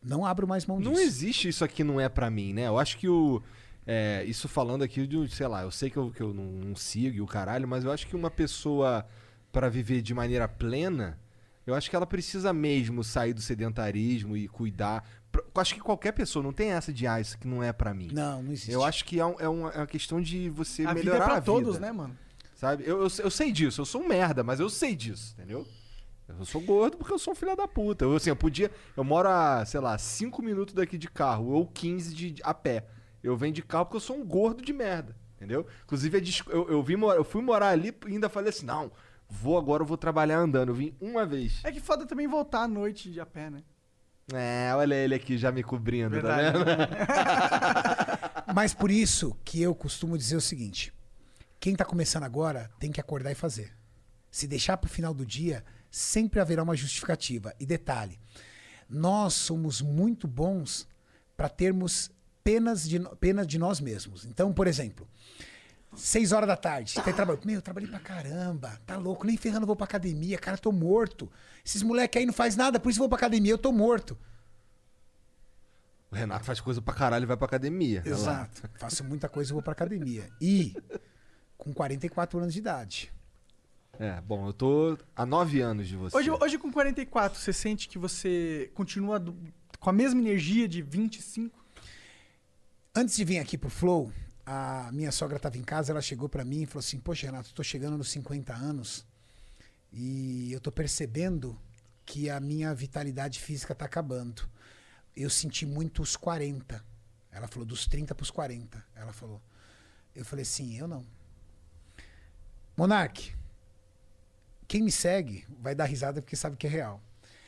C: não abro mais mão disso.
B: Não existe isso aqui não é pra mim, né? Eu acho que o. é, isso falando aqui de, sei lá, eu sei que eu, que eu não, não sigo e o caralho, mas eu acho que uma pessoa, pra viver de maneira plena, eu acho que ela precisa mesmo sair do sedentarismo e cuidar. Eu acho que qualquer pessoa, não tem essa de, ah, isso aqui não é pra mim.
C: Não, não existe.
B: Eu acho que é, um- é uma, é uma questão de você
A: A vida é
B: melhorar
A: pra
B: a vida.
A: todos, né, mano?
B: Sabe? Eu, eu, eu sei disso, eu sou um merda, mas eu sei disso, entendeu? Eu sou gordo porque eu sou um filho da puta. Eu, assim, eu podia. Eu moro a, sei lá, 5 minutos daqui de carro, ou 15 de, a pé. Eu venho de carro porque eu sou um gordo de merda. Entendeu? Inclusive, dis- eu, eu, vim mora- eu fui morar ali e ainda falei assim: não, vou agora, eu vou trabalhar andando. Eu vim uma vez.
A: É que foda também voltar à noite de a pé, né?
B: É, olha ele aqui já me cobrindo,
A: Verdade.
B: tá vendo? [LAUGHS]
C: Mas por isso que eu costumo dizer o seguinte: quem tá começando agora tem que acordar e fazer. Se deixar pro final do dia, sempre haverá uma justificativa. E detalhe, nós somos muito bons para termos penas de, pena de nós mesmos. Então, por exemplo, seis horas da tarde, você tá trabalhando. Meu, eu trabalhei pra caramba, tá louco, nem ferrando vou pra academia, cara, tô morto. Esses moleques aí não faz nada, por isso eu vou pra academia, eu tô morto.
B: O Renato faz coisa pra caralho e vai pra academia.
C: Exato. Faço muita coisa e vou pra academia. E com 44 anos de idade.
B: É, bom, eu tô há 9 anos de você.
A: Hoje, hoje, com 44, você sente que você continua do- com a mesma energia de 25?
C: Antes de vir aqui pro Flow, a minha sogra estava em casa, ela chegou pra mim e falou assim: Poxa, Renato, eu tô chegando nos 50 anos e eu tô percebendo que a minha vitalidade física tá acabando. Eu senti muito os 40. Ela falou dos 30 pros 40. Ela falou. Eu falei assim: Eu não. Monark, quem me segue vai dar risada porque sabe que é real.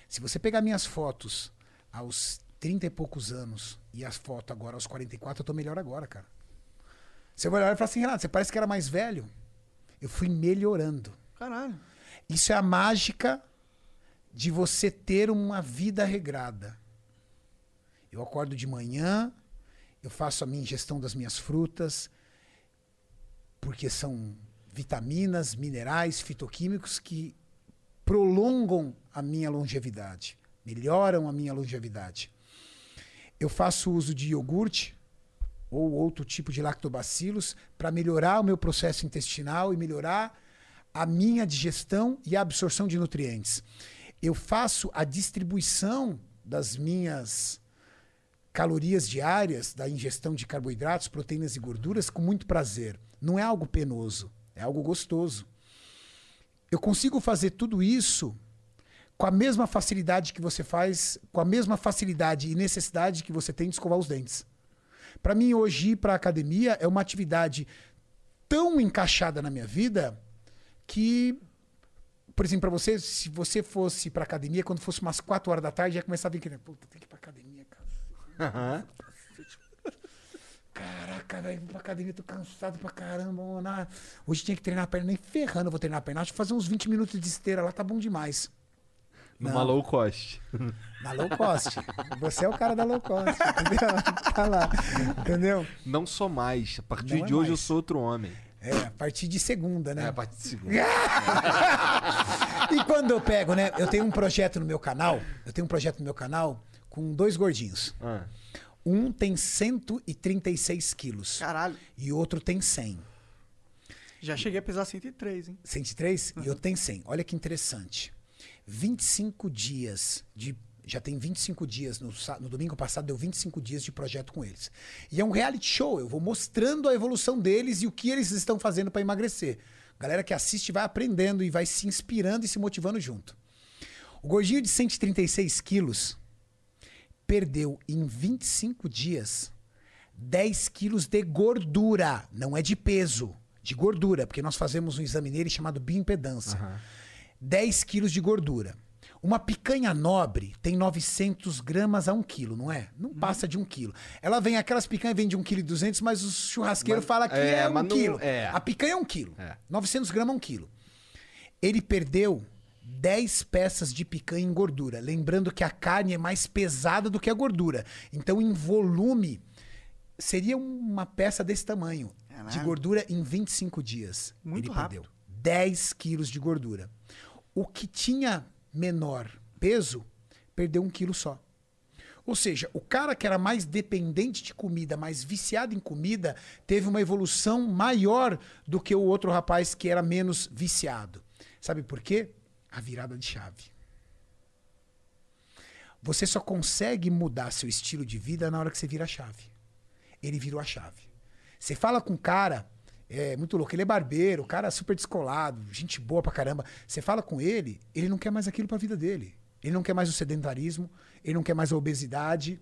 C: Se você pegar minhas fotos aos 30 e poucos anos e as fotos agora aos 44, eu tô melhor agora, cara. Você vai olhar e falar assim, Renato, você parece que era mais velho. Eu fui melhorando.
A: Caralho.
C: Isso é a mágica de você ter uma vida regrada. Eu acordo de manhã, eu faço a minha ingestão das minhas frutas, porque são vitaminas, minerais, fitoquímicos que prolongam a minha longevidade, melhoram a minha longevidade. Eu faço uso de iogurte ou outro tipo de lactobacilos para melhorar o meu processo intestinal e melhorar a minha digestão e a absorção de nutrientes. Eu faço a distribuição das minhas calorias diárias, da ingestão de carboidratos, proteínas e gorduras com muito prazer. Não é algo penoso, é algo gostoso. Eu consigo fazer tudo isso com a mesma facilidade que você faz, com a mesma facilidade e necessidade que você tem de escovar os dentes. Para mim, hoje ir para a academia é uma atividade tão encaixada na minha vida que, por exemplo, para você, se você fosse para academia, quando fosse umas 4 horas da tarde, ia começar a vir que puta, tem que ir para academia, cara. Caraca, velho, pra academia, tô cansado pra caramba. mano. Ah, Hoje tinha que treinar a perna, nem ferrando eu vou treinar a perna. Acho que fazer uns 20 minutos de esteira lá tá bom demais.
B: Numa low cost. [LAUGHS]
C: Na low cost. Você é o cara da low cost, [LAUGHS] entendeu? Tá lá, entendeu?
B: Não sou mais. A partir
C: Não é
B: de hoje eu
C: mais.
B: sou outro homem.
C: É, a partir de segunda, né?
B: É, a partir de segunda. [LAUGHS]
C: E quando eu pego, né? Eu tenho um projeto no meu canal. Eu tenho um projeto no meu canal com dois gordinhos.
B: Ah.
C: Um tem 136 quilos
A: Caralho.
C: e outro tem 100.
A: Já cheguei a pesar 103, hein?
C: 103 e eu tenho 100. Olha que interessante. 25 dias de. Já tem 25 dias. No, no domingo passado deu 25 dias de projeto com eles. E é um reality show. Eu vou mostrando a evolução deles e o que eles estão fazendo para emagrecer. Galera que assiste vai aprendendo e vai se inspirando e se motivando junto. O gordinho de 136 quilos perdeu em 25 dias 10 quilos de gordura. Não é de peso, de gordura, porque nós fazemos um exame nele chamado bioimpedância. 10 quilos de gordura. Uma picanha nobre tem 900 gramas a 1 quilo, não é? Não passa de 1 quilo. Ela vem, aquelas picanhas vêm de 1 quilo e 200, mas o churrasqueiro
B: Mas-
C: fala que
B: é,
C: é, 1
B: mas não-
C: quilo.
B: é.
C: A picanha é 1 quilo.
B: É.
C: 900 gramas é 1 quilo. Ele perdeu 10 peças de picanha em gordura. Lembrando que a carne é mais pesada do que a gordura. Então, em volume, seria uma peça desse tamanho de
A: Caralho.
C: gordura em 25 dias.
A: Muito
C: Ele
A: rápido.
C: perdeu 10 quilos de gordura. O que tinha menor peso, perdeu um quilo só. Ou seja, o cara que era mais dependente de comida, mais viciado em comida, teve uma evolução maior do que o outro rapaz que era menos viciado. Sabe por quê? A virada de chave. Você só consegue mudar seu estilo de vida na hora que você vira a chave. Ele virou a chave. Você fala com um cara, é muito louco, ele é barbeiro, o cara super descolado, gente boa pra caramba. Você fala com ele, ele não quer mais aquilo pra vida dele. Ele não quer mais o sedentarismo, ele não quer mais a obesidade,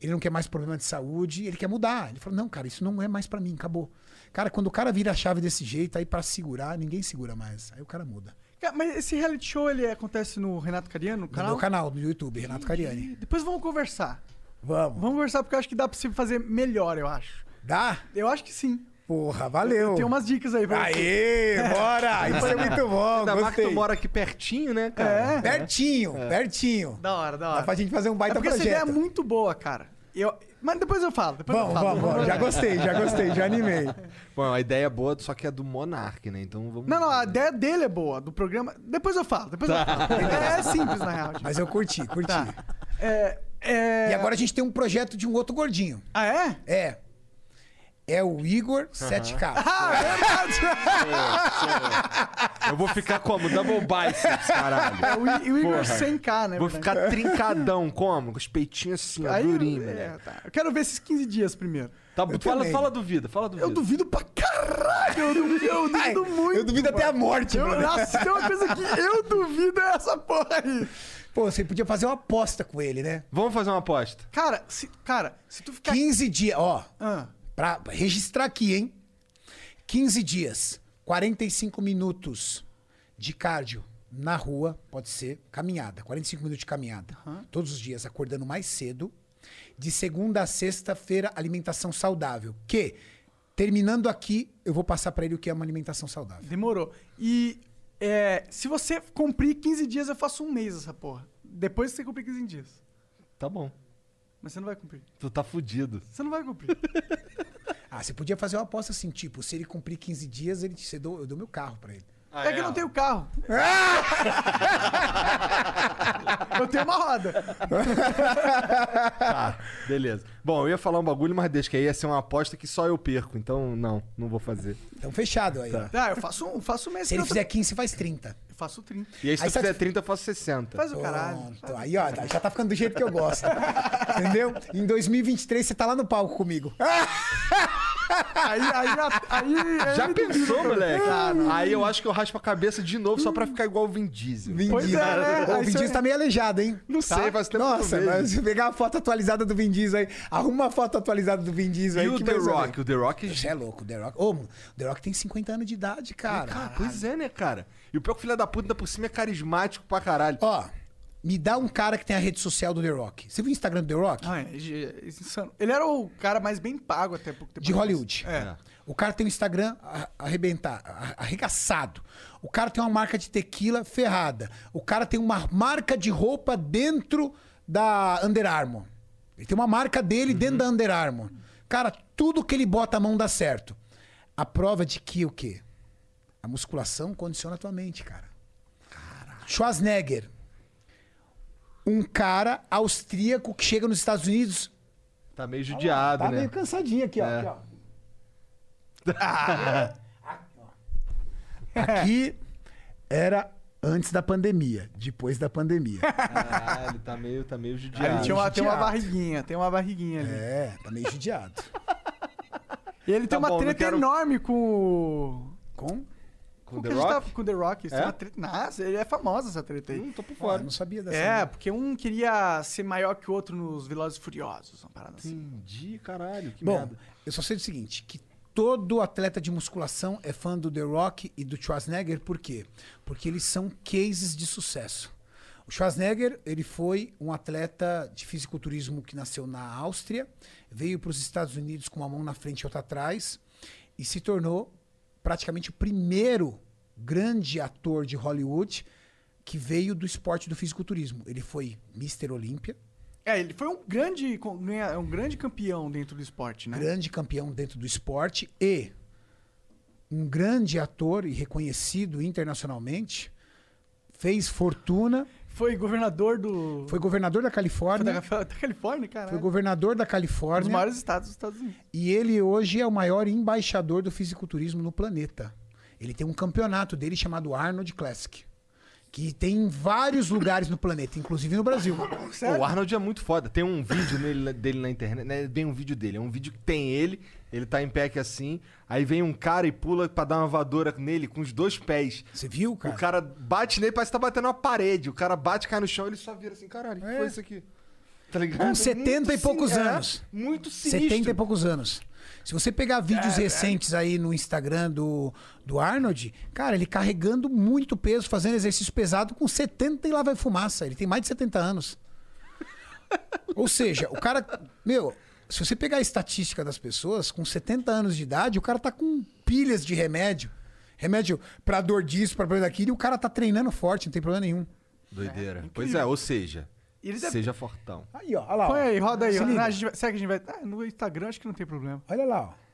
C: ele não quer mais problema de saúde, ele quer mudar. Ele fala: "Não, cara, isso não é mais pra mim, acabou". Cara, quando o cara vira a chave desse jeito, aí pra segurar, ninguém segura mais. Aí o cara muda.
A: Mas esse reality show, ele acontece no Renato Cariano, no
C: No
A: canal?
C: meu canal, no YouTube, Renato Cariani.
A: Depois vamos conversar.
C: Vamos.
A: Vamos conversar porque eu acho que dá pra você fazer melhor, eu acho.
C: Dá?
A: Eu acho que sim.
C: Porra, valeu.
A: Tem umas dicas aí pra você.
C: Aê, bora! [LAUGHS] Isso é muito bom,
B: Ainda mais que tu
C: gostei.
B: mora aqui pertinho, né, cara?
A: É.
C: Pertinho, pertinho.
A: Da hora, da
C: Dá
A: hora.
C: pra gente fazer um
A: É
C: baita
A: porque essa ideia
C: projeto.
A: é muito boa, cara. Eu... Mas depois eu falo. Depois
C: Vamos,
A: eu falo.
C: vamos, vamos. Já gostei, já gostei, já animei.
B: Bom, a ideia é boa, só que é do Monark, né? Então vamos.
A: Não, não, a ideia dele é boa, do programa. Depois eu falo, depois eu falo. É, é simples, na real.
C: Mas eu curti, curti.
A: Tá. É, é...
C: E agora a gente tem um projeto de um outro gordinho.
A: Ah, é?
C: É. É o Igor 7K. [LAUGHS]
A: Ah, é verdade!
B: Eu vou ficar como? Double biceps, caralho.
A: É, o, I- o Igor
B: Porra.
A: 100k, né?
B: Vou ficar trincadão, como? Com os peitinhos assim, ó,
A: Aí,
B: durinho,
A: é,
B: né?
A: tá. Eu quero ver esses 15 dias primeiro.
B: Tá,
C: Eu
B: fala,
C: também.
B: fala do vida, fala do vida.
A: Eu duvido pra caralho! Eu duvido, eu
C: Ai,
A: duvido muito.
C: eu duvido até a morte,
A: Eu,
C: mano.
A: nossa, tem uma coisa que eu duvido é essa porra aí.
C: Pô, você podia fazer uma aposta com ele, né?
B: Vamos fazer uma aposta.
A: Cara, se, cara, se tu ficar.
C: 15 dias, ó.
A: Ah,
C: Pra registrar aqui, hein? 15 dias, 45 minutos de cardio na rua, pode ser, caminhada, 45 minutos de caminhada. Todos os dias, acordando mais cedo. De segunda a sexta-feira, alimentação saudável. Que Terminando aqui, eu vou passar pra ele o que é uma alimentação saudável.
A: Demorou. E é, se você cumprir 15 dias, eu faço um mês essa porra. Depois que você cumprir 15 dias.
B: Tá bom.
A: Mas você não vai cumprir.
B: Tu tá fudido.
A: Você não vai cumprir. [LAUGHS]
C: Ah, você podia fazer uma aposta assim, tipo, se ele cumprir 15 dias, ele, você dou, eu dou meu carro pra ele.
A: É que eu não tenho carro. [LAUGHS] eu tenho uma roda.
B: Tá, beleza. Bom, eu ia falar um bagulho, mas deixa que aí ia ser uma aposta que só eu perco. Então, não, não vou fazer.
C: Então, fechado aí. ó.
A: Ah, eu faço um, faço um mês
C: Se ele fizer 15, você faz 30.
A: Eu faço 30.
B: E aí, se
C: Aí
B: fizer 30, eu faço 60.
A: Faz o caralho.
C: Pronto. Aí, ó, já tá ficando do jeito que eu gosto. [LAUGHS] Entendeu? Em 2023, você tá lá no palco comigo. [LAUGHS]
A: Aí, aí, aí, aí
B: Já
A: ele
B: pensou, moleque?
A: Ah,
B: aí eu acho que eu raspo a cabeça de novo só pra ficar igual o Vin Diesel.
C: Vin
A: Pois
C: Diesel.
A: é, né?
C: Ô, O
A: Aí
C: Vin
A: você-
C: Diesel tá meio aleijado, hein?
B: Não sei, faz tempo
C: Nossa,
B: que eu não
C: mas
B: vejo.
C: se pegar a foto atualizada do Vin Diesel aí, arruma uma foto atualizada do Vin Diesel
B: E
C: aí.
B: o
C: que
B: The. Rock? O The Rock...
C: Você é louco, o The Rock. Ô, o The Rock tem 50 anos de idade, cara.
B: Cara, pois é, né, cara? E o pior que o filho da puta ainda por cima é carismático pra caralho.
C: Ó, me dá um cara que tem a rede social do The Rock. Você viu o Instagram do The Rock?
A: Ah, é, é insano. Ele era o cara mais bem pago até pouco tempo.
C: De. Hollywood.
A: É.
C: O cara tem um Instagram arrebentar, arregaçado. O cara tem uma marca de tequila ferrada. O cara tem uma marca de roupa dentro da Under Armour. Ele tem uma marca dele dentro da Under Armour. Cara, tudo que ele bota a mão dá certo. A prova de que o quê? A musculação condiciona a tua mente, cara. Schwarzenegger. Um cara austríaco que chega nos Estados Unidos.
B: Tá meio judiado,
C: Tá
B: né?
C: meio cansadinho aqui, ó.
B: É.
C: Aqui, ó. [LAUGHS] Aqui era antes da pandemia, depois da pandemia.
B: Caralho, tá meio, tá meio judiado.
A: ele tinha uma, tem uma barriguinha, tem uma barriguinha ali.
C: É, tá meio judiado.
A: E ele tem
B: Tá
A: uma
B: bom,
A: treta
B: quero-
A: enorme com o.
C: Com?
B: Com
A: o
B: The
A: que a gente
B: Rock?
A: tá- com The Rock. Isso
B: É?
A: é uma treta. Nossa, ele é famosa essa treta aí.
B: Hum, tô por
C: Ah,
B: fora.
C: eu não sabia dessa.
A: É, porque um queria ser maior que o outro nos Velozes Furiosos, uma parada assim.
B: Entendi, caralho. Que
C: Bom,
B: merda.
C: eu só sei o seguinte, que todo atleta de musculação é fã do The Rock e do Schwarzenegger, por quê? Porque eles são cases de sucesso. O Schwarzenegger, ele foi um atleta de fisiculturismo que nasceu na Áustria, veio para os Estados Unidos com uma mão na frente e outra atrás e se tornou praticamente o primeiro grande ator de Hollywood que veio do esporte do fisiculturismo. Ele foi Mr. Olímpia,
A: É, ele foi um grande, né, um grande campeão dentro do esporte, né?
C: grande campeão dentro do esporte e um grande ator e reconhecido internacionalmente, fez fortuna,
A: Foi governador do.
C: foi governador da
A: foi
C: Califórnia,
A: da, da Califórnia, cara.
C: foi governador da
A: Um dos
C: Califórnia
A: maiores estados dos Estados Unidos.
C: e ele hoje é o maior embaixador do fisiculturismo no planeta. Ele tem um campeonato dele chamado Arnold Classic, que tem em vários lugares no planeta, inclusive no Brasil.
B: Pô, o Arnold é muito foda. Tem um vídeo nele- dele na internet. Não é bem um vídeo dele. É um vídeo que tem ele. Ele tá em pé aqui assim. Aí vem um cara e pula pra dar uma voadora nele com os dois pés.
C: Você viu, cara?
B: O cara bate nele, parece que tá batendo uma parede. O cara bate, cai no chão ele só vira assim, caralho, o que
C: É.
B: foi isso aqui? Tá ligado?
C: Com 70 e poucos
B: sin- é,
C: anos.
B: muito sinistro.
C: 70 e poucos anos. Se você pegar vídeos recentes aí no Instagram do, do Arnold, cara, ele carregando muito peso, fazendo exercício pesado com 70 e lá vai fumaça. Ele tem mais de 70 anos. Ou seja, o cara. Meu, se você pegar a estatística das pessoas, com 70 anos de idade, o cara tá com pilhas de remédio. Remédio pra dor disso, pra problema daquilo, e o cara tá treinando forte, não tem problema nenhum.
B: Doideira. pois é, ou seja,
A: ele deve-
B: seja fortão.
C: Aí, ó, olha lá. ó.
A: Põe aí, roda aí.
C: Se
A: ó. a gente vai- será que a gente vai. Ah, no Instagram acho que não tem problema.
C: Olha lá, ó.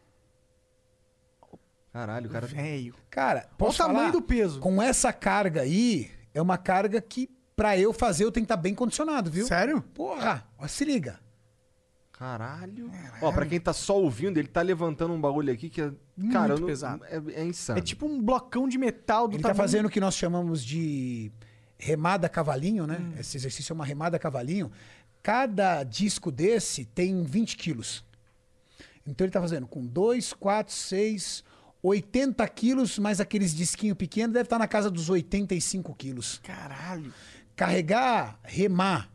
B: Caralho, o cara.
A: Velho.
C: Cara, posso
A: o tamanho
C: falar?
A: do peso.
C: Com essa carga aí, é uma carga que, pra eu fazer, eu tenho que estar bem condicionado, viu?
A: Sério?
C: Porra, ó, se liga.
B: Caralho. Ó, pra quem tá só ouvindo, ele tá levantando um bagulho aqui que é. Cara, eu não-
A: pesado.
B: É, é insano.
A: É tipo um blocão de metal do
C: Ele tá
A: tamanho-
C: fazendo o que nós chamamos de remada cavalinho, né? Esse exercício é uma remada cavalinho. Cada disco desse tem 20 quilos. Então ele tá fazendo com 2, 4, 6, 80 quilos, mais aqueles disquinhos pequenos, deve estar na casa dos 85 quilos.
A: Caralho.
C: Carregar, remar,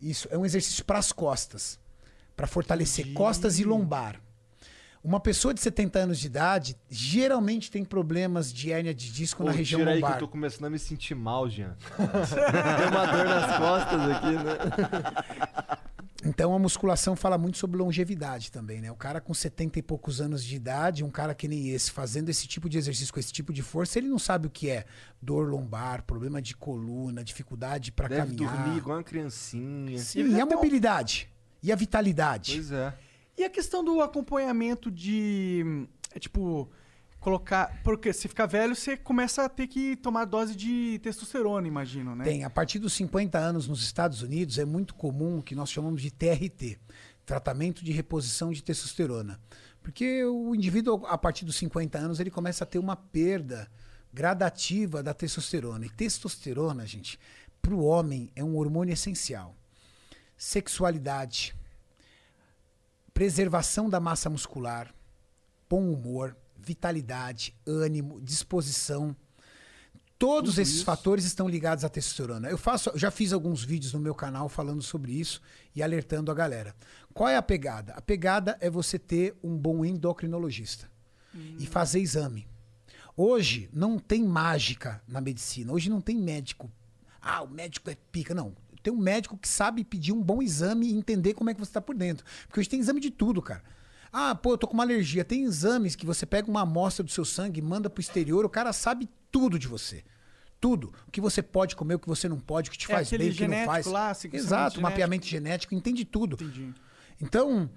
C: isso é um exercício para as costas, para fortalecer costas e lombar. Uma pessoa de 70 anos de idade geralmente tem problemas de hérnia de disco
B: Pô,
C: na região
B: tira aí que
C: lombar.
B: eu tô começando a me sentir mal, Jean. [LAUGHS]
D: Tem uma dor nas costas aqui, né? [LAUGHS]
C: Então a musculação fala muito sobre longevidade também, né? O cara com 70 e poucos anos de idade, um cara que nem esse, fazendo esse tipo de exercício com esse tipo de força, ele não sabe o que é dor lombar, problema de coluna, dificuldade para
B: Deve
C: caminhar.
B: dormir igual uma criancinha.
C: Sim, e a mobilidade? E a vitalidade?
B: Pois é.
A: E a questão do acompanhamento de. É tipo. Colocar. Porque se ficar velho, você começa a ter que tomar dose de testosterona, imagino, né?
C: Tem. A partir dos 50 anos nos Estados Unidos é muito comum o que nós chamamos de TRT tratamento de reposição de testosterona. Porque o indivíduo, a partir dos 50 anos, ele começa a ter uma perda gradativa da testosterona. E testosterona, gente, para o homem é um hormônio essencial. Sexualidade, preservação da massa muscular, bom humor, vitalidade, ânimo, disposição. Todos esses fatores estão ligados à testosterona. Eu faço, já fiz alguns vídeos no meu canal falando sobre isso e alertando a galera. Qual é a pegada? A pegada é você ter um bom endocrinologista e fazer exame. Hoje não tem mágica na medicina. Hoje não tem médico. Ah, o médico é pica. Não. Tem um médico que sabe pedir um bom exame e entender como é que você está por dentro. Porque hoje tem exame de tudo, cara. Ah, pô, eu tô com uma alergia. Tem exames que você pega uma amostra do seu sangue, manda pro exterior, o cara sabe tudo de você. Tudo. O que você pode comer, o que você não pode, o que te
A: É
C: faz bem, o que não faz.
A: lá, sequenciamento
C: Exato,
A: genético.
C: mapeamento genético, entende tudo.
A: Entendi.
C: Então,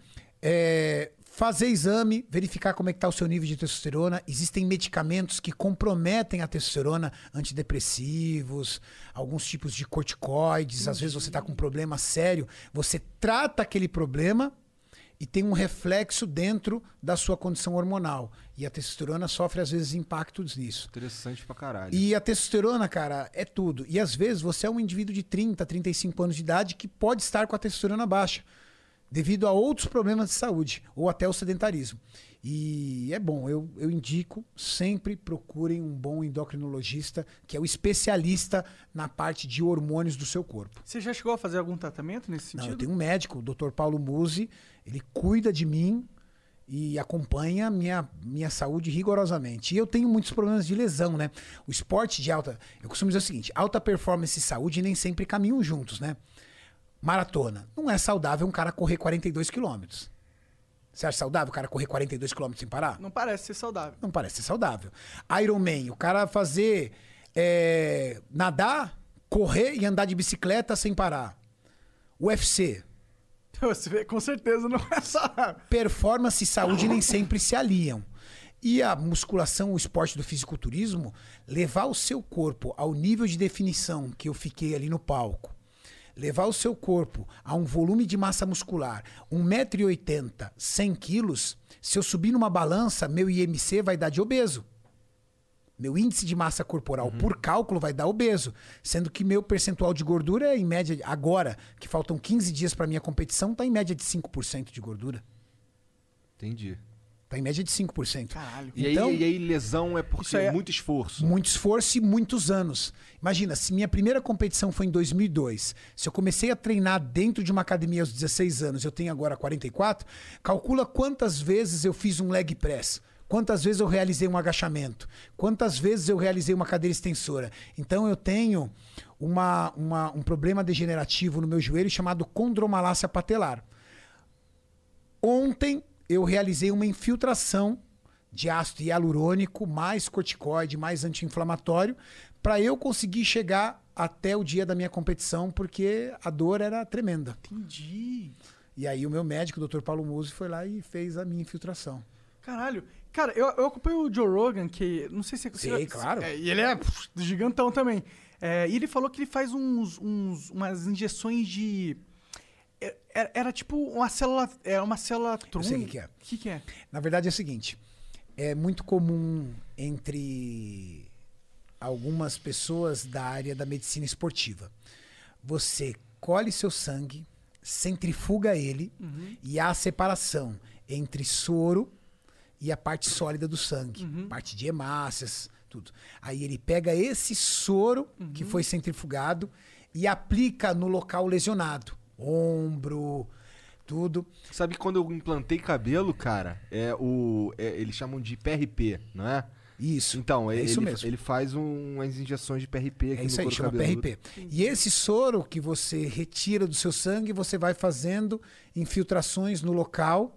C: é, fazer exame, verificar como é que está o seu nível de testosterona. Existem medicamentos que comprometem a testosterona, antidepressivos, alguns tipos de corticoides. Às vezes você está com um problema sério, você trata aquele problema e tem um reflexo dentro da sua condição hormonal. E a testosterona sofre, às vezes, impactos nisso.
B: Interessante pra caralho.
C: E a testosterona, cara, é tudo. E às vezes você é um indivíduo de 30, 35 anos de idade que pode estar com a testosterona baixa, devido a outros problemas de saúde, ou até o sedentarismo. E é bom, eu, eu indico, sempre procurem um bom endocrinologista, que é o especialista na parte de hormônios do seu corpo.
A: Você já chegou a fazer algum tratamento nesse
C: Não,
A: sentido?
C: eu tenho um médico, o Dr. Paulo Musi, ele cuida de mim e acompanha minha, minha saúde rigorosamente. E eu tenho muitos problemas de lesão, né? O esporte de alta. Eu costumo dizer o seguinte: alta performance e saúde nem sempre caminham juntos, né? Maratona. Não é saudável um cara correr 42 quilômetros. Você acha saudável o cara correr 42 quilômetros sem parar?
A: Não parece ser saudável.
C: Não parece ser saudável. Ironman, o cara fazer é, nadar, correr e andar de bicicleta sem parar. UFC, [LAUGHS]
A: Você vê, com certeza não é saudável.
C: performance e saúde nem sempre se aliam. E a musculação, o esporte do fisiculturismo, levar o seu corpo ao nível de definição que eu fiquei ali no palco, levar o seu corpo a um volume de massa muscular, 1,80m, 100 quilos, se eu subir numa balança, meu IMC vai dar de obeso. Meu índice de massa corporal por cálculo vai dar obeso, sendo que meu percentual de gordura é em média agora, que faltam 15 dias para minha competição, tá em média de 5% de gordura.
B: Entendi.
C: Tá em média de 5%.
A: Caralho.
B: E,
C: Então-
B: aí, e aí lesão é porque
A: é-
B: muito esforço.
C: Muito esforço e muitos anos. Imagina, se minha primeira competição foi em 2002, se eu comecei a treinar dentro de uma academia aos 16 anos, eu tenho agora 44, calcula quantas vezes eu fiz um leg press, quantas vezes eu realizei um agachamento, quantas vezes eu realizei uma cadeira extensora. Então eu tenho uma, uma- um problema degenerativo no meu joelho chamado condromalácia patelar. Ontem eu realizei uma infiltração de ácido hialurônico, mais corticoide, mais anti-inflamatório, para eu conseguir chegar até o dia da minha competição, porque a dor era tremenda.
A: Entendi.
C: E aí o meu médico, o Dr. Paulo Musi, foi lá e fez a minha infiltração.
A: Caralho. Cara, eu, eu acompanho o Joe Rogan, que não sei se você...
C: Sei, claro.
A: É, e ele é pff, gigantão também. É, e ele falou que ele faz uns, uns- umas injeções de... é- Era, era tipo uma célula... Era uma célula tronco.
C: sei o que que é.
A: O que, que é?
C: Na verdade é o seguinte, é muito comum entre algumas pessoas da área da medicina esportiva. Você colhe seu sangue, centrifuga ele e há a separação entre soro e a parte sólida do sangue, parte de hemácias, tudo. Aí ele pega esse soro que foi centrifugado e aplica no local lesionado, ombro, tudo.
B: Sabe quando eu implantei cabelo, cara, é o. é- eles chamam de PRP, não é?
C: Isso.
B: Então,
C: é
B: ele,
C: isso mesmo.
B: ele faz um- umas injeções de PRP aqui
C: É isso
B: no
C: aí, chama
B: cabeludo.
C: PRP. E esse soro que você retira do seu sangue, você vai fazendo infiltrações no local,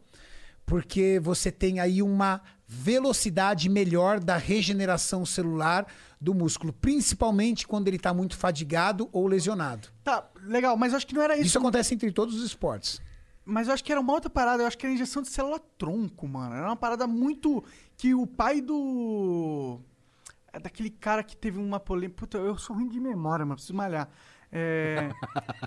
C: porque você tem aí uma velocidade melhor da regeneração celular do músculo, principalmente quando ele está muito fadigado ou lesionado.
A: Tá, legal, mas eu acho que não era isso.
C: Isso acontece entre todos os esportes.
A: Mas eu acho que era uma outra parada. Eu acho que era injeção de célula-tronco, mano. Era uma parada muito. Que o pai do. é Daquele cara que teve uma polêmica. Puta, eu sou ruim de memória, mano. Preciso malhar. É...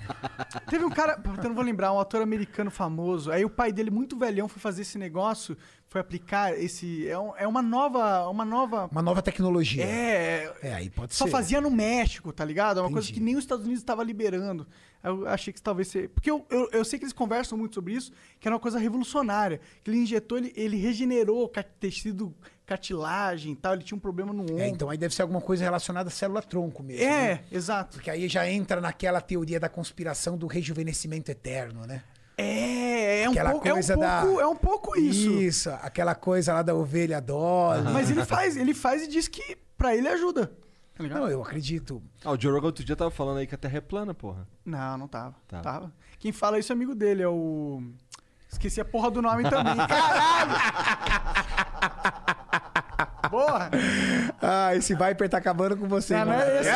A: [LAUGHS] teve um cara. Eu não vou lembrar. Um ator americano famoso. Aí o pai dele, muito velhão, foi fazer esse negócio. Foi aplicar esse. É, um- é uma nova. Uma nova.
C: Uma nova tecnologia.
A: É.
C: É, aí pode
A: Só
C: ser.
A: fazia no México, tá ligado? É uma coisa
C: Entendi.
A: que nem os Estados Unidos estava liberando. Eu achei que talvez seja. Porque eu, eu, eu sei que eles conversam muito sobre isso, que era uma coisa revolucionária. Que ele injetou, ele, ele regenerou ca- tecido, cartilagem e tal. Ele tinha um problema no ombro.
C: É, então aí deve ser alguma coisa relacionada à célula-tronco mesmo.
A: É,
C: né?
A: exato.
C: Porque aí já entra naquela teoria da conspiração do rejuvenescimento eterno, né?
A: É, é um,
C: Aquela
A: pouco, é, um
C: coisa da-
A: pouco, é um pouco isso.
C: Isso, aquela coisa lá da ovelha Dolly.
A: Mas ele faz, ele faz e diz que pra ele ajuda. Tá ligado?
C: Não, eu acredito.
B: Ah, o Joe Rogan outro dia tava falando aí que a Terra é plana, porra.
A: Não, não tava.
B: Tava.
A: Tava. Quem fala isso é amigo dele, é o. Esqueci a porra do nome também. [LAUGHS] Caralho! [LAUGHS] Porra!
C: Ah, esse Viper tá acabando com você,
A: Não, não
C: mano.
A: é esse.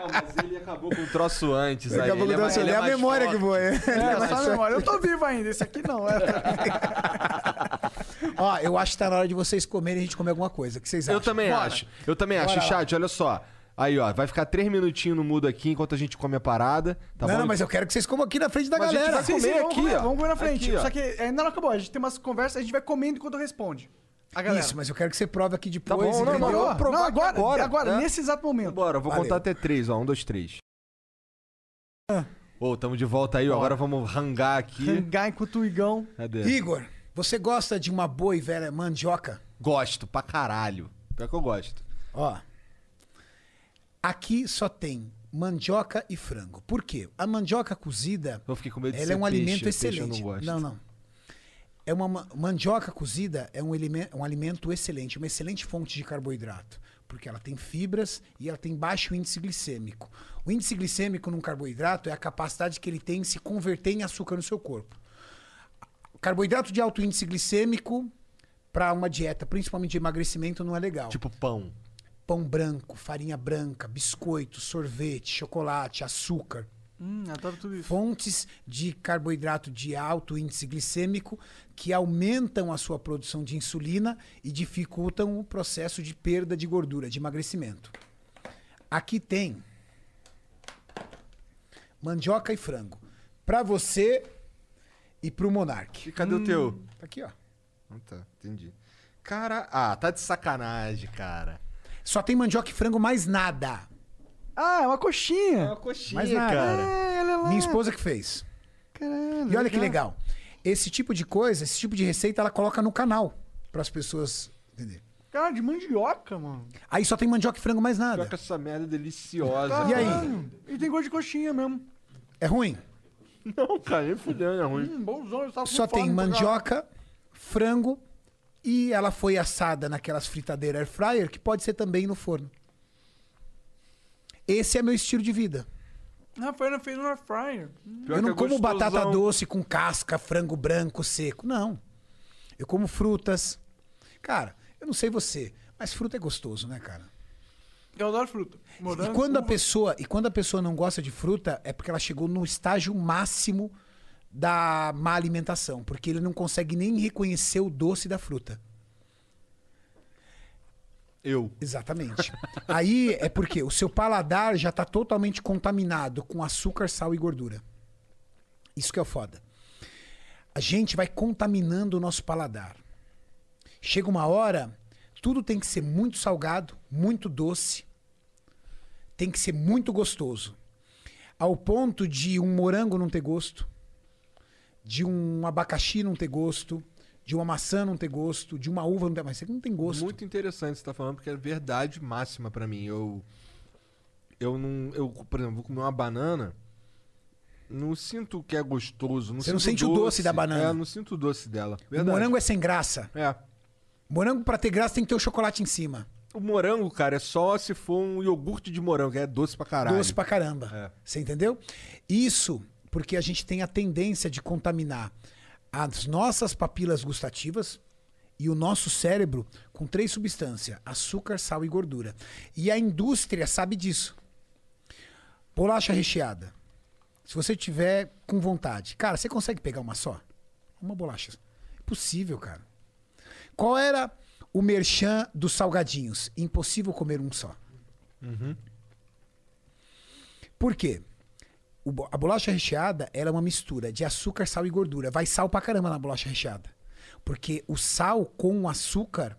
B: Não, mas ele acabou com um troço antes aí.
C: Acabou
B: ele
C: com
B: é,
C: o troço,
B: mais- ele
C: é
B: é
C: a memória
B: forte.
C: que foi.
A: É, só a memória. Eu tô vivo ainda, esse aqui não. É. [LAUGHS]
C: Ó, eu acho que tá na hora de vocês comerem e a gente comer alguma coisa. O que vocês acham?
B: Eu também
A: Bora.
B: acho. Eu também acho.
C: Bora lá.
B: Chat, olha só. Aí, ó, vai ficar três minutinhos no mudo aqui enquanto a gente come a parada. Tá
C: não,
B: bom?
C: não, mas eu quero que vocês comam aqui na frente da
B: Mas a gente
C: galera.
B: vai comer
A: vamos
B: aqui,
A: comer,
B: ó.
A: Vamos comer na frente.
B: Aqui, ó.
A: Só que ainda não acabou. A gente tem umas conversas, a gente vai comendo enquanto responde. A galera.
C: Isso, mas eu quero que você prove aqui depois.
B: bom, não,
C: entendeu?
B: provar
A: não,
B: aqui
A: agora,
B: agora,
A: agora,
B: né?
A: nesse exato momento.
B: Bora, eu vou
C: Valeu.
B: contar até três, ó. Um, dois, três. Ô, tamo de volta aí, ó. Agora vamos rangar aqui.
A: Rangar enquanto o Igão.
B: Cadê?
C: Igor, você gosta de uma boa e velha mandioca?
B: Gosto pra caralho. Pior que eu gosto.
C: Ó. Aqui só tem mandioca e frango. Por quê? A mandioca cozida,
B: Eu fiquei com medo de
C: ela
B: ser
C: é um
B: peixe,
C: alimento excelente.
B: não gosto.
C: não, não. É uma ma- mandioca cozida é um, um alimento excelente, uma excelente fonte de carboidrato, porque ela tem fibras e ela tem baixo índice glicêmico. O índice glicêmico num carboidrato é a capacidade que ele tem de se converter em açúcar no seu corpo. Carboidrato de alto índice glicêmico para uma dieta, principalmente de emagrecimento, não é legal
B: Tipo pão.
C: Pão branco, farinha branca, biscoito, sorvete, chocolate, açúcar.
A: Hum, adoro tudo isso.
C: Fontes de carboidrato de alto índice glicêmico que aumentam a sua produção de insulina e dificultam o processo de perda de gordura, de emagrecimento. Aqui tem mandioca e frango. Para você e pro Monark.
B: E cadê o teu?
C: Tá aqui, ó.
B: Ah, tá, entendi. Cara, ah, tá de sacanagem, cara.
C: Só tem mandioca e frango, mais nada.
A: Ah, é uma coxinha.
B: uma coxinha,
C: Mais nada.
A: É, olha lá.
C: Minha esposa que fez.
A: Caralho,
C: E olha que legal. Esse tipo de coisa, esse tipo de receita, ela coloca no canal para as pessoas entenderem.
A: Cara, de mandioca, mano.
C: Aí só tem mandioca e frango mais nada.
B: que essa merda é deliciosa.
C: E aí?
A: E tem gosto de coxinha mesmo.
C: É ruim? [LAUGHS]
B: Não, cara, nem fudendo, é ruim.
A: Hum, bonzão, eu
C: Só tem
A: caralho.
C: mandioca, frango e ela foi assada naquelas fritadeiras air fryer que pode ser também no forno. Esse é meu estilo de vida.
A: Ah, foi na fez no air fryer.
B: Pior
C: eu não
B: é
C: como batata
B: gostosão.
C: doce com casca, frango branco seco. Não. Eu como frutas. Cara, eu não sei você, mas fruta é gostoso, né, cara?
A: Eu adoro fruta.
C: E
A: Morango,
C: quando a pessoa, e quando a pessoa não gosta de fruta, é porque ela chegou no estágio máximo da má alimentação, porque ele não consegue nem reconhecer o doce da fruta.
B: Eu.
C: Exatamente. Aí é porque o seu paladar já está totalmente contaminado com açúcar, sal e gordura. Isso que é o foda. A gente vai contaminando o nosso paladar. Chega uma hora, tudo tem que ser muito salgado, muito doce, tem que ser muito gostoso. Ao ponto de um morango não ter gosto, de um abacaxi não ter gosto, de uma maçã não ter gosto, de uma uva não ter, mas isso aqui não tem gosto.
B: Muito interessante você tá falando, porque é verdade máxima pra mim. Eu. Eu não. Eu, por exemplo, vou comer uma banana. Não sinto que é gostoso. Não
C: Você não sente o doce da banana.
B: É, não sinto o doce dela.
C: O
B: Verdade.
C: morango é sem graça.
B: É.
C: Morango, pra ter graça, tem que ter o chocolate em cima.
B: O morango, cara, é só se for um iogurte de morango, que é doce pra caralho.
C: Doce pra caramba.
B: É.
C: Você entendeu? Isso porque a gente tem a tendência de contaminar as nossas papilas gustativas e o nosso cérebro com três substâncias: açúcar, sal e gordura. E a indústria sabe disso. Bolacha recheada. Se você tiver com vontade, cara, você consegue pegar uma só? Uma bolacha. Impossível, cara. Qual era o merchan dos salgadinhos? Impossível comer um só. Por quê? O a bolacha recheada ela é uma mistura de açúcar, sal e gordura. Vai sal pra caramba na bolacha recheada. Porque o sal com o açúcar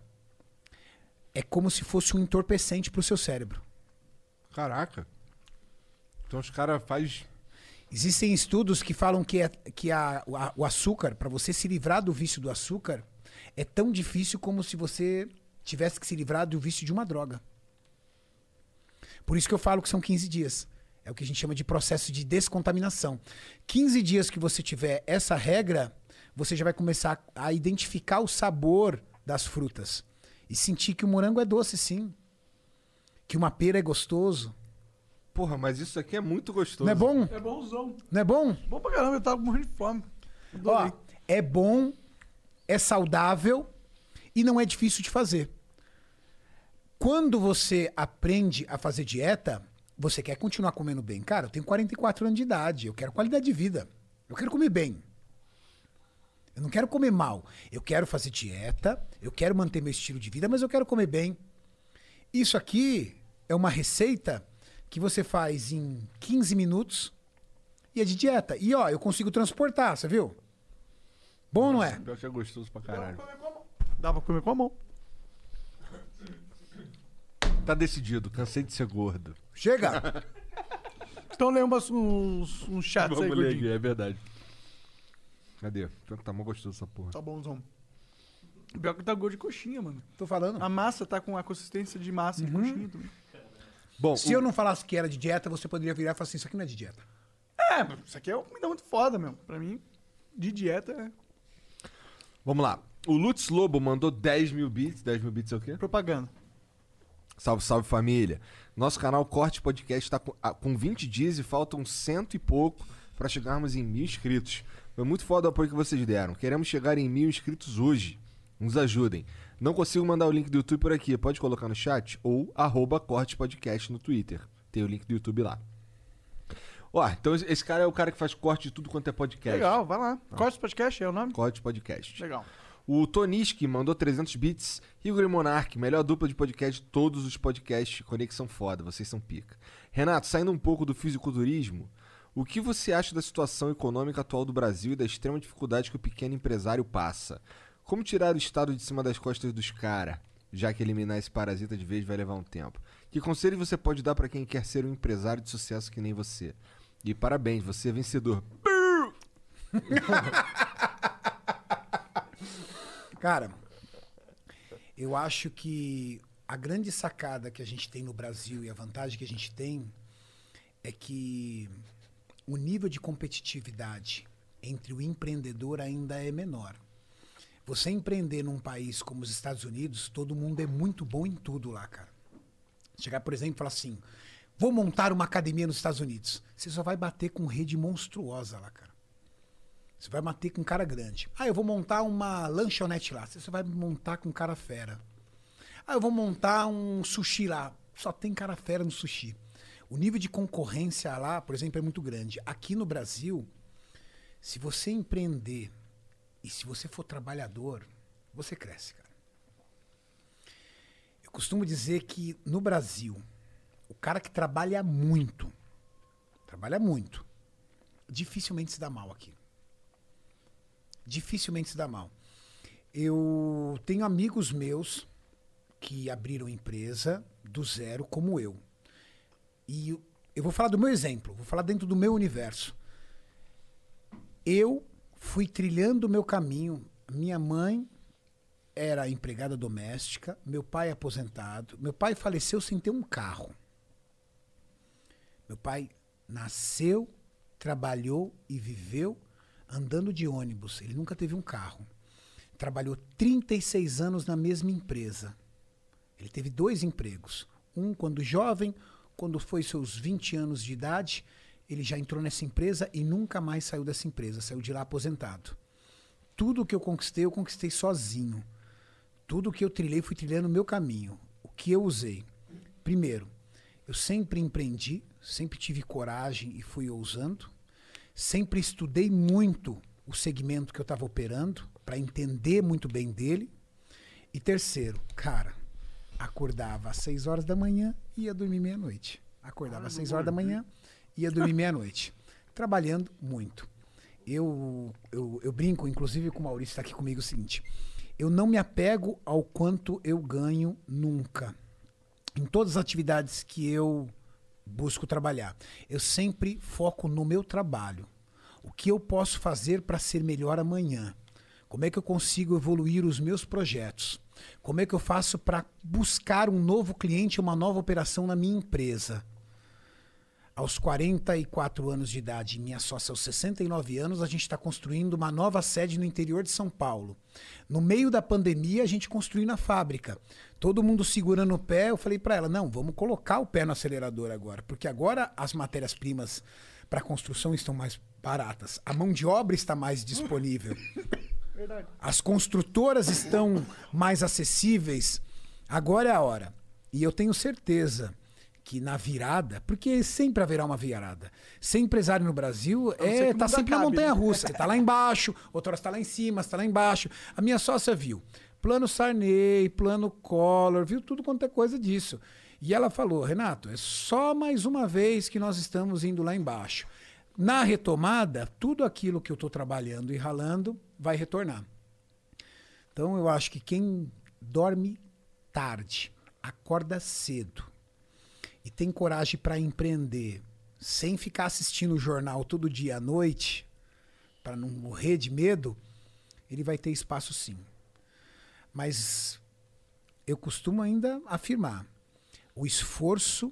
C: é como se fosse um entorpecente pro seu cérebro.
B: Caraca. Então os caras fazem.
C: Existem estudos que falam que, é- que a- o a- o açúcar, para você se livrar do vício do açúcar, é tão difícil como se você tivesse que se livrar do vício de uma droga. Por isso que eu falo que são 15 dias. É o que a gente chama de processo de descontaminação. 15 dias que você tiver essa regra, você já vai começar a identificar o sabor das frutas. E sentir que o morango é doce, sim. Que uma pera é gostoso.
B: Porra, mas isso aqui é muito gostoso.
C: Não é bom?
A: É bonzão.
C: Não é bom?
A: Bom pra caramba, eu tava morrendo de fome.
C: Ó,
A: Adorei.
C: é bom, é saudável e não é difícil de fazer. Quando você aprende a fazer dieta, você quer continuar comendo bem. Cara, eu tenho 44 anos de idade, eu quero qualidade de vida. Eu quero comer bem. Eu não quero comer mal. Eu quero fazer dieta, eu quero manter meu estilo de vida, mas eu quero comer bem. Isso aqui é uma receita que você faz em 15 minutos e é de dieta. E ó, eu consigo transportar, você viu? Bom ou não é?
B: Pior que é gostoso pra caralho.
A: Dá pra comer com a mão.
B: Tá decidido, cansei de ser gordo.
C: Chega! [LAUGHS]
A: Então lê umas- uns, uns chats aí,
B: Vamos ler
A: gordinho.
B: aqui, é verdade. Cadê? Pior que tá mó gostoso essa porra.
A: Tá bonzão. Pior que tá gosto de coxinha, mano.
C: Tô falando.
A: A massa tá com a consistência de massa de coxinha também.
B: Bom,
C: Se eu não falasse que era de dieta, você poderia virar e falar assim: Isso aqui não é de dieta.
A: É, isso aqui é uma comida muito foda, meu. Pra mim, de dieta é
B: vamos lá. O Lutz Lobo mandou 10 mil bits. 10 mil bits é o quê?
A: propaganda.
B: Salve, salve família. Nosso canal Corte Podcast tá com, ah, com 20 dias e faltam cento e pouco pra chegarmos em mil inscritos. Foi muito foda o apoio que vocês deram. Queremos chegar em mil inscritos hoje. Nos ajudem. Não consigo mandar o link do YouTube por aqui. Pode colocar no chat ou arroba Corte Podcast no Twitter. Tem o link do YouTube lá. Ó, então esse- esse cara é o cara que faz corte de tudo quanto é podcast.
A: Legal, vai lá. Corte podcast é o nome?
B: Corte Podcast.
A: Legal.
B: O Toniski mandou 300 bits. Igor e Monark, melhor dupla de podcast de todos os podcasts. Conexão foda, vocês são pica. Renato, saindo um pouco do fisiculturismo, o que você acha da situação econômica atual do Brasil e da extrema dificuldade que o pequeno empresário passa? Como tirar o Estado de cima das costas dos caras, já que eliminar esse parasita de vez vai levar um tempo? Que conselho você pode dar pra quem quer ser um empresário de sucesso que nem você? E parabéns, você é vencedor. [LAUGHS]
C: Cara, eu acho que a grande sacada que a gente tem no Brasil e a vantagem que a gente tem é que o nível de competitividade entre o empreendedor ainda é menor. Você empreender num país como os Estados Unidos, todo mundo é muito bom em tudo lá, cara. Chegar, por exemplo, e falar assim: vou montar uma academia nos Estados Unidos. Você só vai bater com rede monstruosa lá, cara. Você vai bater com um cara grande. Ah, eu vou montar uma lanchonete lá. Você vai montar com um cara fera. Ah, eu vou montar um sushi lá. Só tem cara fera no sushi. O nível de concorrência lá, por exemplo, é muito grande. Aqui no Brasil, se você empreender e se você for trabalhador, você cresce, cara. Eu costumo dizer que no Brasil, o cara que trabalha muito, trabalha muito, dificilmente se dá mal aqui. Dificilmente se dá mal. Eu tenho amigos meus que abriram empresa do zero, como eu. E eu- vou falar do meu exemplo, vou falar dentro do meu universo. Eu fui trilhando o meu caminho. Minha mãe era empregada doméstica, meu pai aposentado. Meu pai faleceu sem ter um carro. Meu pai nasceu trabalhou e viveu andando de ônibus. Ele nunca teve um carro. Trabalhou 36 anos na mesma empresa. Ele teve dois empregos. Um quando jovem, quando foi seus 20 anos de idade, ele já entrou nessa empresa e nunca mais saiu dessa empresa, saiu de lá aposentado. Tudo que eu conquistei, eu conquistei sozinho. Tudo que eu trilhei, fui trilhando o meu caminho. O que eu usei? Primeiro, eu sempre empreendi, sempre tive coragem e fui ousando. Sempre estudei muito o segmento que eu estava operando para entender muito bem dele. E terceiro, cara, acordava às 6 horas da manhã e ia dormir meia-noite. Acordava às 6 horas da manhã ia dormir meia-noite. [LAUGHS] Trabalhando muito. Eu, eu, eu brinco, inclusive com o Maurício está aqui comigo, o seguinte: eu não me apego ao quanto eu ganho nunca. Em todas as atividades que eu busco trabalhar, eu sempre foco no meu trabalho. O que eu posso fazer para ser melhor amanhã? Como é que eu consigo evoluir os meus projetos? Como é que eu faço para buscar um novo cliente, uma nova operação na minha empresa? Aos 44 anos de idade, minha sócia aos 69 anos, a gente está construindo uma nova sede no interior de São Paulo. No meio da pandemia, a gente construiu na fábrica. Todo mundo segurando o pé, eu falei para ela: não, vamos colocar o pé no acelerador agora, porque agora as matérias-primas para construção estão mais baratas, a mão de obra está mais disponível. [LAUGHS]
A: Verdade.
C: As construtoras estão mais acessíveis. Agora é a hora. E eu tenho certeza que na virada, porque sempre haverá uma virada. Ser empresário no Brasil é tá sempre na
A: acabe,
C: montanha
A: né?
C: russa. [LAUGHS] Você tá lá embaixo, outra hora você tá lá em cima, você tá lá embaixo. A minha sócia viu plano Sarney, plano Collor, viu tudo quanto é coisa disso. E ela falou, Renato, é só mais uma vez que nós estamos indo lá embaixo. Na retomada, tudo aquilo que eu estou trabalhando e ralando vai retornar. Então eu acho que quem dorme tarde, acorda cedo e tem coragem para empreender, sem ficar assistindo o jornal todo dia à noite, para não morrer de medo, ele vai ter espaço sim. Mas eu costumo ainda afirmar: o esforço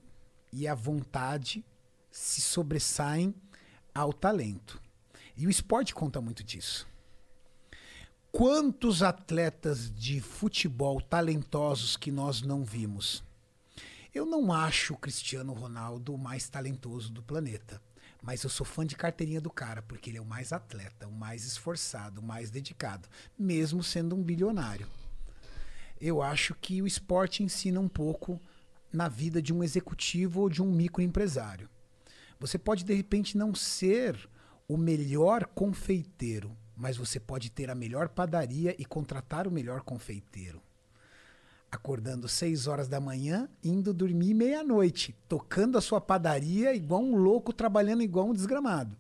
C: e a vontade se sobressaem ao talento. E o esporte conta muito disso. Quantos atletas de futebol talentosos que nós não vimos? Eu não acho o Cristiano Ronaldo o mais talentoso do planeta. Mas eu sou fã de carteirinha do cara, porque ele é o mais atleta, o mais esforçado, o mais dedicado, mesmo sendo um bilionário. Eu acho que o esporte ensina um pouco na vida de um executivo ou de um microempresário. Você pode, de repente, não ser o melhor confeiteiro, mas você pode ter a melhor padaria e contratar o melhor confeiteiro acordando 6 horas da manhã, indo dormir meia-noite, tocando a sua padaria igual um louco, trabalhando igual um desgramado.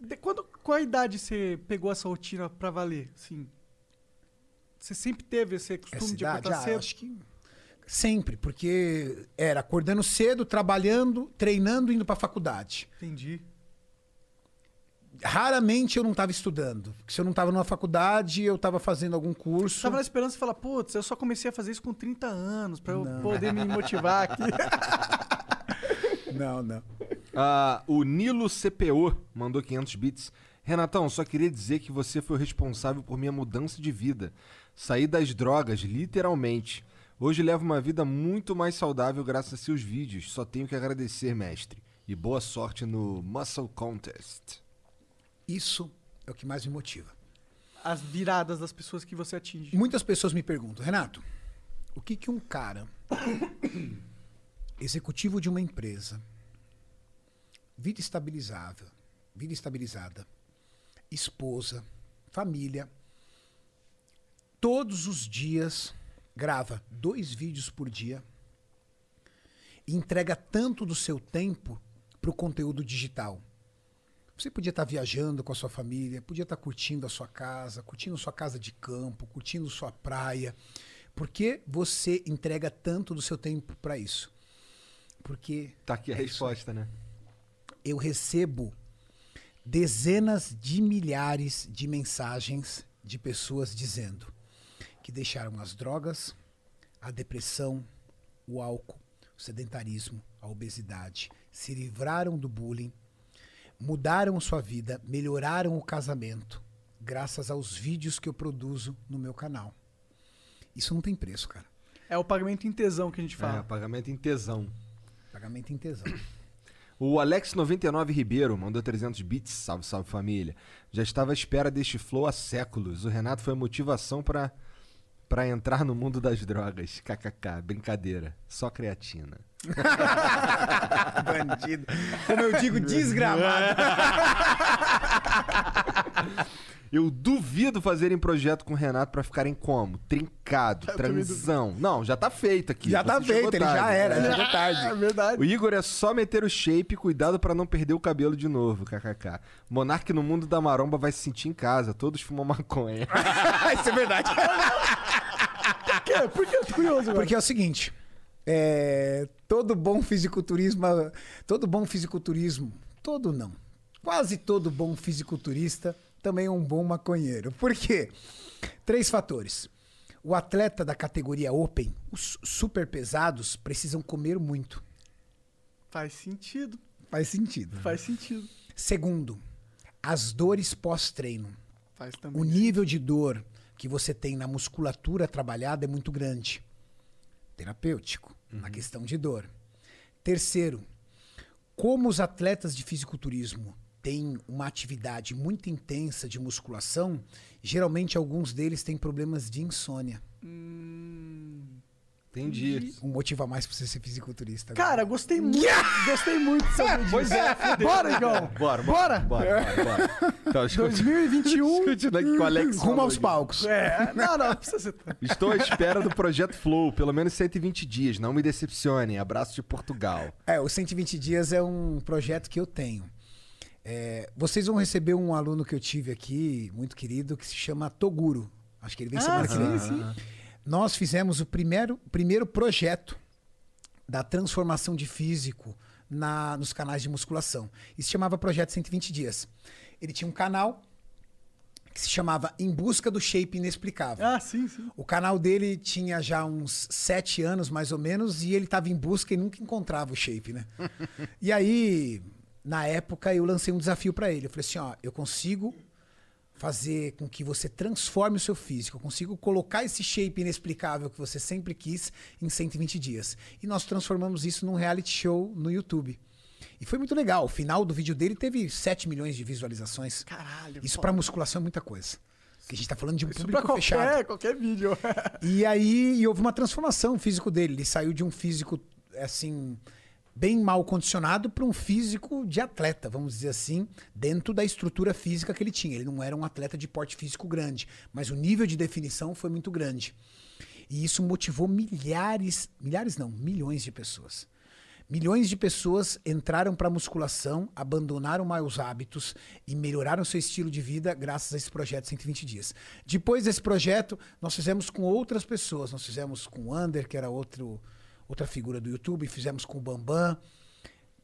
A: De quando, qual a idade você pegou essa rotina pra valer? Assim, você sempre teve esse costume
C: Essa
A: de
C: idade,
A: acordar
C: ah,
A: cedo?
C: acho que sempre, porque era acordando cedo, trabalhando, treinando, indo pra faculdade.
A: Entendi.
C: Raramente eu não estava estudando. Se eu não estava numa faculdade, eu estava fazendo algum curso.
A: Tava na esperança de falar, putz, eu só comecei a fazer isso com 30 anos, pra eu poder me motivar aqui. [LAUGHS]
C: Não, não.
B: Ah, o Nilo CPO mandou 500 bits. Renatão, só queria dizer que você foi o responsável por minha mudança de vida. Saí das drogas, literalmente. Hoje levo uma vida muito mais saudável graças a seus vídeos. Só tenho que agradecer, mestre. E boa sorte no Muscle Contest.
C: Isso é o que mais me motiva.
A: As viradas das pessoas que você atinge.
C: Muitas pessoas me perguntam, Renato, o que, que um cara, [COUGHS] executivo de uma empresa, vida estabilizável, vida estabilizada, esposa, família, todos os dias grava dois vídeos por dia e entrega tanto do seu tempo para o conteúdo digital. Você podia estar viajando com a sua família, podia estar curtindo a sua casa, curtindo sua casa de campo, curtindo sua praia. Por que você entrega tanto do seu tempo para isso? Porque
B: Tá aqui a
C: É isso
B: resposta, né?
C: eu recebo dezenas de milhares de mensagens de pessoas dizendo que deixaram as drogas, a depressão, o álcool, o sedentarismo, a obesidade, se livraram do bullying, mudaram sua vida, melhoraram o casamento, graças aos vídeos que eu produzo no meu canal. Isso não tem preço, cara.
A: É o pagamento em tesão que a gente
B: É,
A: fala.
B: pagamento em tesão.
C: Pagamento em tesão. [COUGHS]
B: O Alex99 Ribeiro mandou 300 bits, salve, salve família. Já estava à espera deste flow há séculos. O Renato foi a motivação pra para entrar no mundo das drogas. KKK, brincadeira. Só creatina.
C: Bandido. Como eu digo, desgramado.
B: Eu duvido fazerem projeto com o Renato pra ficarem como? Trincado, transão. Não, já tá feito aqui.
C: Já tá
B: Você chegou
C: feito, ele
B: tarde.
C: já era,
B: É.
C: já tarde.
A: É [LAUGHS] verdade.
B: O Igor é só meter o shape, cuidado pra não perder o cabelo de novo, kkk. Monark no mundo da maromba vai se sentir em casa, todos fumam maconha. [LAUGHS]
C: Isso é verdade. [LAUGHS]
A: Por quê? Por que eu tô curioso agora?
C: Porque é o seguinte, é, todo bom fisiculturismo, todo bom fisiculturismo, todo não, quase todo bom fisiculturista também é um bom maconheiro. Por quê? Três fatores. O atleta da categoria Open, os super pesados, precisam comer muito.
A: Faz sentido.
C: Faz sentido.
A: Faz sentido.
C: Segundo, as dores pós-treino.
A: Faz também.
C: O nível de dor que você tem na musculatura trabalhada é muito grande. Terapêutico, na questão de dor. Terceiro, como os atletas de fisiculturismo têm uma atividade muito intensa de musculação, geralmente alguns deles têm problemas de insônia.
B: Entendi.
C: Um motivo a mais pra você ser fisiculturista. né?
A: Cara, gostei muito. Gostei muito de saber disso.
B: Pois é,
A: Bora, Igão.
B: Bora,
A: Bora.
B: bora, bora, bora. Então, escuta,
A: 2021.
B: escutando aqui com o Alex.
C: rumo aos palcos.
A: É, [LAUGHS] não, não, precisa ser.
B: Estou à espera do projeto Flow, pelo menos 120 dias. Não me decepcionem. Abraço de Portugal.
C: É, o 120 Dias é um projeto que eu tenho. É, vocês vão receber um aluno que eu tive aqui, muito querido, que se chama Toguro. Acho que ele vem semana
A: Ah,
C: que vem.
A: sim, sim.
C: Nós fizemos o primeiro, primeiro projeto da transformação de físico na, nos canais de musculação. Isso se chamava Projeto 120 Dias. Ele tinha um canal que se chamava Em Busca do Shape Inexplicável.
A: Ah, sim, sim.
C: O canal dele tinha já uns sete anos, mais ou menos, e ele estava em busca e nunca encontrava o shape, né? [LAUGHS] e aí, na época, eu lancei um desafio para ele. Eu falei assim, ó, eu consigo fazer com que você transforme o seu físico, eu consigo colocar esse shape inexplicável que você sempre quis em 120 dias. E nós transformamos isso num reality show no YouTube. E foi muito legal. O final do vídeo dele teve 7 milhões de visualizações.
A: Caralho.
C: Isso para musculação é muita coisa. Porque a gente tá falando de um
A: Isso pra
C: público
A: qualquer,
C: fechado.
A: qualquer vídeo.
C: E aí e houve uma transformação físico dele. Ele saiu de um físico, assim, bem mal condicionado para um físico de atleta, vamos dizer assim, dentro da estrutura física que ele tinha. Ele não era um atleta de porte físico grande, mas o nível de definição foi muito grande. E isso motivou milhares, milhares não, milhões de pessoas. Milhões de pessoas entraram para musculação, abandonaram maus hábitos e melhoraram seu estilo de vida graças a esse projeto 120 dias. Depois desse projeto, nós fizemos com outras pessoas. Nós fizemos com o Ander, que era outro, outra figura do YouTube, fizemos com o Bambam,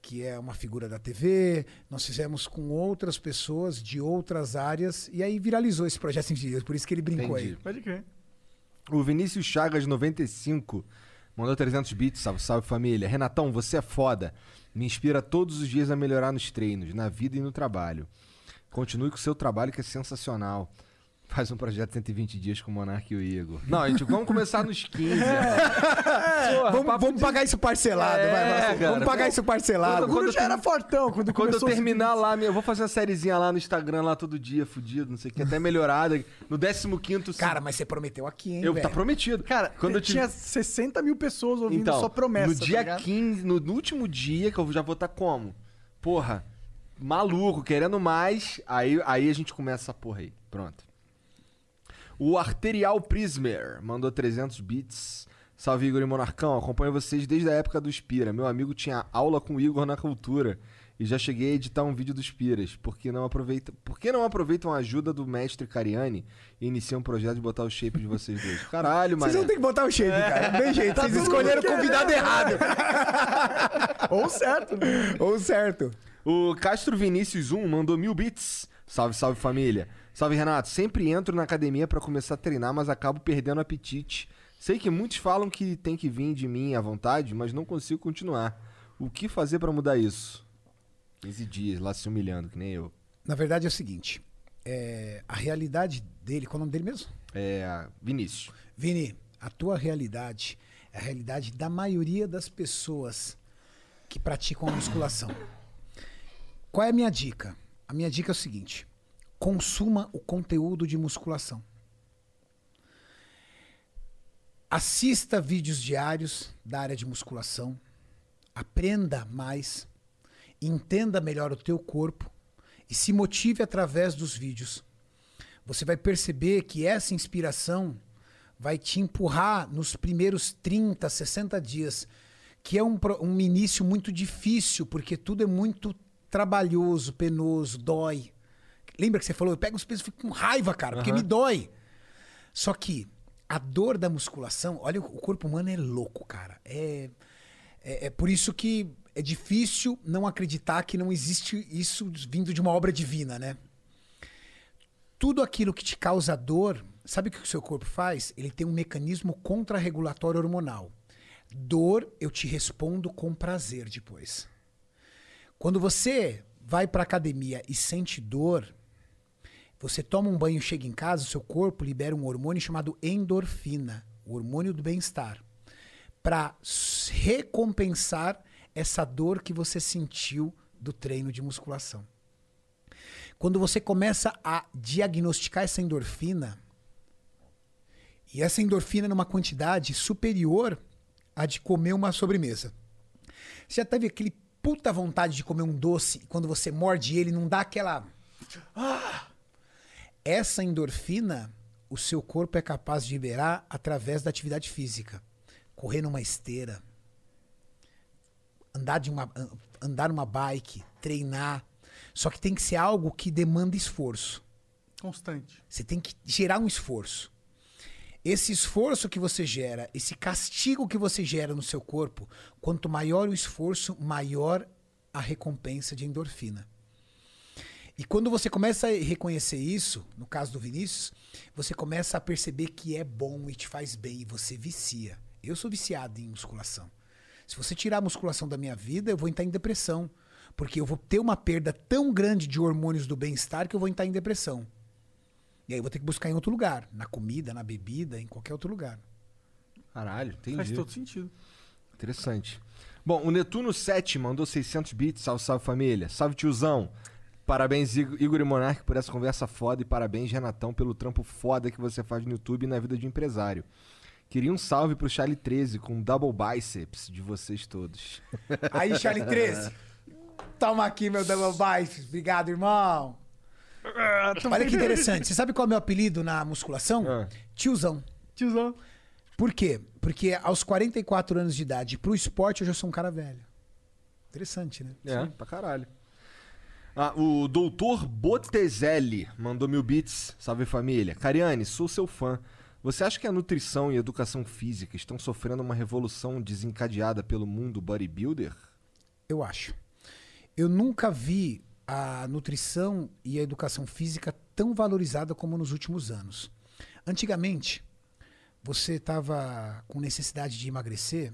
C: que é uma figura da TV. Nós fizemos com outras pessoas de outras áreas e aí viralizou esse projeto 120 dias. Por isso que ele brincou
B: Entendi.
C: aí.
A: Pode crer.
B: O Vinícius Chagas 95 mandou 300 bits, salve, salve família. Renatão, você é foda. Me inspira todos os dias a melhorar nos treinos, na vida e no trabalho. Continue com o seu trabalho que é sensacional. Faz um projeto 120 dias com o Monark e o Igor. Não, gente, vamos começar nos 15. [LAUGHS] Porra,
C: Vamos, vamos
B: de-
C: pagar isso parcelado,
B: É,
C: vai, vai.
B: cara.
C: Vamos pagar isso parcelado.
A: O Guru já era fortão quando,
B: Quando eu terminar lá, eu vou fazer uma sériezinha lá no Instagram, lá todo dia, fudido, não sei o que, até melhorada. No 15
C: Cara, mas você prometeu aqui, hein,
B: eu,
C: velho?
B: tá prometido.
A: Cara,
B: quando eu
A: tinha
B: tive...
A: 60 mil pessoas ouvindo
B: Então,
A: sua promessa.
B: no
A: tá
B: dia
A: ligado?
B: 15, no, no último dia, que eu já vou estar como? Porra, maluco, querendo mais, aí, aí a gente começa essa porra aí. Pronto. O Arterial Prismer mandou 300 bits. Salve Igor e Monarcão, acompanho vocês desde a época do Spira. Meu amigo tinha aula com o Igor na cultura e já cheguei a editar um vídeo dos Piras. Por que não, aproveita... Por que não aproveitam a ajuda do mestre Cariani e iniciam um projeto de botar o shape de vocês dois? [LAUGHS] Caralho, mano.
C: Vocês não tem que botar o shape, cara. Não tem jeito. Vocês escolheram o convidado errado. [LAUGHS]
A: Ou certo. né?
C: Ou certo.
B: O Castro Vinícius 1 mandou mil bits. Salve, salve família. Salve Renato. Sempre entro na academia pra começar a treinar, mas acabo perdendo apetite Sei que muitos falam que tem que vir de mim à vontade, mas não consigo continuar. O que fazer pra mudar isso? 15 dias lá se humilhando, que nem eu.
C: Na verdade é o seguinte: é, a realidade dele, qual é o nome dele mesmo?
B: É. Vinícius.
C: Vini, a tua realidade é a realidade da maioria das pessoas que praticam a musculação. Qual é a minha dica? A minha dica é o seguinte: consuma o conteúdo de musculação. Assista vídeos diários da área de musculação. Aprenda mais. Entenda melhor o teu corpo e se motive através dos vídeos. Você vai perceber que essa inspiração vai te empurrar nos primeiros 30, 60 dias, que é um, um início muito difícil, porque tudo é muito trabalhoso, penoso, dói. Lembra que você falou, eu pego os pesos e fico com raiva, cara, porque
B: Aham.
C: me dói. Só que a dor da musculação, olha, o corpo humano é louco, cara. É, é, é por isso que é difícil não acreditar que não existe isso vindo de uma obra divina, né? Tudo aquilo que te causa dor, sabe o que o seu corpo faz? Ele tem um mecanismo contrarregulatório hormonal. Dor, eu te respondo com prazer depois. Quando você vai para academia e sente dor, você toma um banho, chega em casa, seu corpo libera um hormônio chamado endorfina, o hormônio do bem-estar, para recompensar essa dor que você sentiu do treino de musculação. Quando você começa a diagnosticar essa endorfina, e essa endorfina numa quantidade superior à de comer uma sobremesa. Você já teve aquele puta vontade de comer um doce e quando você morde ele não dá aquela. Ah! Essa endorfina, o seu corpo é capaz de liberar através da atividade física. Correr numa esteira, andar, de uma, an- andar numa bike, treinar. Só que tem que ser algo que demanda esforço.
A: Constante.
C: Você tem que gerar um esforço. Esse esforço que você gera, esse castigo que você gera no seu corpo, quanto maior o esforço, maior a recompensa de endorfina. E quando você começa a reconhecer isso, no caso do Vinícius, você começa a perceber que é bom e te faz bem e você vicia. Eu sou viciado em musculação. Se você tirar a musculação da minha vida, eu vou entrar em depressão. Porque eu vou ter uma perda tão grande de hormônios do bem-estar que eu vou entrar em depressão. E aí eu vou ter que buscar em outro lugar. Na comida, na bebida, em qualquer outro lugar.
B: Caralho, entendi.
A: Faz todo sentido.
B: Interessante. Bom, o Netuno 7 mandou 600 bits. Salve, salve família. Salve tiozão. Parabéns, Igor e Monark, por essa conversa foda. E parabéns, Renatão, pelo trampo foda que você faz no YouTube e na vida de empresário. Queria um salve pro Charlie 13 com double biceps de vocês todos. [LAUGHS]
C: Aí, Charlie 13. Toma aqui, meu double biceps. Obrigado, irmão. Olha que interessante. Você sabe qual é o meu apelido na musculação?
B: Ah.
C: Tiozão.
A: Tiozão.
C: Por quê? Porque aos 44 anos de idade, pro esporte, eu já sou um cara velho. Interessante, né?
B: É, pra caralho. Ah, o doutor Botezelli mandou mil bits. Salve família. Cariane, sou seu fã. Você acha que a nutrição e a educação física estão sofrendo uma revolução desencadeada pelo mundo bodybuilder?
C: Eu acho. Eu nunca vi a nutrição e a educação física tão valorizada como nos últimos anos. Antigamente, você estava com necessidade de emagrecer,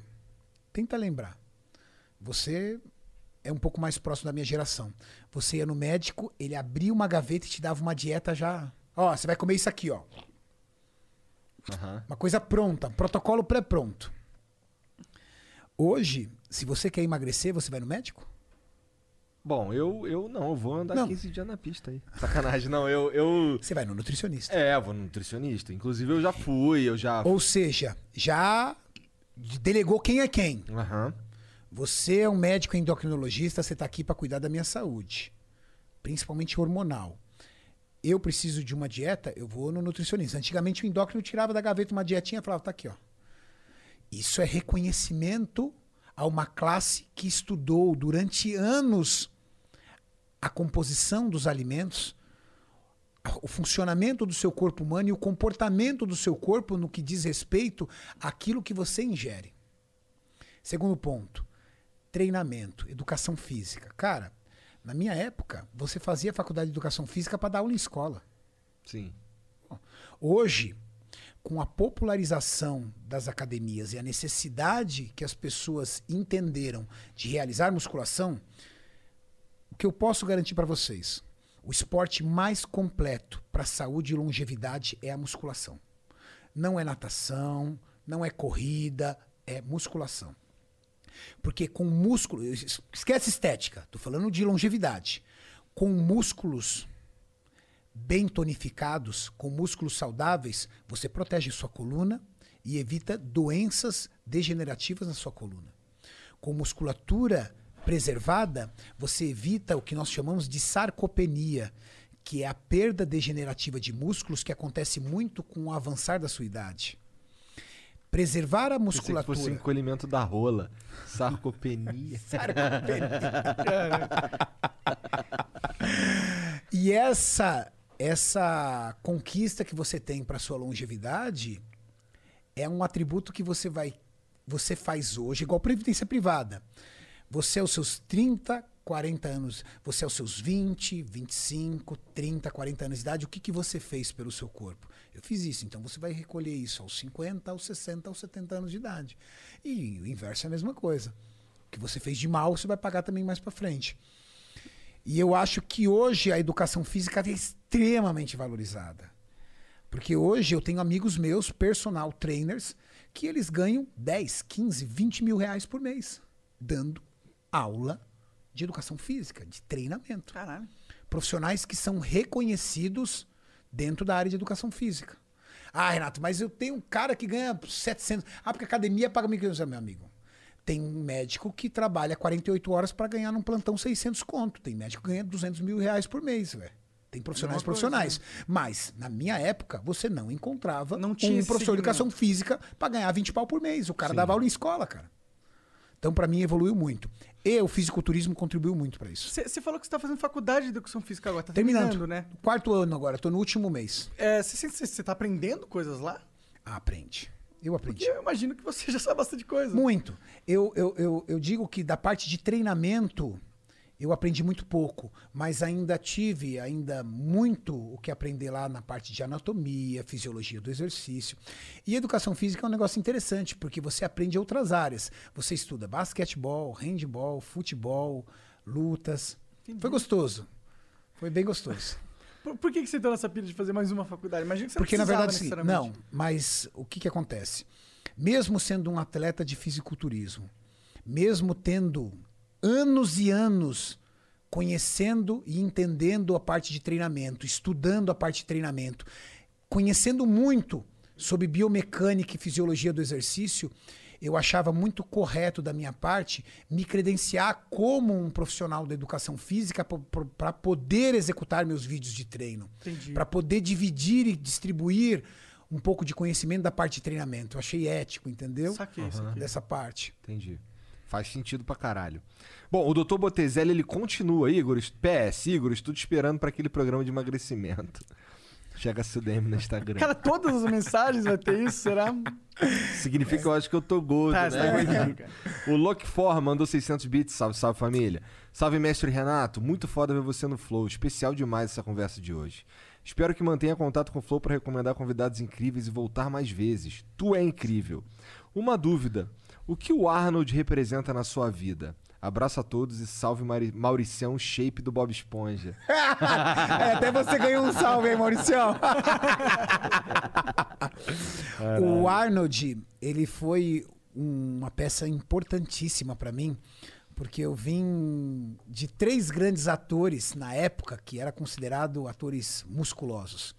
C: tenta lembrar. Você é um pouco mais próximo da minha geração. Você ia no médico, ele abria uma gaveta e te dava uma dieta já. Ó, você vai comer isso aqui, ó.
B: Aham.
C: Uma coisa pronta, protocolo pré-pronto. Hoje, se você quer emagrecer, você vai no médico?
B: Bom, eu, eu não, eu vou andar
C: Não.
B: 15 dias na pista aí. Sacanagem, não, eu, eu.
C: Você vai no nutricionista.
B: É, eu vou no nutricionista. Inclusive eu já fui, eu já.
C: Ou seja, já delegou quem é quem.
B: Aham.
C: Você é um médico endocrinologista, você está aqui para cuidar da minha saúde, principalmente hormonal. Eu preciso de uma dieta, eu vou no nutricionista. Antigamente o endócrino tirava da gaveta uma dietinha e falava, tá aqui, ó. Isso é reconhecimento a uma classe que estudou durante anos a composição dos alimentos, o funcionamento do seu corpo humano e o comportamento do seu corpo no que diz respeito àquilo que você ingere. Segundo ponto, treinamento, educação física. Cara, na minha época, você fazia faculdade de educação física para dar aula em escola.
B: Sim.
C: Hoje, com a popularização das academias e a necessidade que as pessoas entenderam de realizar musculação, o que eu posso garantir para vocês? O esporte mais completo para saúde e longevidade é a musculação. Não é natação, não é corrida, é musculação. Porque com músculo, esquece estética, tô falando de longevidade. Com músculos bem tonificados, com músculos saudáveis, você protege sua coluna e evita doenças degenerativas na sua coluna. Com musculatura preservada, você evita o que nós chamamos de sarcopenia, que é a perda degenerativa de músculos que acontece muito com o avançar da sua idade. Preservar a musculatura.
B: fosse encolhimento da rola. [LAUGHS] Sarcopenia.
C: E essa essa conquista que você tem para sua longevidade é um atributo que você vai você faz hoje, igual previdência privada. Você aos seus 30, 40 anos, você aos seus 20, 25, 30, 40 anos de idade, o que, que você fez pelo seu corpo? Eu fiz isso, então você vai recolher isso aos 50, aos 60, aos 70 anos de idade. E o inverso é a mesma coisa. O que você fez de mal, você vai pagar também mais para frente. E eu acho que hoje a educação física é extremamente valorizada. Porque hoje eu tenho amigos meus, personal trainers, que eles ganham 10, 15, 20 mil reais por mês dando aula de educação física, de treinamento.
A: Caralho.
C: Profissionais que são reconhecidos dentro da área de educação física. Ah, Renato, mas eu tenho um cara que ganha 700. Ah, porque a academia paga 1.500, meu amigo. Tem um médico que trabalha 48 horas para ganhar num plantão 600 conto. Tem médico que ganha 200 mil reais por mês, velho. Tem profissionais
A: Mesma coisa,
C: profissionais. Mas, na minha época, você não encontrava
A: Não tinha
C: um professor de educação física para ganhar 20 pau por mês. O cara dava aula em escola, cara. Então, para mim, evoluiu muito. E o fisiculturismo contribuiu muito para isso.
A: Você falou que você tá fazendo faculdade de educação física agora. Tá
C: Terminando,
A: terminando, né?
C: Quarto ano agora, tô no último mês.
A: É, Você tá aprendendo coisas lá?
C: Ah, aprende. Eu aprendi.
A: Porque eu imagino que você [LAUGHS] já sabe bastante coisa.
C: Muito. Eu, eu, eu, eu digo que da parte de treinamento, eu aprendi muito pouco, mas ainda tive ainda muito o que aprender lá na parte de anatomia, fisiologia do exercício. E educação física é um negócio interessante, porque você aprende outras áreas. Você estuda basquetebol, handball, futebol, lutas. Foi gostoso. Foi bem gostoso. [LAUGHS]
A: Por, por que, que você entrou nessa pilha de fazer mais uma faculdade? Imagina que você
C: Porque,
A: não
C: na verdade, sim. Não, mas o que, que acontece? Mesmo sendo um atleta de fisiculturismo, mesmo tendo anos e anos conhecendo e entendendo a parte de treinamento, estudando a parte de treinamento, conhecendo muito sobre biomecânica e fisiologia do exercício, eu achava muito correto da minha parte me credenciar como um profissional da educação física para poder executar meus vídeos de treino, para poder dividir e distribuir um pouco de conhecimento da parte de treinamento. Eu achei ético, entendeu?
A: Saquei, saquei.
C: Dessa parte.
B: Entendi. Faz sentido pra caralho. Bom, o Dr. Botezelli, ele continua, Igor. PS, Igor, estou te esperando pra aquele programa de emagrecimento. Chega seu DM no Instagram.
A: Cara, todas as mensagens vai ter isso, será?
B: Significa que eu acho que eu tô gordo,
A: Tá, tá
B: né?
A: cara.
B: O Lock For mandou 600 bits. Salve, salve família. Salve, mestre Renato. Muito foda ver você no Flow. Especial demais essa conversa de hoje. Espero que mantenha contato com o Flow para recomendar convidados incríveis e voltar mais vezes. Tu é incrível. Uma dúvida: o que o Arnold representa na sua vida? Abraço a todos e salve Mari- Mauricião, shape do Bob Esponja. [LAUGHS]
C: É, até você ganhou um salve aí, Mauricião. o Arnold, ele foi uma peça importantíssima pra mim, porque eu vim de três grandes atores na época que era considerado atores musculosos.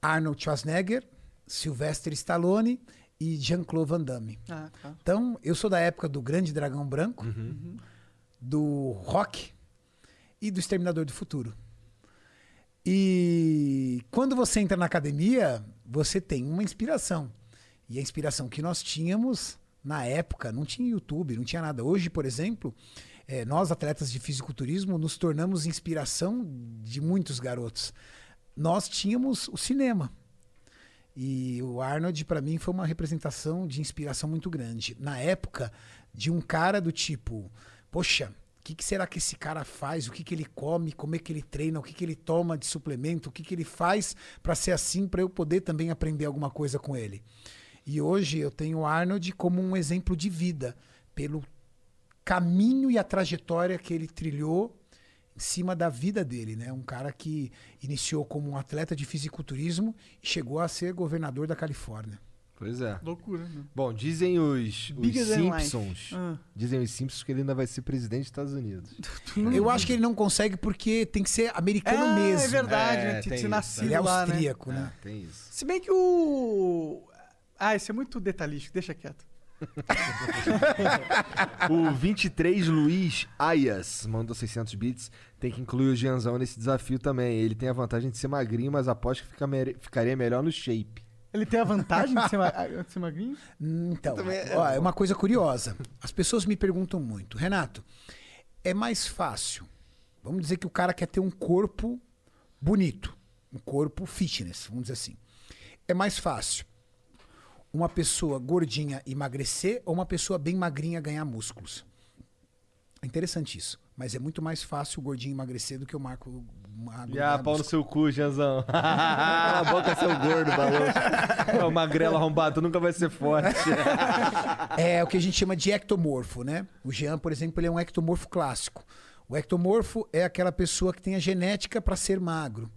C: Arnold Schwarzenegger, Sylvester Stallone e Jean-Claude Van Damme.
A: Ah, tá.
C: Então, eu sou da época do Grande Dragão Branco, do Rock e do Exterminador do Futuro. E quando você entra na academia, você tem uma inspiração. E a inspiração que nós tínhamos na época, não tinha YouTube, não tinha nada. Hoje, por exemplo, eh, nós, atletas de fisiculturismo, nos tornamos inspiração de muitos garotos. Nós tínhamos o cinema. E o Arnold, para mim, foi uma representação de inspiração muito grande. Na época, de um cara do tipo, poxa, O que, que será que esse cara faz? O que, que ele come? Como é que ele treina? O que, que ele toma de suplemento? O que, que ele faz para ser assim, para eu poder também aprender alguma coisa com ele? E hoje eu tenho o Arnold como um exemplo de vida, pelo caminho e a trajetória que ele trilhou cima da vida dele, né? Um cara que iniciou como um atleta de fisiculturismo e chegou a ser governador da Califórnia.
B: Pois é.
A: Loucura, né?
B: Bom, dizem os, os. Simpsons.
A: Ah.
B: Dizem os Simpsons que ele ainda vai ser presidente dos Estados Unidos. [LAUGHS]
C: Eu acho que ele não consegue porque tem que ser americano
A: É,
C: mesmo.
A: é verdade,
B: É,
A: né? Tem que ser
B: isso.
A: nascido
C: Ele é
A: lá, né?
C: austríaco, né?
B: É, tem isso.
A: Se bem que o... Ah, esse é muito detalhístico, deixa quieto. [LAUGHS]
B: O 23 Luiz Ayas mandou 600 bits. Tem que incluir o Gianzão nesse desafio também. Ele tem a vantagem de ser magrinho, mas aposto que fica mere- ficaria melhor no shape.
A: Ele tem a vantagem de ser, ma- [LAUGHS] de ser magrinho?
C: Então, ó, é uma coisa curiosa. As pessoas me perguntam muito, Renato, é mais fácil. Vamos dizer que o cara quer ter um corpo bonito, um corpo fitness, vamos dizer assim. É mais fácil uma pessoa gordinha emagrecer ou uma pessoa bem magrinha ganhar músculos. É interessante isso. Mas é muito mais fácil o gordinho emagrecer do que o Marco magro
B: E ah, pau no seu cu, Gianzão. [LAUGHS]
D: Cala a boca, seu gordo, balão.
B: o magrelo arrombado, tu nunca vai ser forte. [LAUGHS]
C: É o que a gente chama de ectomorfo, né? O Jean, por exemplo, ele é um ectomorfo clássico. O ectomorfo é aquela pessoa que tem a genética para ser magro.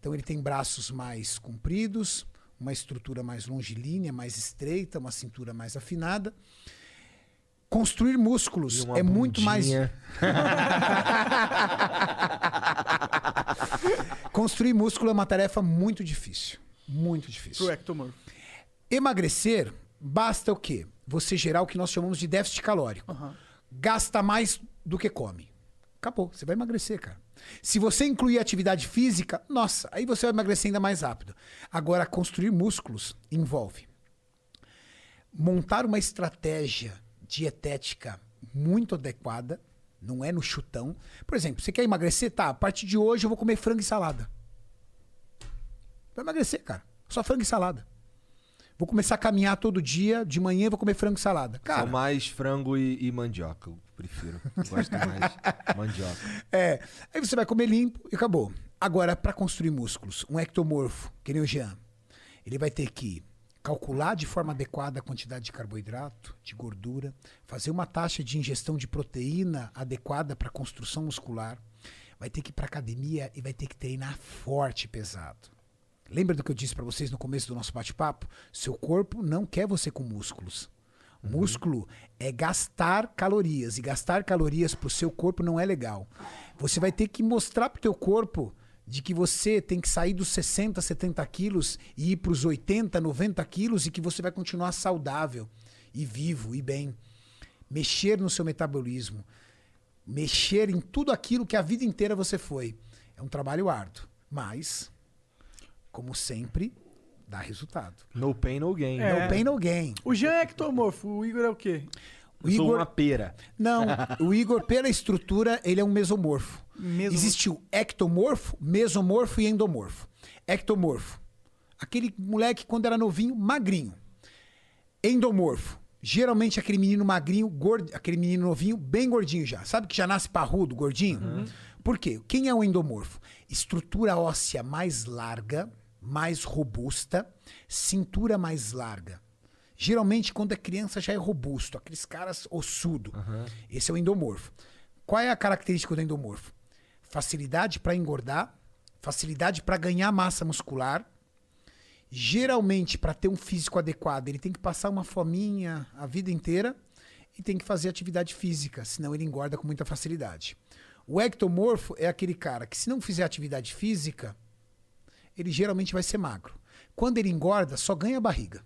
C: Então ele tem braços mais compridos, uma estrutura mais longilínea, mais estreita, uma cintura mais afinada. Construir músculos
B: E uma
C: é muito mais
B: bundinha. [LAUGHS]
C: Construir músculo é uma tarefa muito difícil, muito difícil.
A: Pro ectomorfo.
C: Emagrecer, basta o quê? Você gerar o que nós chamamos de déficit calórico. Gasta mais do que come. Acabou, você vai emagrecer, cara. Se você incluir atividade física, nossa, aí você vai emagrecer ainda mais rápido. Agora, construir músculos envolve montar uma estratégia dietética muito adequada, não é no chutão. Por exemplo, você quer emagrecer? Tá, a partir de hoje eu vou comer frango e salada. Vai emagrecer, cara. Só frango e salada. Vou começar a caminhar todo dia, de manhã vou comer frango e salada. Cara,
B: mais frango e, e mandioca, eu prefiro. Gosto mais mandioca. [LAUGHS]
C: é. Aí você vai comer limpo e acabou. Agora, para construir músculos, um ectomorfo, que nem o Jean, ele vai ter que calcular de forma adequada a quantidade de carboidrato, de gordura, fazer uma taxa de ingestão de proteína adequada para construção muscular, vai ter que ir para academia e vai ter que treinar forte e pesado. Lembra do que eu disse para vocês no começo do nosso bate-papo? Seu corpo não quer você com músculos. Músculo é gastar calorias e gastar calorias para o seu corpo não é legal. Você vai ter que mostrar para o teu corpo de que você tem que sair dos 60, 70 quilos e ir para os 80, 90 quilos e que você vai continuar saudável e vivo e bem. Mexer no seu metabolismo, mexer em tudo aquilo que a vida inteira você foi. É um trabalho árduo, mas, como sempre, dá resultado.
B: No pain, no gain.
A: É.
C: No pain, no gain.
A: O Jean é ectomorfo, o Igor é o quê?
C: O
B: Eu sou
C: Igor,
B: uma pera.
C: não, [LAUGHS] o Igor, pela estrutura, ele é um mesomorfo.
A: Mesomorfo.
C: Existe o ectomorfo, mesomorfo e endomorfo. Ectomorfo, aquele moleque quando era novinho, magrinho. Endomorfo, geralmente aquele menino magrinho, gordo, aquele menino novinho, bem gordinho já. Sabe que já nasce parrudo, gordinho? Por quê? Quem é o endomorfo? Estrutura óssea mais larga, mais robusta, cintura mais larga. Geralmente, quando é criança, já é robusto. Aqueles caras ossudo. Esse é o endomorfo. Qual é a característica do endomorfo? Facilidade para engordar, facilidade para ganhar massa muscular. Geralmente, para ter um físico adequado, ele tem que passar uma fominha a vida inteira e tem que fazer atividade física, senão ele engorda com muita facilidade. O ectomorfo é aquele cara que, se não fizer atividade física, ele geralmente vai ser magro. Quando ele engorda, só ganha barriga.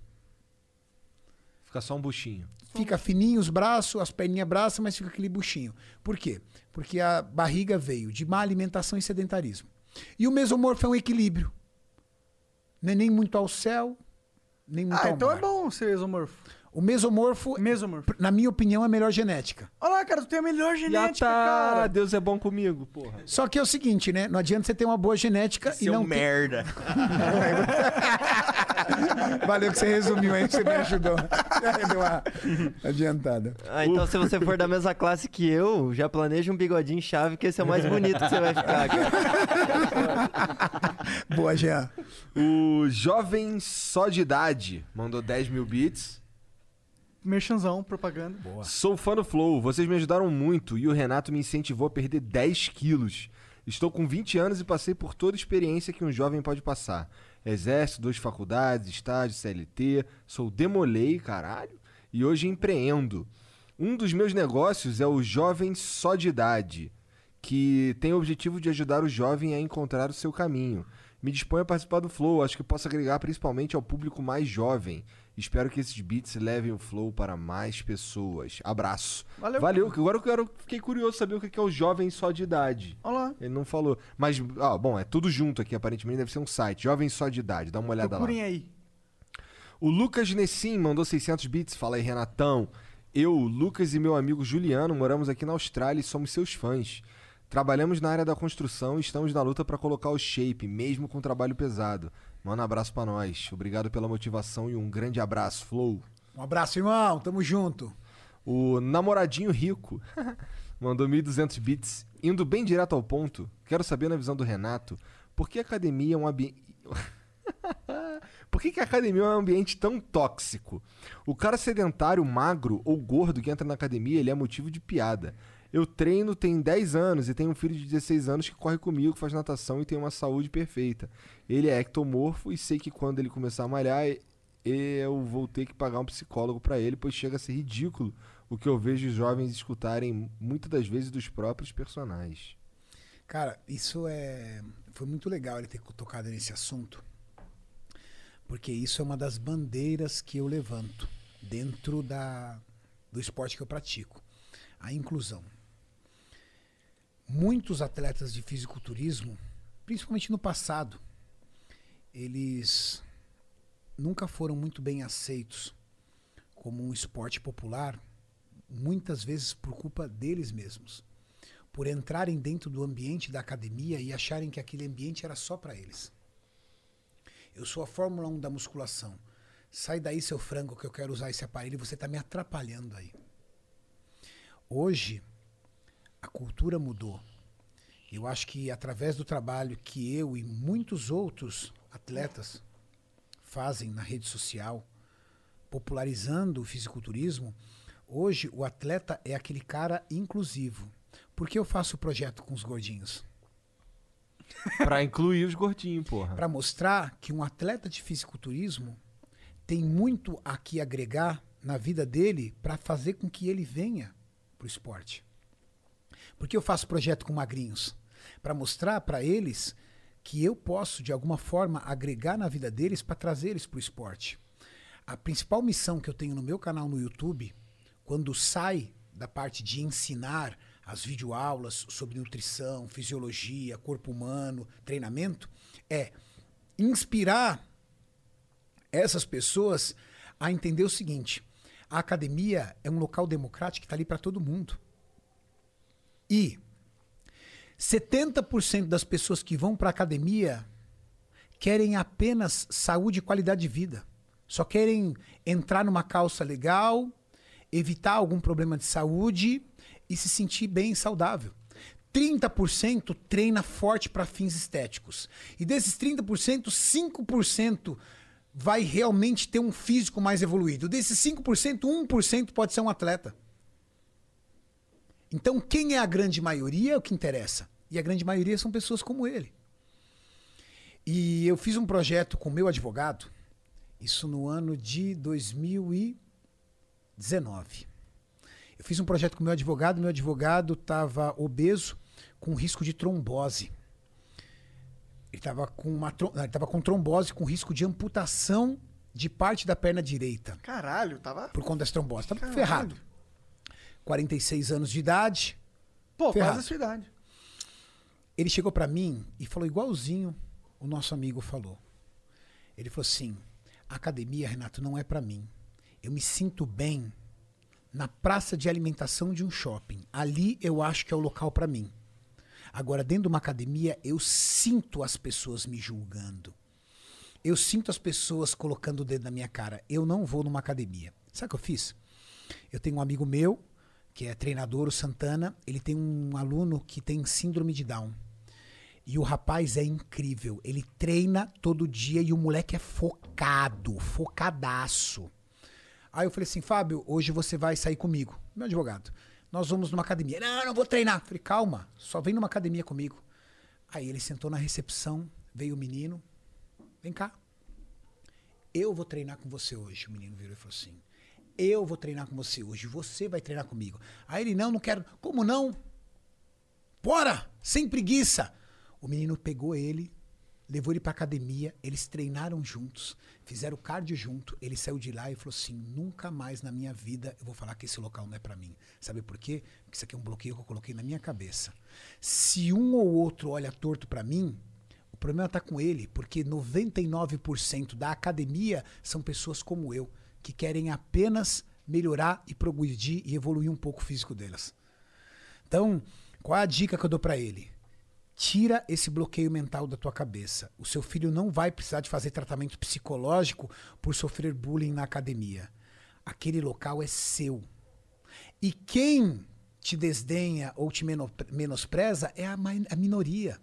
B: Fica só um buchinho.
C: Fica fininho os braços, as perninhas braças, mas fica aquele buchinho. Por quê? Porque a barriga veio de má alimentação e sedentarismo. E o mesomorfo é um equilíbrio. Não é nem muito ao céu, nem muito
A: Ah,
C: ao
A: então
C: mar.
A: é bom ser exomorfo.
C: O mesomorfo,
A: Mesomorfo.
C: na minha opinião, é a melhor genética.
A: Olha lá, cara, tu tem a melhor
B: Já
A: genética,
B: tá.
A: cara.
B: Deus é bom comigo, porra.
C: Só que é o seguinte, né? Não adianta você ter uma boa genética e não ter...
D: merda. [LAUGHS]
C: Valeu que você resumiu aí, você me ajudou. [LAUGHS] Deu uma adiantada.
D: Ah, então se você for da mesma classe que eu, já planeja um bigodinho chave, que esse é o mais bonito que você vai ficar, cara.
C: Boa, Jean.
B: O jovem só de idade mandou 10 mil bits.
A: Merchanzão, propaganda.
B: Sou fã do Flow, vocês me ajudaram muito e o Renato me incentivou a perder 10 quilos. Estou com 20 anos e passei por toda a experiência que um jovem pode passar. Exército, duas faculdades, estágio, CLT, sou demolei, caralho, e hoje empreendo. Um dos meus negócios é o Jovem Só de Idade, que tem o objetivo de ajudar o jovem a encontrar o seu caminho. Me disponho a participar do Flow, acho que posso agregar principalmente ao público mais jovem. Espero que esses beats levem o Flow para mais pessoas. Abraço.
A: Valeu.
B: Valeu, agora eu quero, fiquei curioso saber o que que é o jovem só de idade.
A: Olha lá.
B: Ele não falou. Mas, ó, bom, é tudo junto aqui, aparentemente deve ser um site. Jovem só de idade, dá uma olhada
A: Procurem
B: lá.
A: aí.
B: O Lucas Nessim mandou 600 bits. Fala aí, Renatão. Eu, Lucas e meu amigo Juliano moramos aqui na Austrália e somos seus fãs. Trabalhamos na área da construção e estamos na luta para colocar o shape, mesmo com trabalho pesado. Manda um abraço pra nós. Obrigado pela motivação e um grande abraço, Flow.
C: Um abraço, irmão. Tamo junto.
B: O namoradinho rico [LAUGHS] mandou 1.200 bits. Indo bem direto ao ponto, quero saber na visão do Renato, por que a academia é um ambiente... [LAUGHS] por que, que a academia é um ambiente tão tóxico? O cara sedentário, magro ou gordo que entra na academia, ele é motivo de piada. Eu treino tem 10 anos e tenho um filho de 16 anos que corre comigo, faz natação e tem uma saúde perfeita. Ele é ectomorfo e sei que quando ele começar a malhar, eu vou ter que pagar um psicólogo pra ele, pois chega a ser ridículo o que eu vejo os jovens escutarem muitas das vezes dos próprios personagens.
C: Cara, isso é. Foi muito legal ele ter tocado nesse assunto. Porque isso é uma das bandeiras que eu levanto dentro da, do esporte que eu pratico. A inclusão. Muitos atletas de fisiculturismo, principalmente no passado, eles nunca foram muito bem aceitos como um esporte popular, muitas vezes por culpa deles mesmos por entrarem dentro do ambiente da academia e acharem que aquele ambiente era só para eles. Eu sou a Fórmula 1 da musculação. Sai daí, seu frango, que eu quero usar esse aparelho você está me atrapalhando aí. Hoje, a cultura mudou. Eu acho que através do trabalho que eu e muitos outros atletas fazem na rede social, popularizando o fisiculturismo, hoje o atleta é aquele cara inclusivo. Por que eu faço o projeto com os gordinhos? [LAUGHS]
B: Pra incluir os gordinhos, porra.
C: Para mostrar que um atleta de fisiculturismo tem muito a que agregar na vida dele para fazer com que ele venha pro esporte. Por que eu faço projeto com magrinhos? Para mostrar para eles que eu posso, de alguma forma, agregar na vida deles para trazer eles pro esporte. A principal missão que eu tenho no meu canal no YouTube, quando sai da parte de ensinar as videoaulas sobre nutrição, fisiologia, corpo humano, treinamento, é inspirar essas pessoas a entender o seguinte: a academia é um local democrático que está ali para todo mundo. E 70% das pessoas que vão para a academia querem apenas saúde e qualidade de vida. Só querem entrar numa calça legal, evitar algum problema de saúde e se sentir bem e saudável. 30% treina forte para fins estéticos. E desses 30%, 5% vai realmente ter um físico mais evoluído. Desses 5%, 1% pode ser um atleta. Então, quem é a grande maioria é o que interessa. E a grande maioria são pessoas como ele. E eu fiz um projeto com o meu advogado, isso no ano de 2019. Eu fiz um projeto com o meu advogado, meu advogado estava obeso, com risco de trombose. Ele estava com, uma, ele tava com trombose, com risco de amputação de parte da perna direita,
A: Caralho, tava.
C: por conta dessa trombose. Estava
A: Caralho.
C: ferrado. 46 anos de idade.
A: Pô,
C: Ferrado.
A: quase a sua idade.
C: Ele chegou pra mim e falou igualzinho o nosso amigo falou. Ele falou assim: "A academia, Renato, não é pra mim. Eu me sinto bem na praça de alimentação de um shopping. Ali eu acho que é o local pra mim. Agora dentro de uma academia eu sinto as pessoas me julgando. Eu sinto as pessoas colocando o dedo na minha cara. Eu não vou numa academia. Sabe o que eu fiz? Eu tenho um amigo meu, que é treinador, o Santana. Ele tem um aluno que tem síndrome de Down. E o rapaz é incrível. Ele treina todo dia e o moleque é focado, focadaço. Aí eu falei assim, Fábio, hoje você vai sair comigo, meu advogado. Nós vamos numa academia. Não, não vou treinar. Falei, calma, só vem numa academia comigo. Aí ele sentou na recepção, veio o menino, vem cá. Eu vou treinar com você hoje. O menino virou e falou assim: Eu vou treinar com você hoje, você vai treinar comigo. Aí ele, não, não quero. Como não? Bora! Sem preguiça! O menino pegou ele, levou ele pra academia, eles treinaram juntos, fizeram cardio junto. Ele saiu de lá e falou assim: nunca mais na minha vida eu vou falar que esse local não é pra mim. Sabe por quê? Porque isso aqui é um bloqueio que eu coloquei na minha cabeça. Se um ou outro olha torto pra mim, o problema tá com ele, porque 99% da academia são pessoas como eu, que querem apenas melhorar e progredir e evoluir um pouco o físico delas. Então, qual é a dica que eu dou pra ele? Tira esse bloqueio mental da tua cabeça. O seu filho não vai precisar de fazer tratamento psicológico por sofrer bullying na academia. Aquele local é seu. E quem te desdenha ou te meno- menospreza é a, a minoria.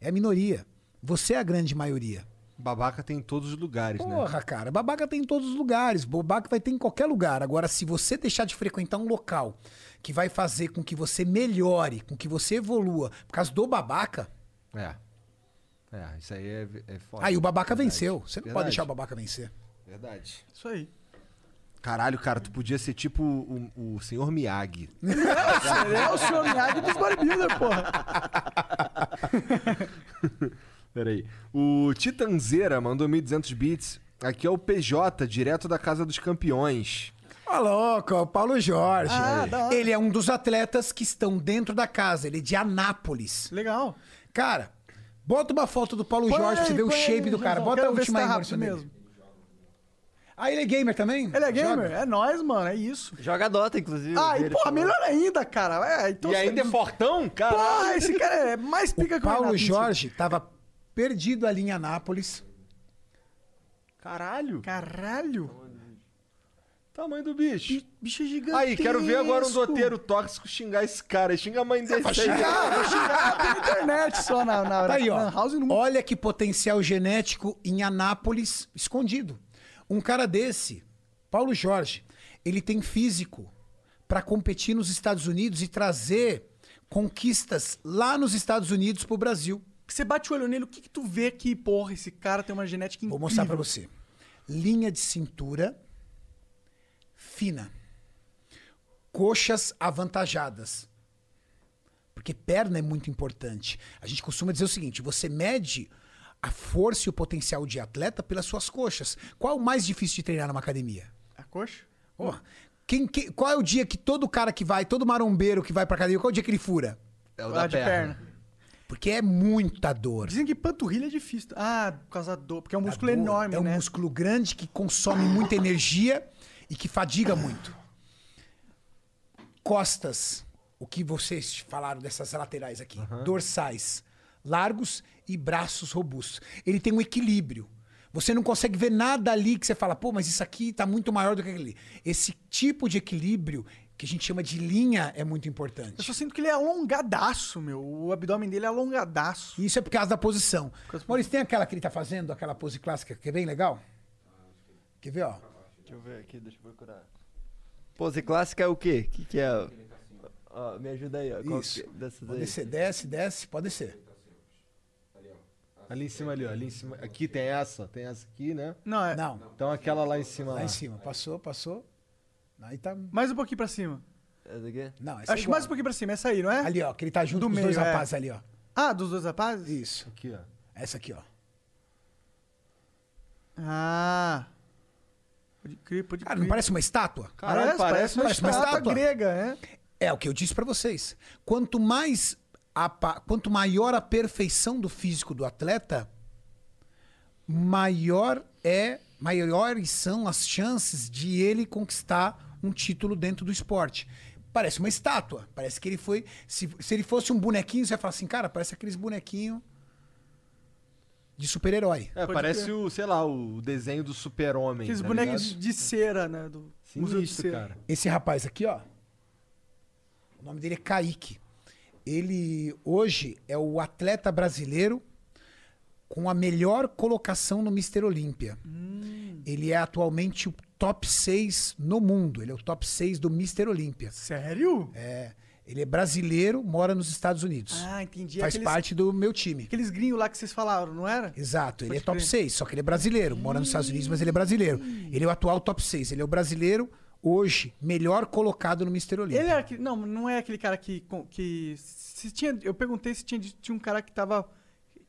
C: É a minoria. Você é a grande maioria.
B: Babaca tem em todos os lugares, né?
C: Porra, cara, babaca tem em todos os lugares. Babaca vai ter em qualquer lugar. Agora, se você deixar de frequentar um local que vai fazer com que você melhore, com que você evolua, por causa do babaca,
B: É. É, isso aí é, é foda.
C: aí o babaca
B: Verdade.
C: venceu. Você não pode
B: Verdade.
C: deixar o babaca vencer.
B: Verdade.
A: Isso aí.
B: Caralho, cara, tu podia ser tipo o, o senhor Miyagi. [LAUGHS]
A: Ele é o senhor Miyagi dos bodybuilder, porra. [LAUGHS]
B: Peraí. O Titanzeira mandou 1.200 bits. Aqui é o PJ, direto da Casa dos Campeões.
C: Ó, louco, o Paulo Jorge.
A: Ah, da hora.
C: ele é um dos atletas que estão dentro da casa. Ele é de Anápolis.
A: Legal.
C: Cara, bota uma foto do Paulo
A: Põe
C: Jorge pra você
A: aí,
C: ver o
A: põe
C: shape
A: aí,
C: do cara. Bota a
A: Quero ver se
C: última
A: tá
C: aí,
A: rápido
C: Maurício,
A: mesmo.
C: dele. Ah, ele é gamer também?
A: Ele é gamer?
C: Joga?
A: É nóis, mano. É isso.
D: Joga Dota, inclusive.
A: Ah, e
D: ele
A: porra,
D: falando.
A: melhor ainda, cara. É, então
B: e ainda é fortão? Caralho.
A: Porra, esse cara é mais pica
C: O
A: que o
C: Paulo
A: Renato,
C: Jorge tava perdido ali em Anápolis.
B: Caralho.
A: Caralho.
B: Tamanho do bicho.
A: Bicho é gigante.
B: Aí, quero ver agora um doteiro tóxico xingar esse cara. Xinga a mãe dele.
C: vai
B: aí.
C: xingar,
A: Vou xingar pela internet só na, na
C: Tá aí, ó.
A: House não.
C: Olha que potencial genético em Anápolis escondido. Um cara desse, Paulo Jorge, ele tem físico pra competir nos Estados Unidos e trazer conquistas lá nos Estados Unidos pro Brasil.
A: Você bate o olho nele, o que, que tu vê que, porra, esse cara tem uma genética incrível?
C: Vou mostrar pra você. Linha de cintura fina. Coxas avantajadas. Porque perna é muito importante. A gente costuma dizer o seguinte: você mede a força e o potencial de atleta pelas suas coxas. Qual é o mais difícil de treinar numa academia?
A: A coxa?
C: Ó, quem, quem- qual é o dia que todo cara que vai, todo marombeiro que vai pra academia, qual é o dia que ele fura?
B: É o
A: Ah,
B: da
A: de
B: perna.
C: Porque é muita dor.
A: Dizem que panturrilha é difícil. Ah, por causa da dor. Porque é um músculo enorme,
C: É um
A: né?
C: músculo grande que consome muita energia e que fadiga muito. Costas, o que vocês falaram dessas laterais aqui, dorsais largos e braços robustos. Ele tem um equilíbrio. Você não consegue ver nada ali que você fala, pô, mas isso aqui tá muito maior do que aquele. Esse tipo de equilíbrio que a gente chama de linha é muito
A: Eu
C: importante.
A: só sinto que ele é alongadaço, meu. O abdômen dele é alongadaço.
C: Isso é por causa da posição. Maurício, tem aquela que ele tá fazendo, aquela pose clássica que é bem legal? Quer ver, ó?
D: Deixa eu ver aqui, deixa eu procurar. Pose clássica é o quê? O que, que é? Ó, me ajuda aí, ó. Qual
C: Isso.
D: que- dessas
C: Pode
D: aí?
C: descer, desce, desce, pode descer.
B: Ali em cima ali, ó. Ali em cima. Aqui tem essa, tem essa aqui, né?
A: Não, é.
C: Não,
B: Então aquela lá em cima.
C: lá
B: Lá
C: em cima. Passou, passou. Aí tá.
A: Mais um pouquinho pra cima.
D: Essa aqui?
C: Não, essa é
A: Acho que
C: igual.
A: mais um pouquinho pra cima. Essa aí, não é?
C: Ali, ó, que ele tá junto
A: Do
C: com os dois
A: meio, é.
C: rapazes ali, ó.
A: Ah, dos dois rapazes?
C: Isso.
B: Aqui, ó.
C: Essa aqui, ó.
A: Ah. Pode crer, pode
C: Cara,
A: crer.
C: não parece uma estátua?
A: Parece, parece, uma,
C: parece uma
A: estátua,
C: estátua.
A: grega, né?
C: É o que eu disse pra vocês. Quanto mais a quanto maior a perfeição do físico do atleta, maior é, maiores são as chances de ele conquistar um título dentro do esporte. Parece uma estátua. Parece que ele foi. Se, se ele fosse um bonequinho, você ia falar assim, cara, parece aqueles bonequinhos. de super-herói.
B: É, parece o, sei lá, o desenho do super-homem.
A: Aqueles
B: tá
A: bonecos
B: ligado?
A: de cera, né? Do Museu de
B: Sinistro,
A: Cera.
B: cara.
C: Esse rapaz aqui, ó. O nome dele é Kaique. Ele hoje é o atleta brasileiro com a melhor colocação no Mr. Olímpia. Ele é atualmente o top 6 no mundo. Ele é o top 6 do Mr. Olímpia.
A: Sério?
C: É. Ele é brasileiro, mora nos Estados Unidos.
A: Ah, entendi.
C: Faz
A: Aqueles-
C: parte do meu time.
A: Aqueles gringos lá que vocês falaram, não era?
C: Exato, ele
A: Pode
C: é top
A: crer.
C: 6, só que ele é brasileiro, mora nos Estados Unidos, mas ele é brasileiro. Ele é o atual top 6, ele é o brasileiro hoje melhor colocado no Mr. Olímpia.
A: Ele é aquele, não, não é aquele cara que que se tinha, eu perguntei se tinha, tinha um cara que tava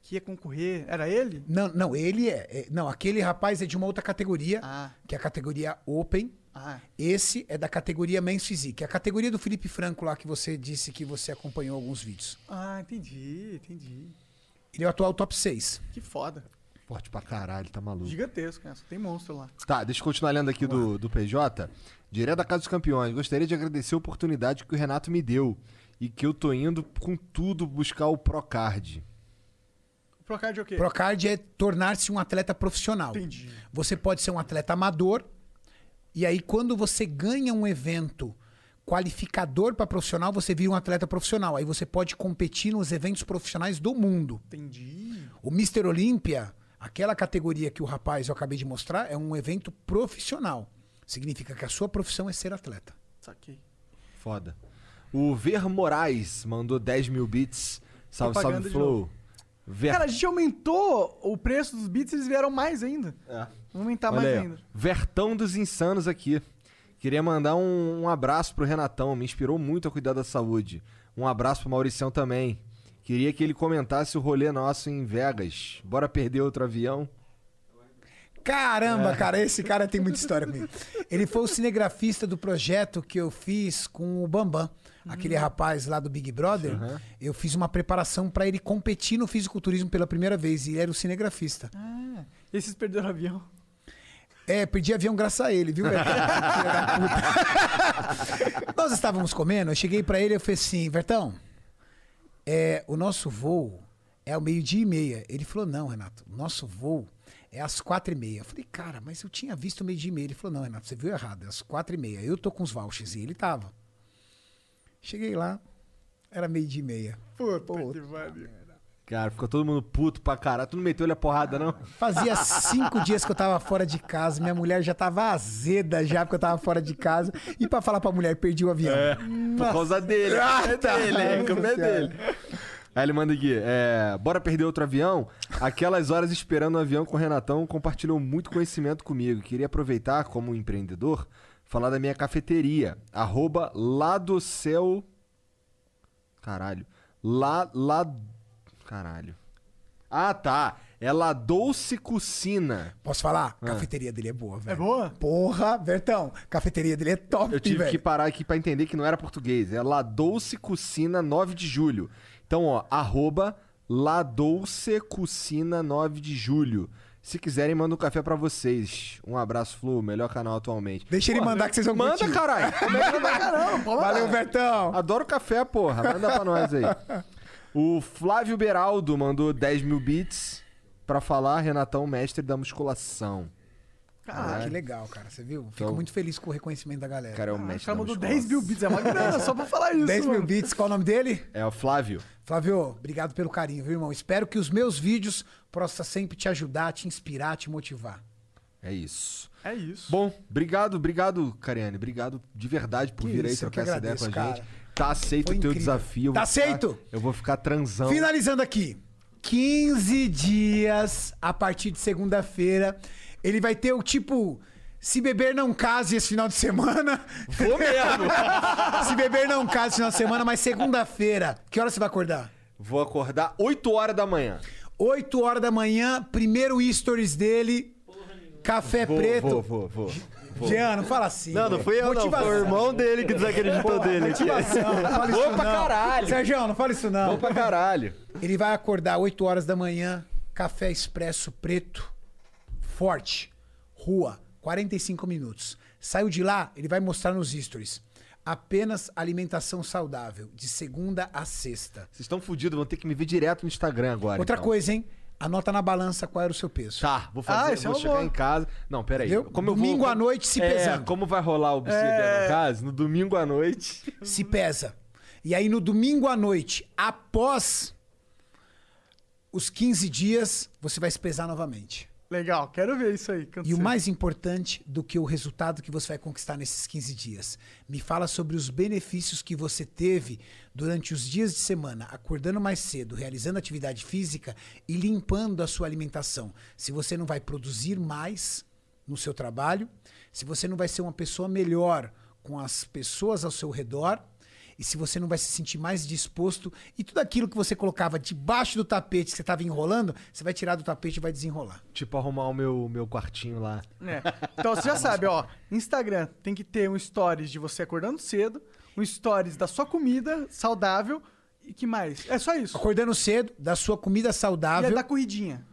A: que ia concorrer, era ele?
C: Não, não, ele é, é- Não, aquele rapaz é de uma outra categoria,
A: Ah.
C: que é a categoria Open.
A: Ah,
C: Esse é da categoria Men's Physique, a categoria do Felipe Franco lá que você disse que você acompanhou alguns vídeos.
A: ah, entendi, entendi.
C: Ele é o atual top 6.
A: Que foda.
B: Forte pra caralho, tá maluco.
A: Gigantesco, né? Só tem monstro lá.
B: Tá, deixa eu continuar lendo aqui do, do PJ. Direto da Casa dos Campeões. Gostaria de agradecer a oportunidade que o Renato me deu. E que eu tô indo com tudo buscar o Procard.
A: Procard é o quê?
C: Procard é tornar-se um atleta profissional.
A: Entendi.
C: Você pode ser um atleta amador, e aí quando você ganha um evento qualificador para profissional, você vira um atleta profissional. Aí você pode competir nos eventos profissionais do mundo.
A: Entendi.
C: O Mr. Olímpia, aquela categoria que o rapaz eu acabei de mostrar, é um evento profissional. Significa que a sua profissão é ser atleta.
A: Saquei.
B: Foda. O Ver Moraes mandou 10 mil bits. Salve,
A: Propaganda
B: salve, Flow. Ver...
A: Cara, a gente aumentou o preço dos bits, eles vieram mais ainda.
B: É.
A: Vamos aumentar
B: Olha
A: mais
B: aí,
A: ainda.
B: Vertão dos Insanos aqui. Queria mandar um, um abraço pro Renatão, me inspirou muito a cuidar da saúde. Um abraço pro Mauricião também. Queria que ele comentasse o rolê nosso em Vegas. Bora perder outro avião?
C: Caramba, cara, esse cara tem muita história comigo. Ele foi o cinegrafista do projeto que eu fiz com o Bambam, aquele rapaz lá do Big Brother. Eu fiz uma preparação pra ele competir no fisiculturismo pela primeira vez e ele era o cinegrafista.
A: Ah, esses perderam o avião.
C: É, perdi avião graças a ele, viu, velho? [LAUGHS] Filha da puta. Nós estávamos comendo, eu cheguei pra ele e eu falei assim, Vertão, é, o nosso voo é ao meio-dia e meia. Ele falou, não, Renato, o nosso voo é às quatro e meia. Eu falei, cara, mas eu tinha visto meio-dia e meia. Ele falou, não, Renato, você viu errado, é às quatro e meia. Eu tô com os vouchers e ele tava. Cheguei lá, era meio-dia e meia. Puta,
A: Que pariu.
B: Cara, ficou todo mundo puto pra caralho. Tu não meteu ele a porrada, não?
C: Fazia cinco dias que eu tava fora de casa, minha mulher já tava azeda já porque eu tava fora de casa. E pra falar pra mulher, perdi o avião.
B: Por causa dele.
C: Ah,
B: é
C: tá.
B: dele, é, é dele. Aí ele manda aqui, é, bora perder outro avião? Aquelas horas esperando o avião com o Renatão compartilhou muito conhecimento comigo. Queria aproveitar, como empreendedor, falar da minha cafeteria. Arroba lá do céu... Caralho. Lá, lá... Caralho. Ah, tá. É La Dolce Cucina.
C: Posso falar? A cafeteria dele é boa, velho.
A: É boa?
C: Porra, Bertão, cafeteria dele é top,
B: Eu tive
C: velho.
B: que parar aqui pra entender que não era português. É La Dolce Cucina 9 de julho. Então, ó, arroba La Dolce Cucina 9 de julho. Se quiserem, manda um café pra vocês. Um abraço, Flu, melhor canal atualmente.
C: Deixa ele mandar que vocês vão
B: Manda,
C: curtir.
B: caralho! Como é que caramba? mandar.
C: Valeu, Bertão.
B: Adoro café, porra. Manda pra nós aí. [LAUGHS] O Flávio Beraldo mandou 10 mil bits pra falar Renatão, mestre da musculação.
C: Ah, que legal, cara. Você viu? Fico
B: Então-
C: muito feliz com o reconhecimento da galera.
B: Cara, é o
A: Ah, o
B: mestre
A: cara mandou
B: musculação.
A: 10 mil bits, é uma grana [LAUGHS] só pra falar isso.
C: 10 mil
A: mano.
C: bits, qual o nome dele?
B: É o Flávio.
C: Flávio, obrigado pelo carinho, viu, irmão? Espero que os meus vídeos possam sempre te ajudar, te inspirar, te motivar.
B: É isso.
A: É isso.
B: Bom, obrigado, obrigado, Cariane. Obrigado de verdade por
C: Que
B: vir aí
C: isso,
B: trocar essa ideia com a
C: agradeço,
B: gente.
C: cara.
B: Tá aceito o teu desafio.
C: Tá
B: vou ficar-
C: aceito?
B: eu vou ficar transão.
C: Finalizando aqui. 15 dias a partir de segunda-feira. Ele vai ter o tipo. Se beber não case esse final de semana.
B: Vou mesmo. [LAUGHS]
C: Se beber não case esse final de semana, mas segunda-feira. Que hora você vai acordar?
B: Vou acordar 8 horas da manhã.
C: 8 horas da manhã, primeiro stories dele. Café
B: Vou,
C: preto.
B: vou, vou, vou. vou.
C: Jean, não fala assim.
D: Não, não fui eu, não. Foi o irmão dele que desacreditou dele.
C: Motivação, não fala isso
B: Vou pra
C: não.
B: caralho.
C: Sérgio, não fala isso não.
B: Vou pra caralho.
C: Ele vai acordar 8 horas da manhã, café expresso preto, forte, rua, 45 minutos. Saiu de lá, ele vai mostrar nos stories. Apenas alimentação saudável, de segunda a sexta.
B: Vocês estão fodidos, vão ter que me ver direto no Instagram agora.
C: Outra
B: então.
C: coisa, hein? Anota na balança qual era o seu peso.
B: Tá, vou fazer,
A: Ah, isso é
B: vou
A: uma
B: chegar
A: boa.
B: em casa. Não, peraí.
C: Entendeu?
B: Como eu
C: Domingo
B: vou,
C: à noite se
B: é,
C: pesando.
B: como vai rolar o Obsidian
A: É.
B: no caso? No domingo à noite. [LAUGHS]
C: Se pesa. E aí no domingo à noite, após os 15 dias, você vai se pesar novamente.
A: Legal, quero ver isso aí.
C: E o
A: acontecer.
C: mais importante do que o resultado que você vai conquistar nesses 15 dias, me fala sobre os benefícios que você teve durante os dias de semana, acordando mais cedo, realizando atividade física e limpando a sua alimentação. Se você não vai produzir mais no seu trabalho, se você não vai ser uma pessoa melhor com as pessoas ao seu redor, e se você não vai se sentir mais disposto e tudo aquilo que você colocava debaixo do tapete que você estava enrolando, você vai tirar do tapete e vai desenrolar.
B: Tipo, arrumar o meu, meu quartinho lá.
A: É. Então você já [LAUGHS] sabe, ó. Instagram tem que ter um stories de você acordando cedo, um stories da sua comida saudável e que mais? É só isso.
C: Acordando cedo, da sua comida
A: E
C: saudável.
A: é da corridinha.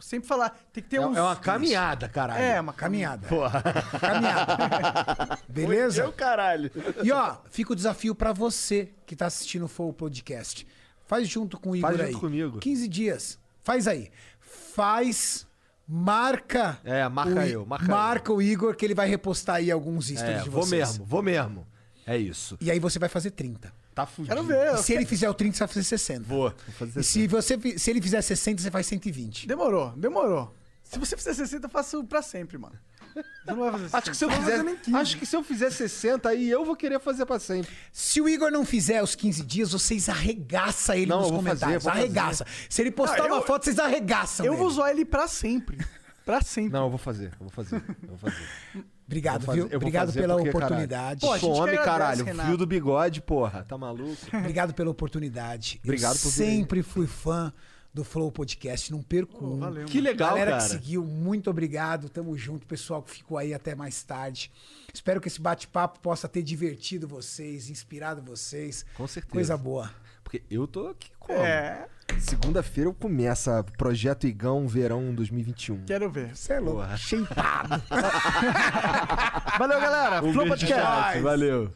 A: Sempre falar, tem que ter
B: É,
A: uns.
B: é uma caminhada, caralho.
A: É, uma
C: Caminhada.
B: Porra.
C: Caminhada. [LAUGHS] Beleza?
B: Meu caralho.
C: E ó, fica o desafio pra você que tá assistindo o Flow Podcast. Faz junto com o Igor
B: Faz
C: aí.
B: junto comigo.
C: 15 dias. Faz aí. Faz. Marca.
B: É, marca
C: o
B: eu, marca
C: marca o Igor que ele vai repostar aí alguns stories
B: É,
C: de
B: vou
C: vocês.
B: mesmo, vou mesmo. É isso.
C: E aí você vai fazer 30.
B: Tá fudido.
A: Quero ver.
C: E se ele fizer o 30, você vai fazer 60.
B: Vou. Vou fazer
C: E se, você, se ele fizer 60, você faz 120.
A: Demorou, demorou. Se você fizer 60, eu faço pra sempre, mano. Você não vai fazer 60.
B: Acho que se eu fizer,
A: fazer nem 15.
B: acho que se eu fizer 60 aí, eu vou querer fazer pra sempre.
C: Se o Igor não fizer os 15 dias, vocês arregaçam ele
B: Não,
C: nos comentários.
B: fazer,
C: Arregaça. Se ele postar
A: Não, eu-
C: uma foto, vocês arregaçam
A: Eu
C: ele.
A: vou zoar ele pra sempre. Pra sempre.
B: Não, eu vou fazer, eu vou fazer, eu vou fazer. [LAUGHS]
C: Obrigado,
B: fazer-
C: viu? Obrigado pela
B: porque, caralho,
C: oportunidade.
A: Pô, a gente que
B: Fome,
A: agradece,
B: caralho.
A: Renato.
B: Fio do bigode, porra. Tá maluco?
C: Obrigado pela oportunidade.
B: Obrigado
C: Eu
B: por vir
C: sempre fui fã do Flow Podcast. Não perco um.
A: valeu,
B: Que legal,
C: Galera
B: cara.
C: que seguiu, muito obrigado. Tamo junto. Pessoal que ficou aí até mais tarde. Espero que esse bate-papo possa ter divertido vocês, inspirado vocês.
B: Com certeza.
C: Coisa boa.
B: Porque eu tô aqui como?
A: É,
B: Segunda-feira eu começo a Projeto Igão Verão 2021.
A: quero ver.
C: Você é louco. Shapeado. [LAUGHS]
A: Valeu, galera.
B: Um
A: Flow Podcast.
B: Valeu.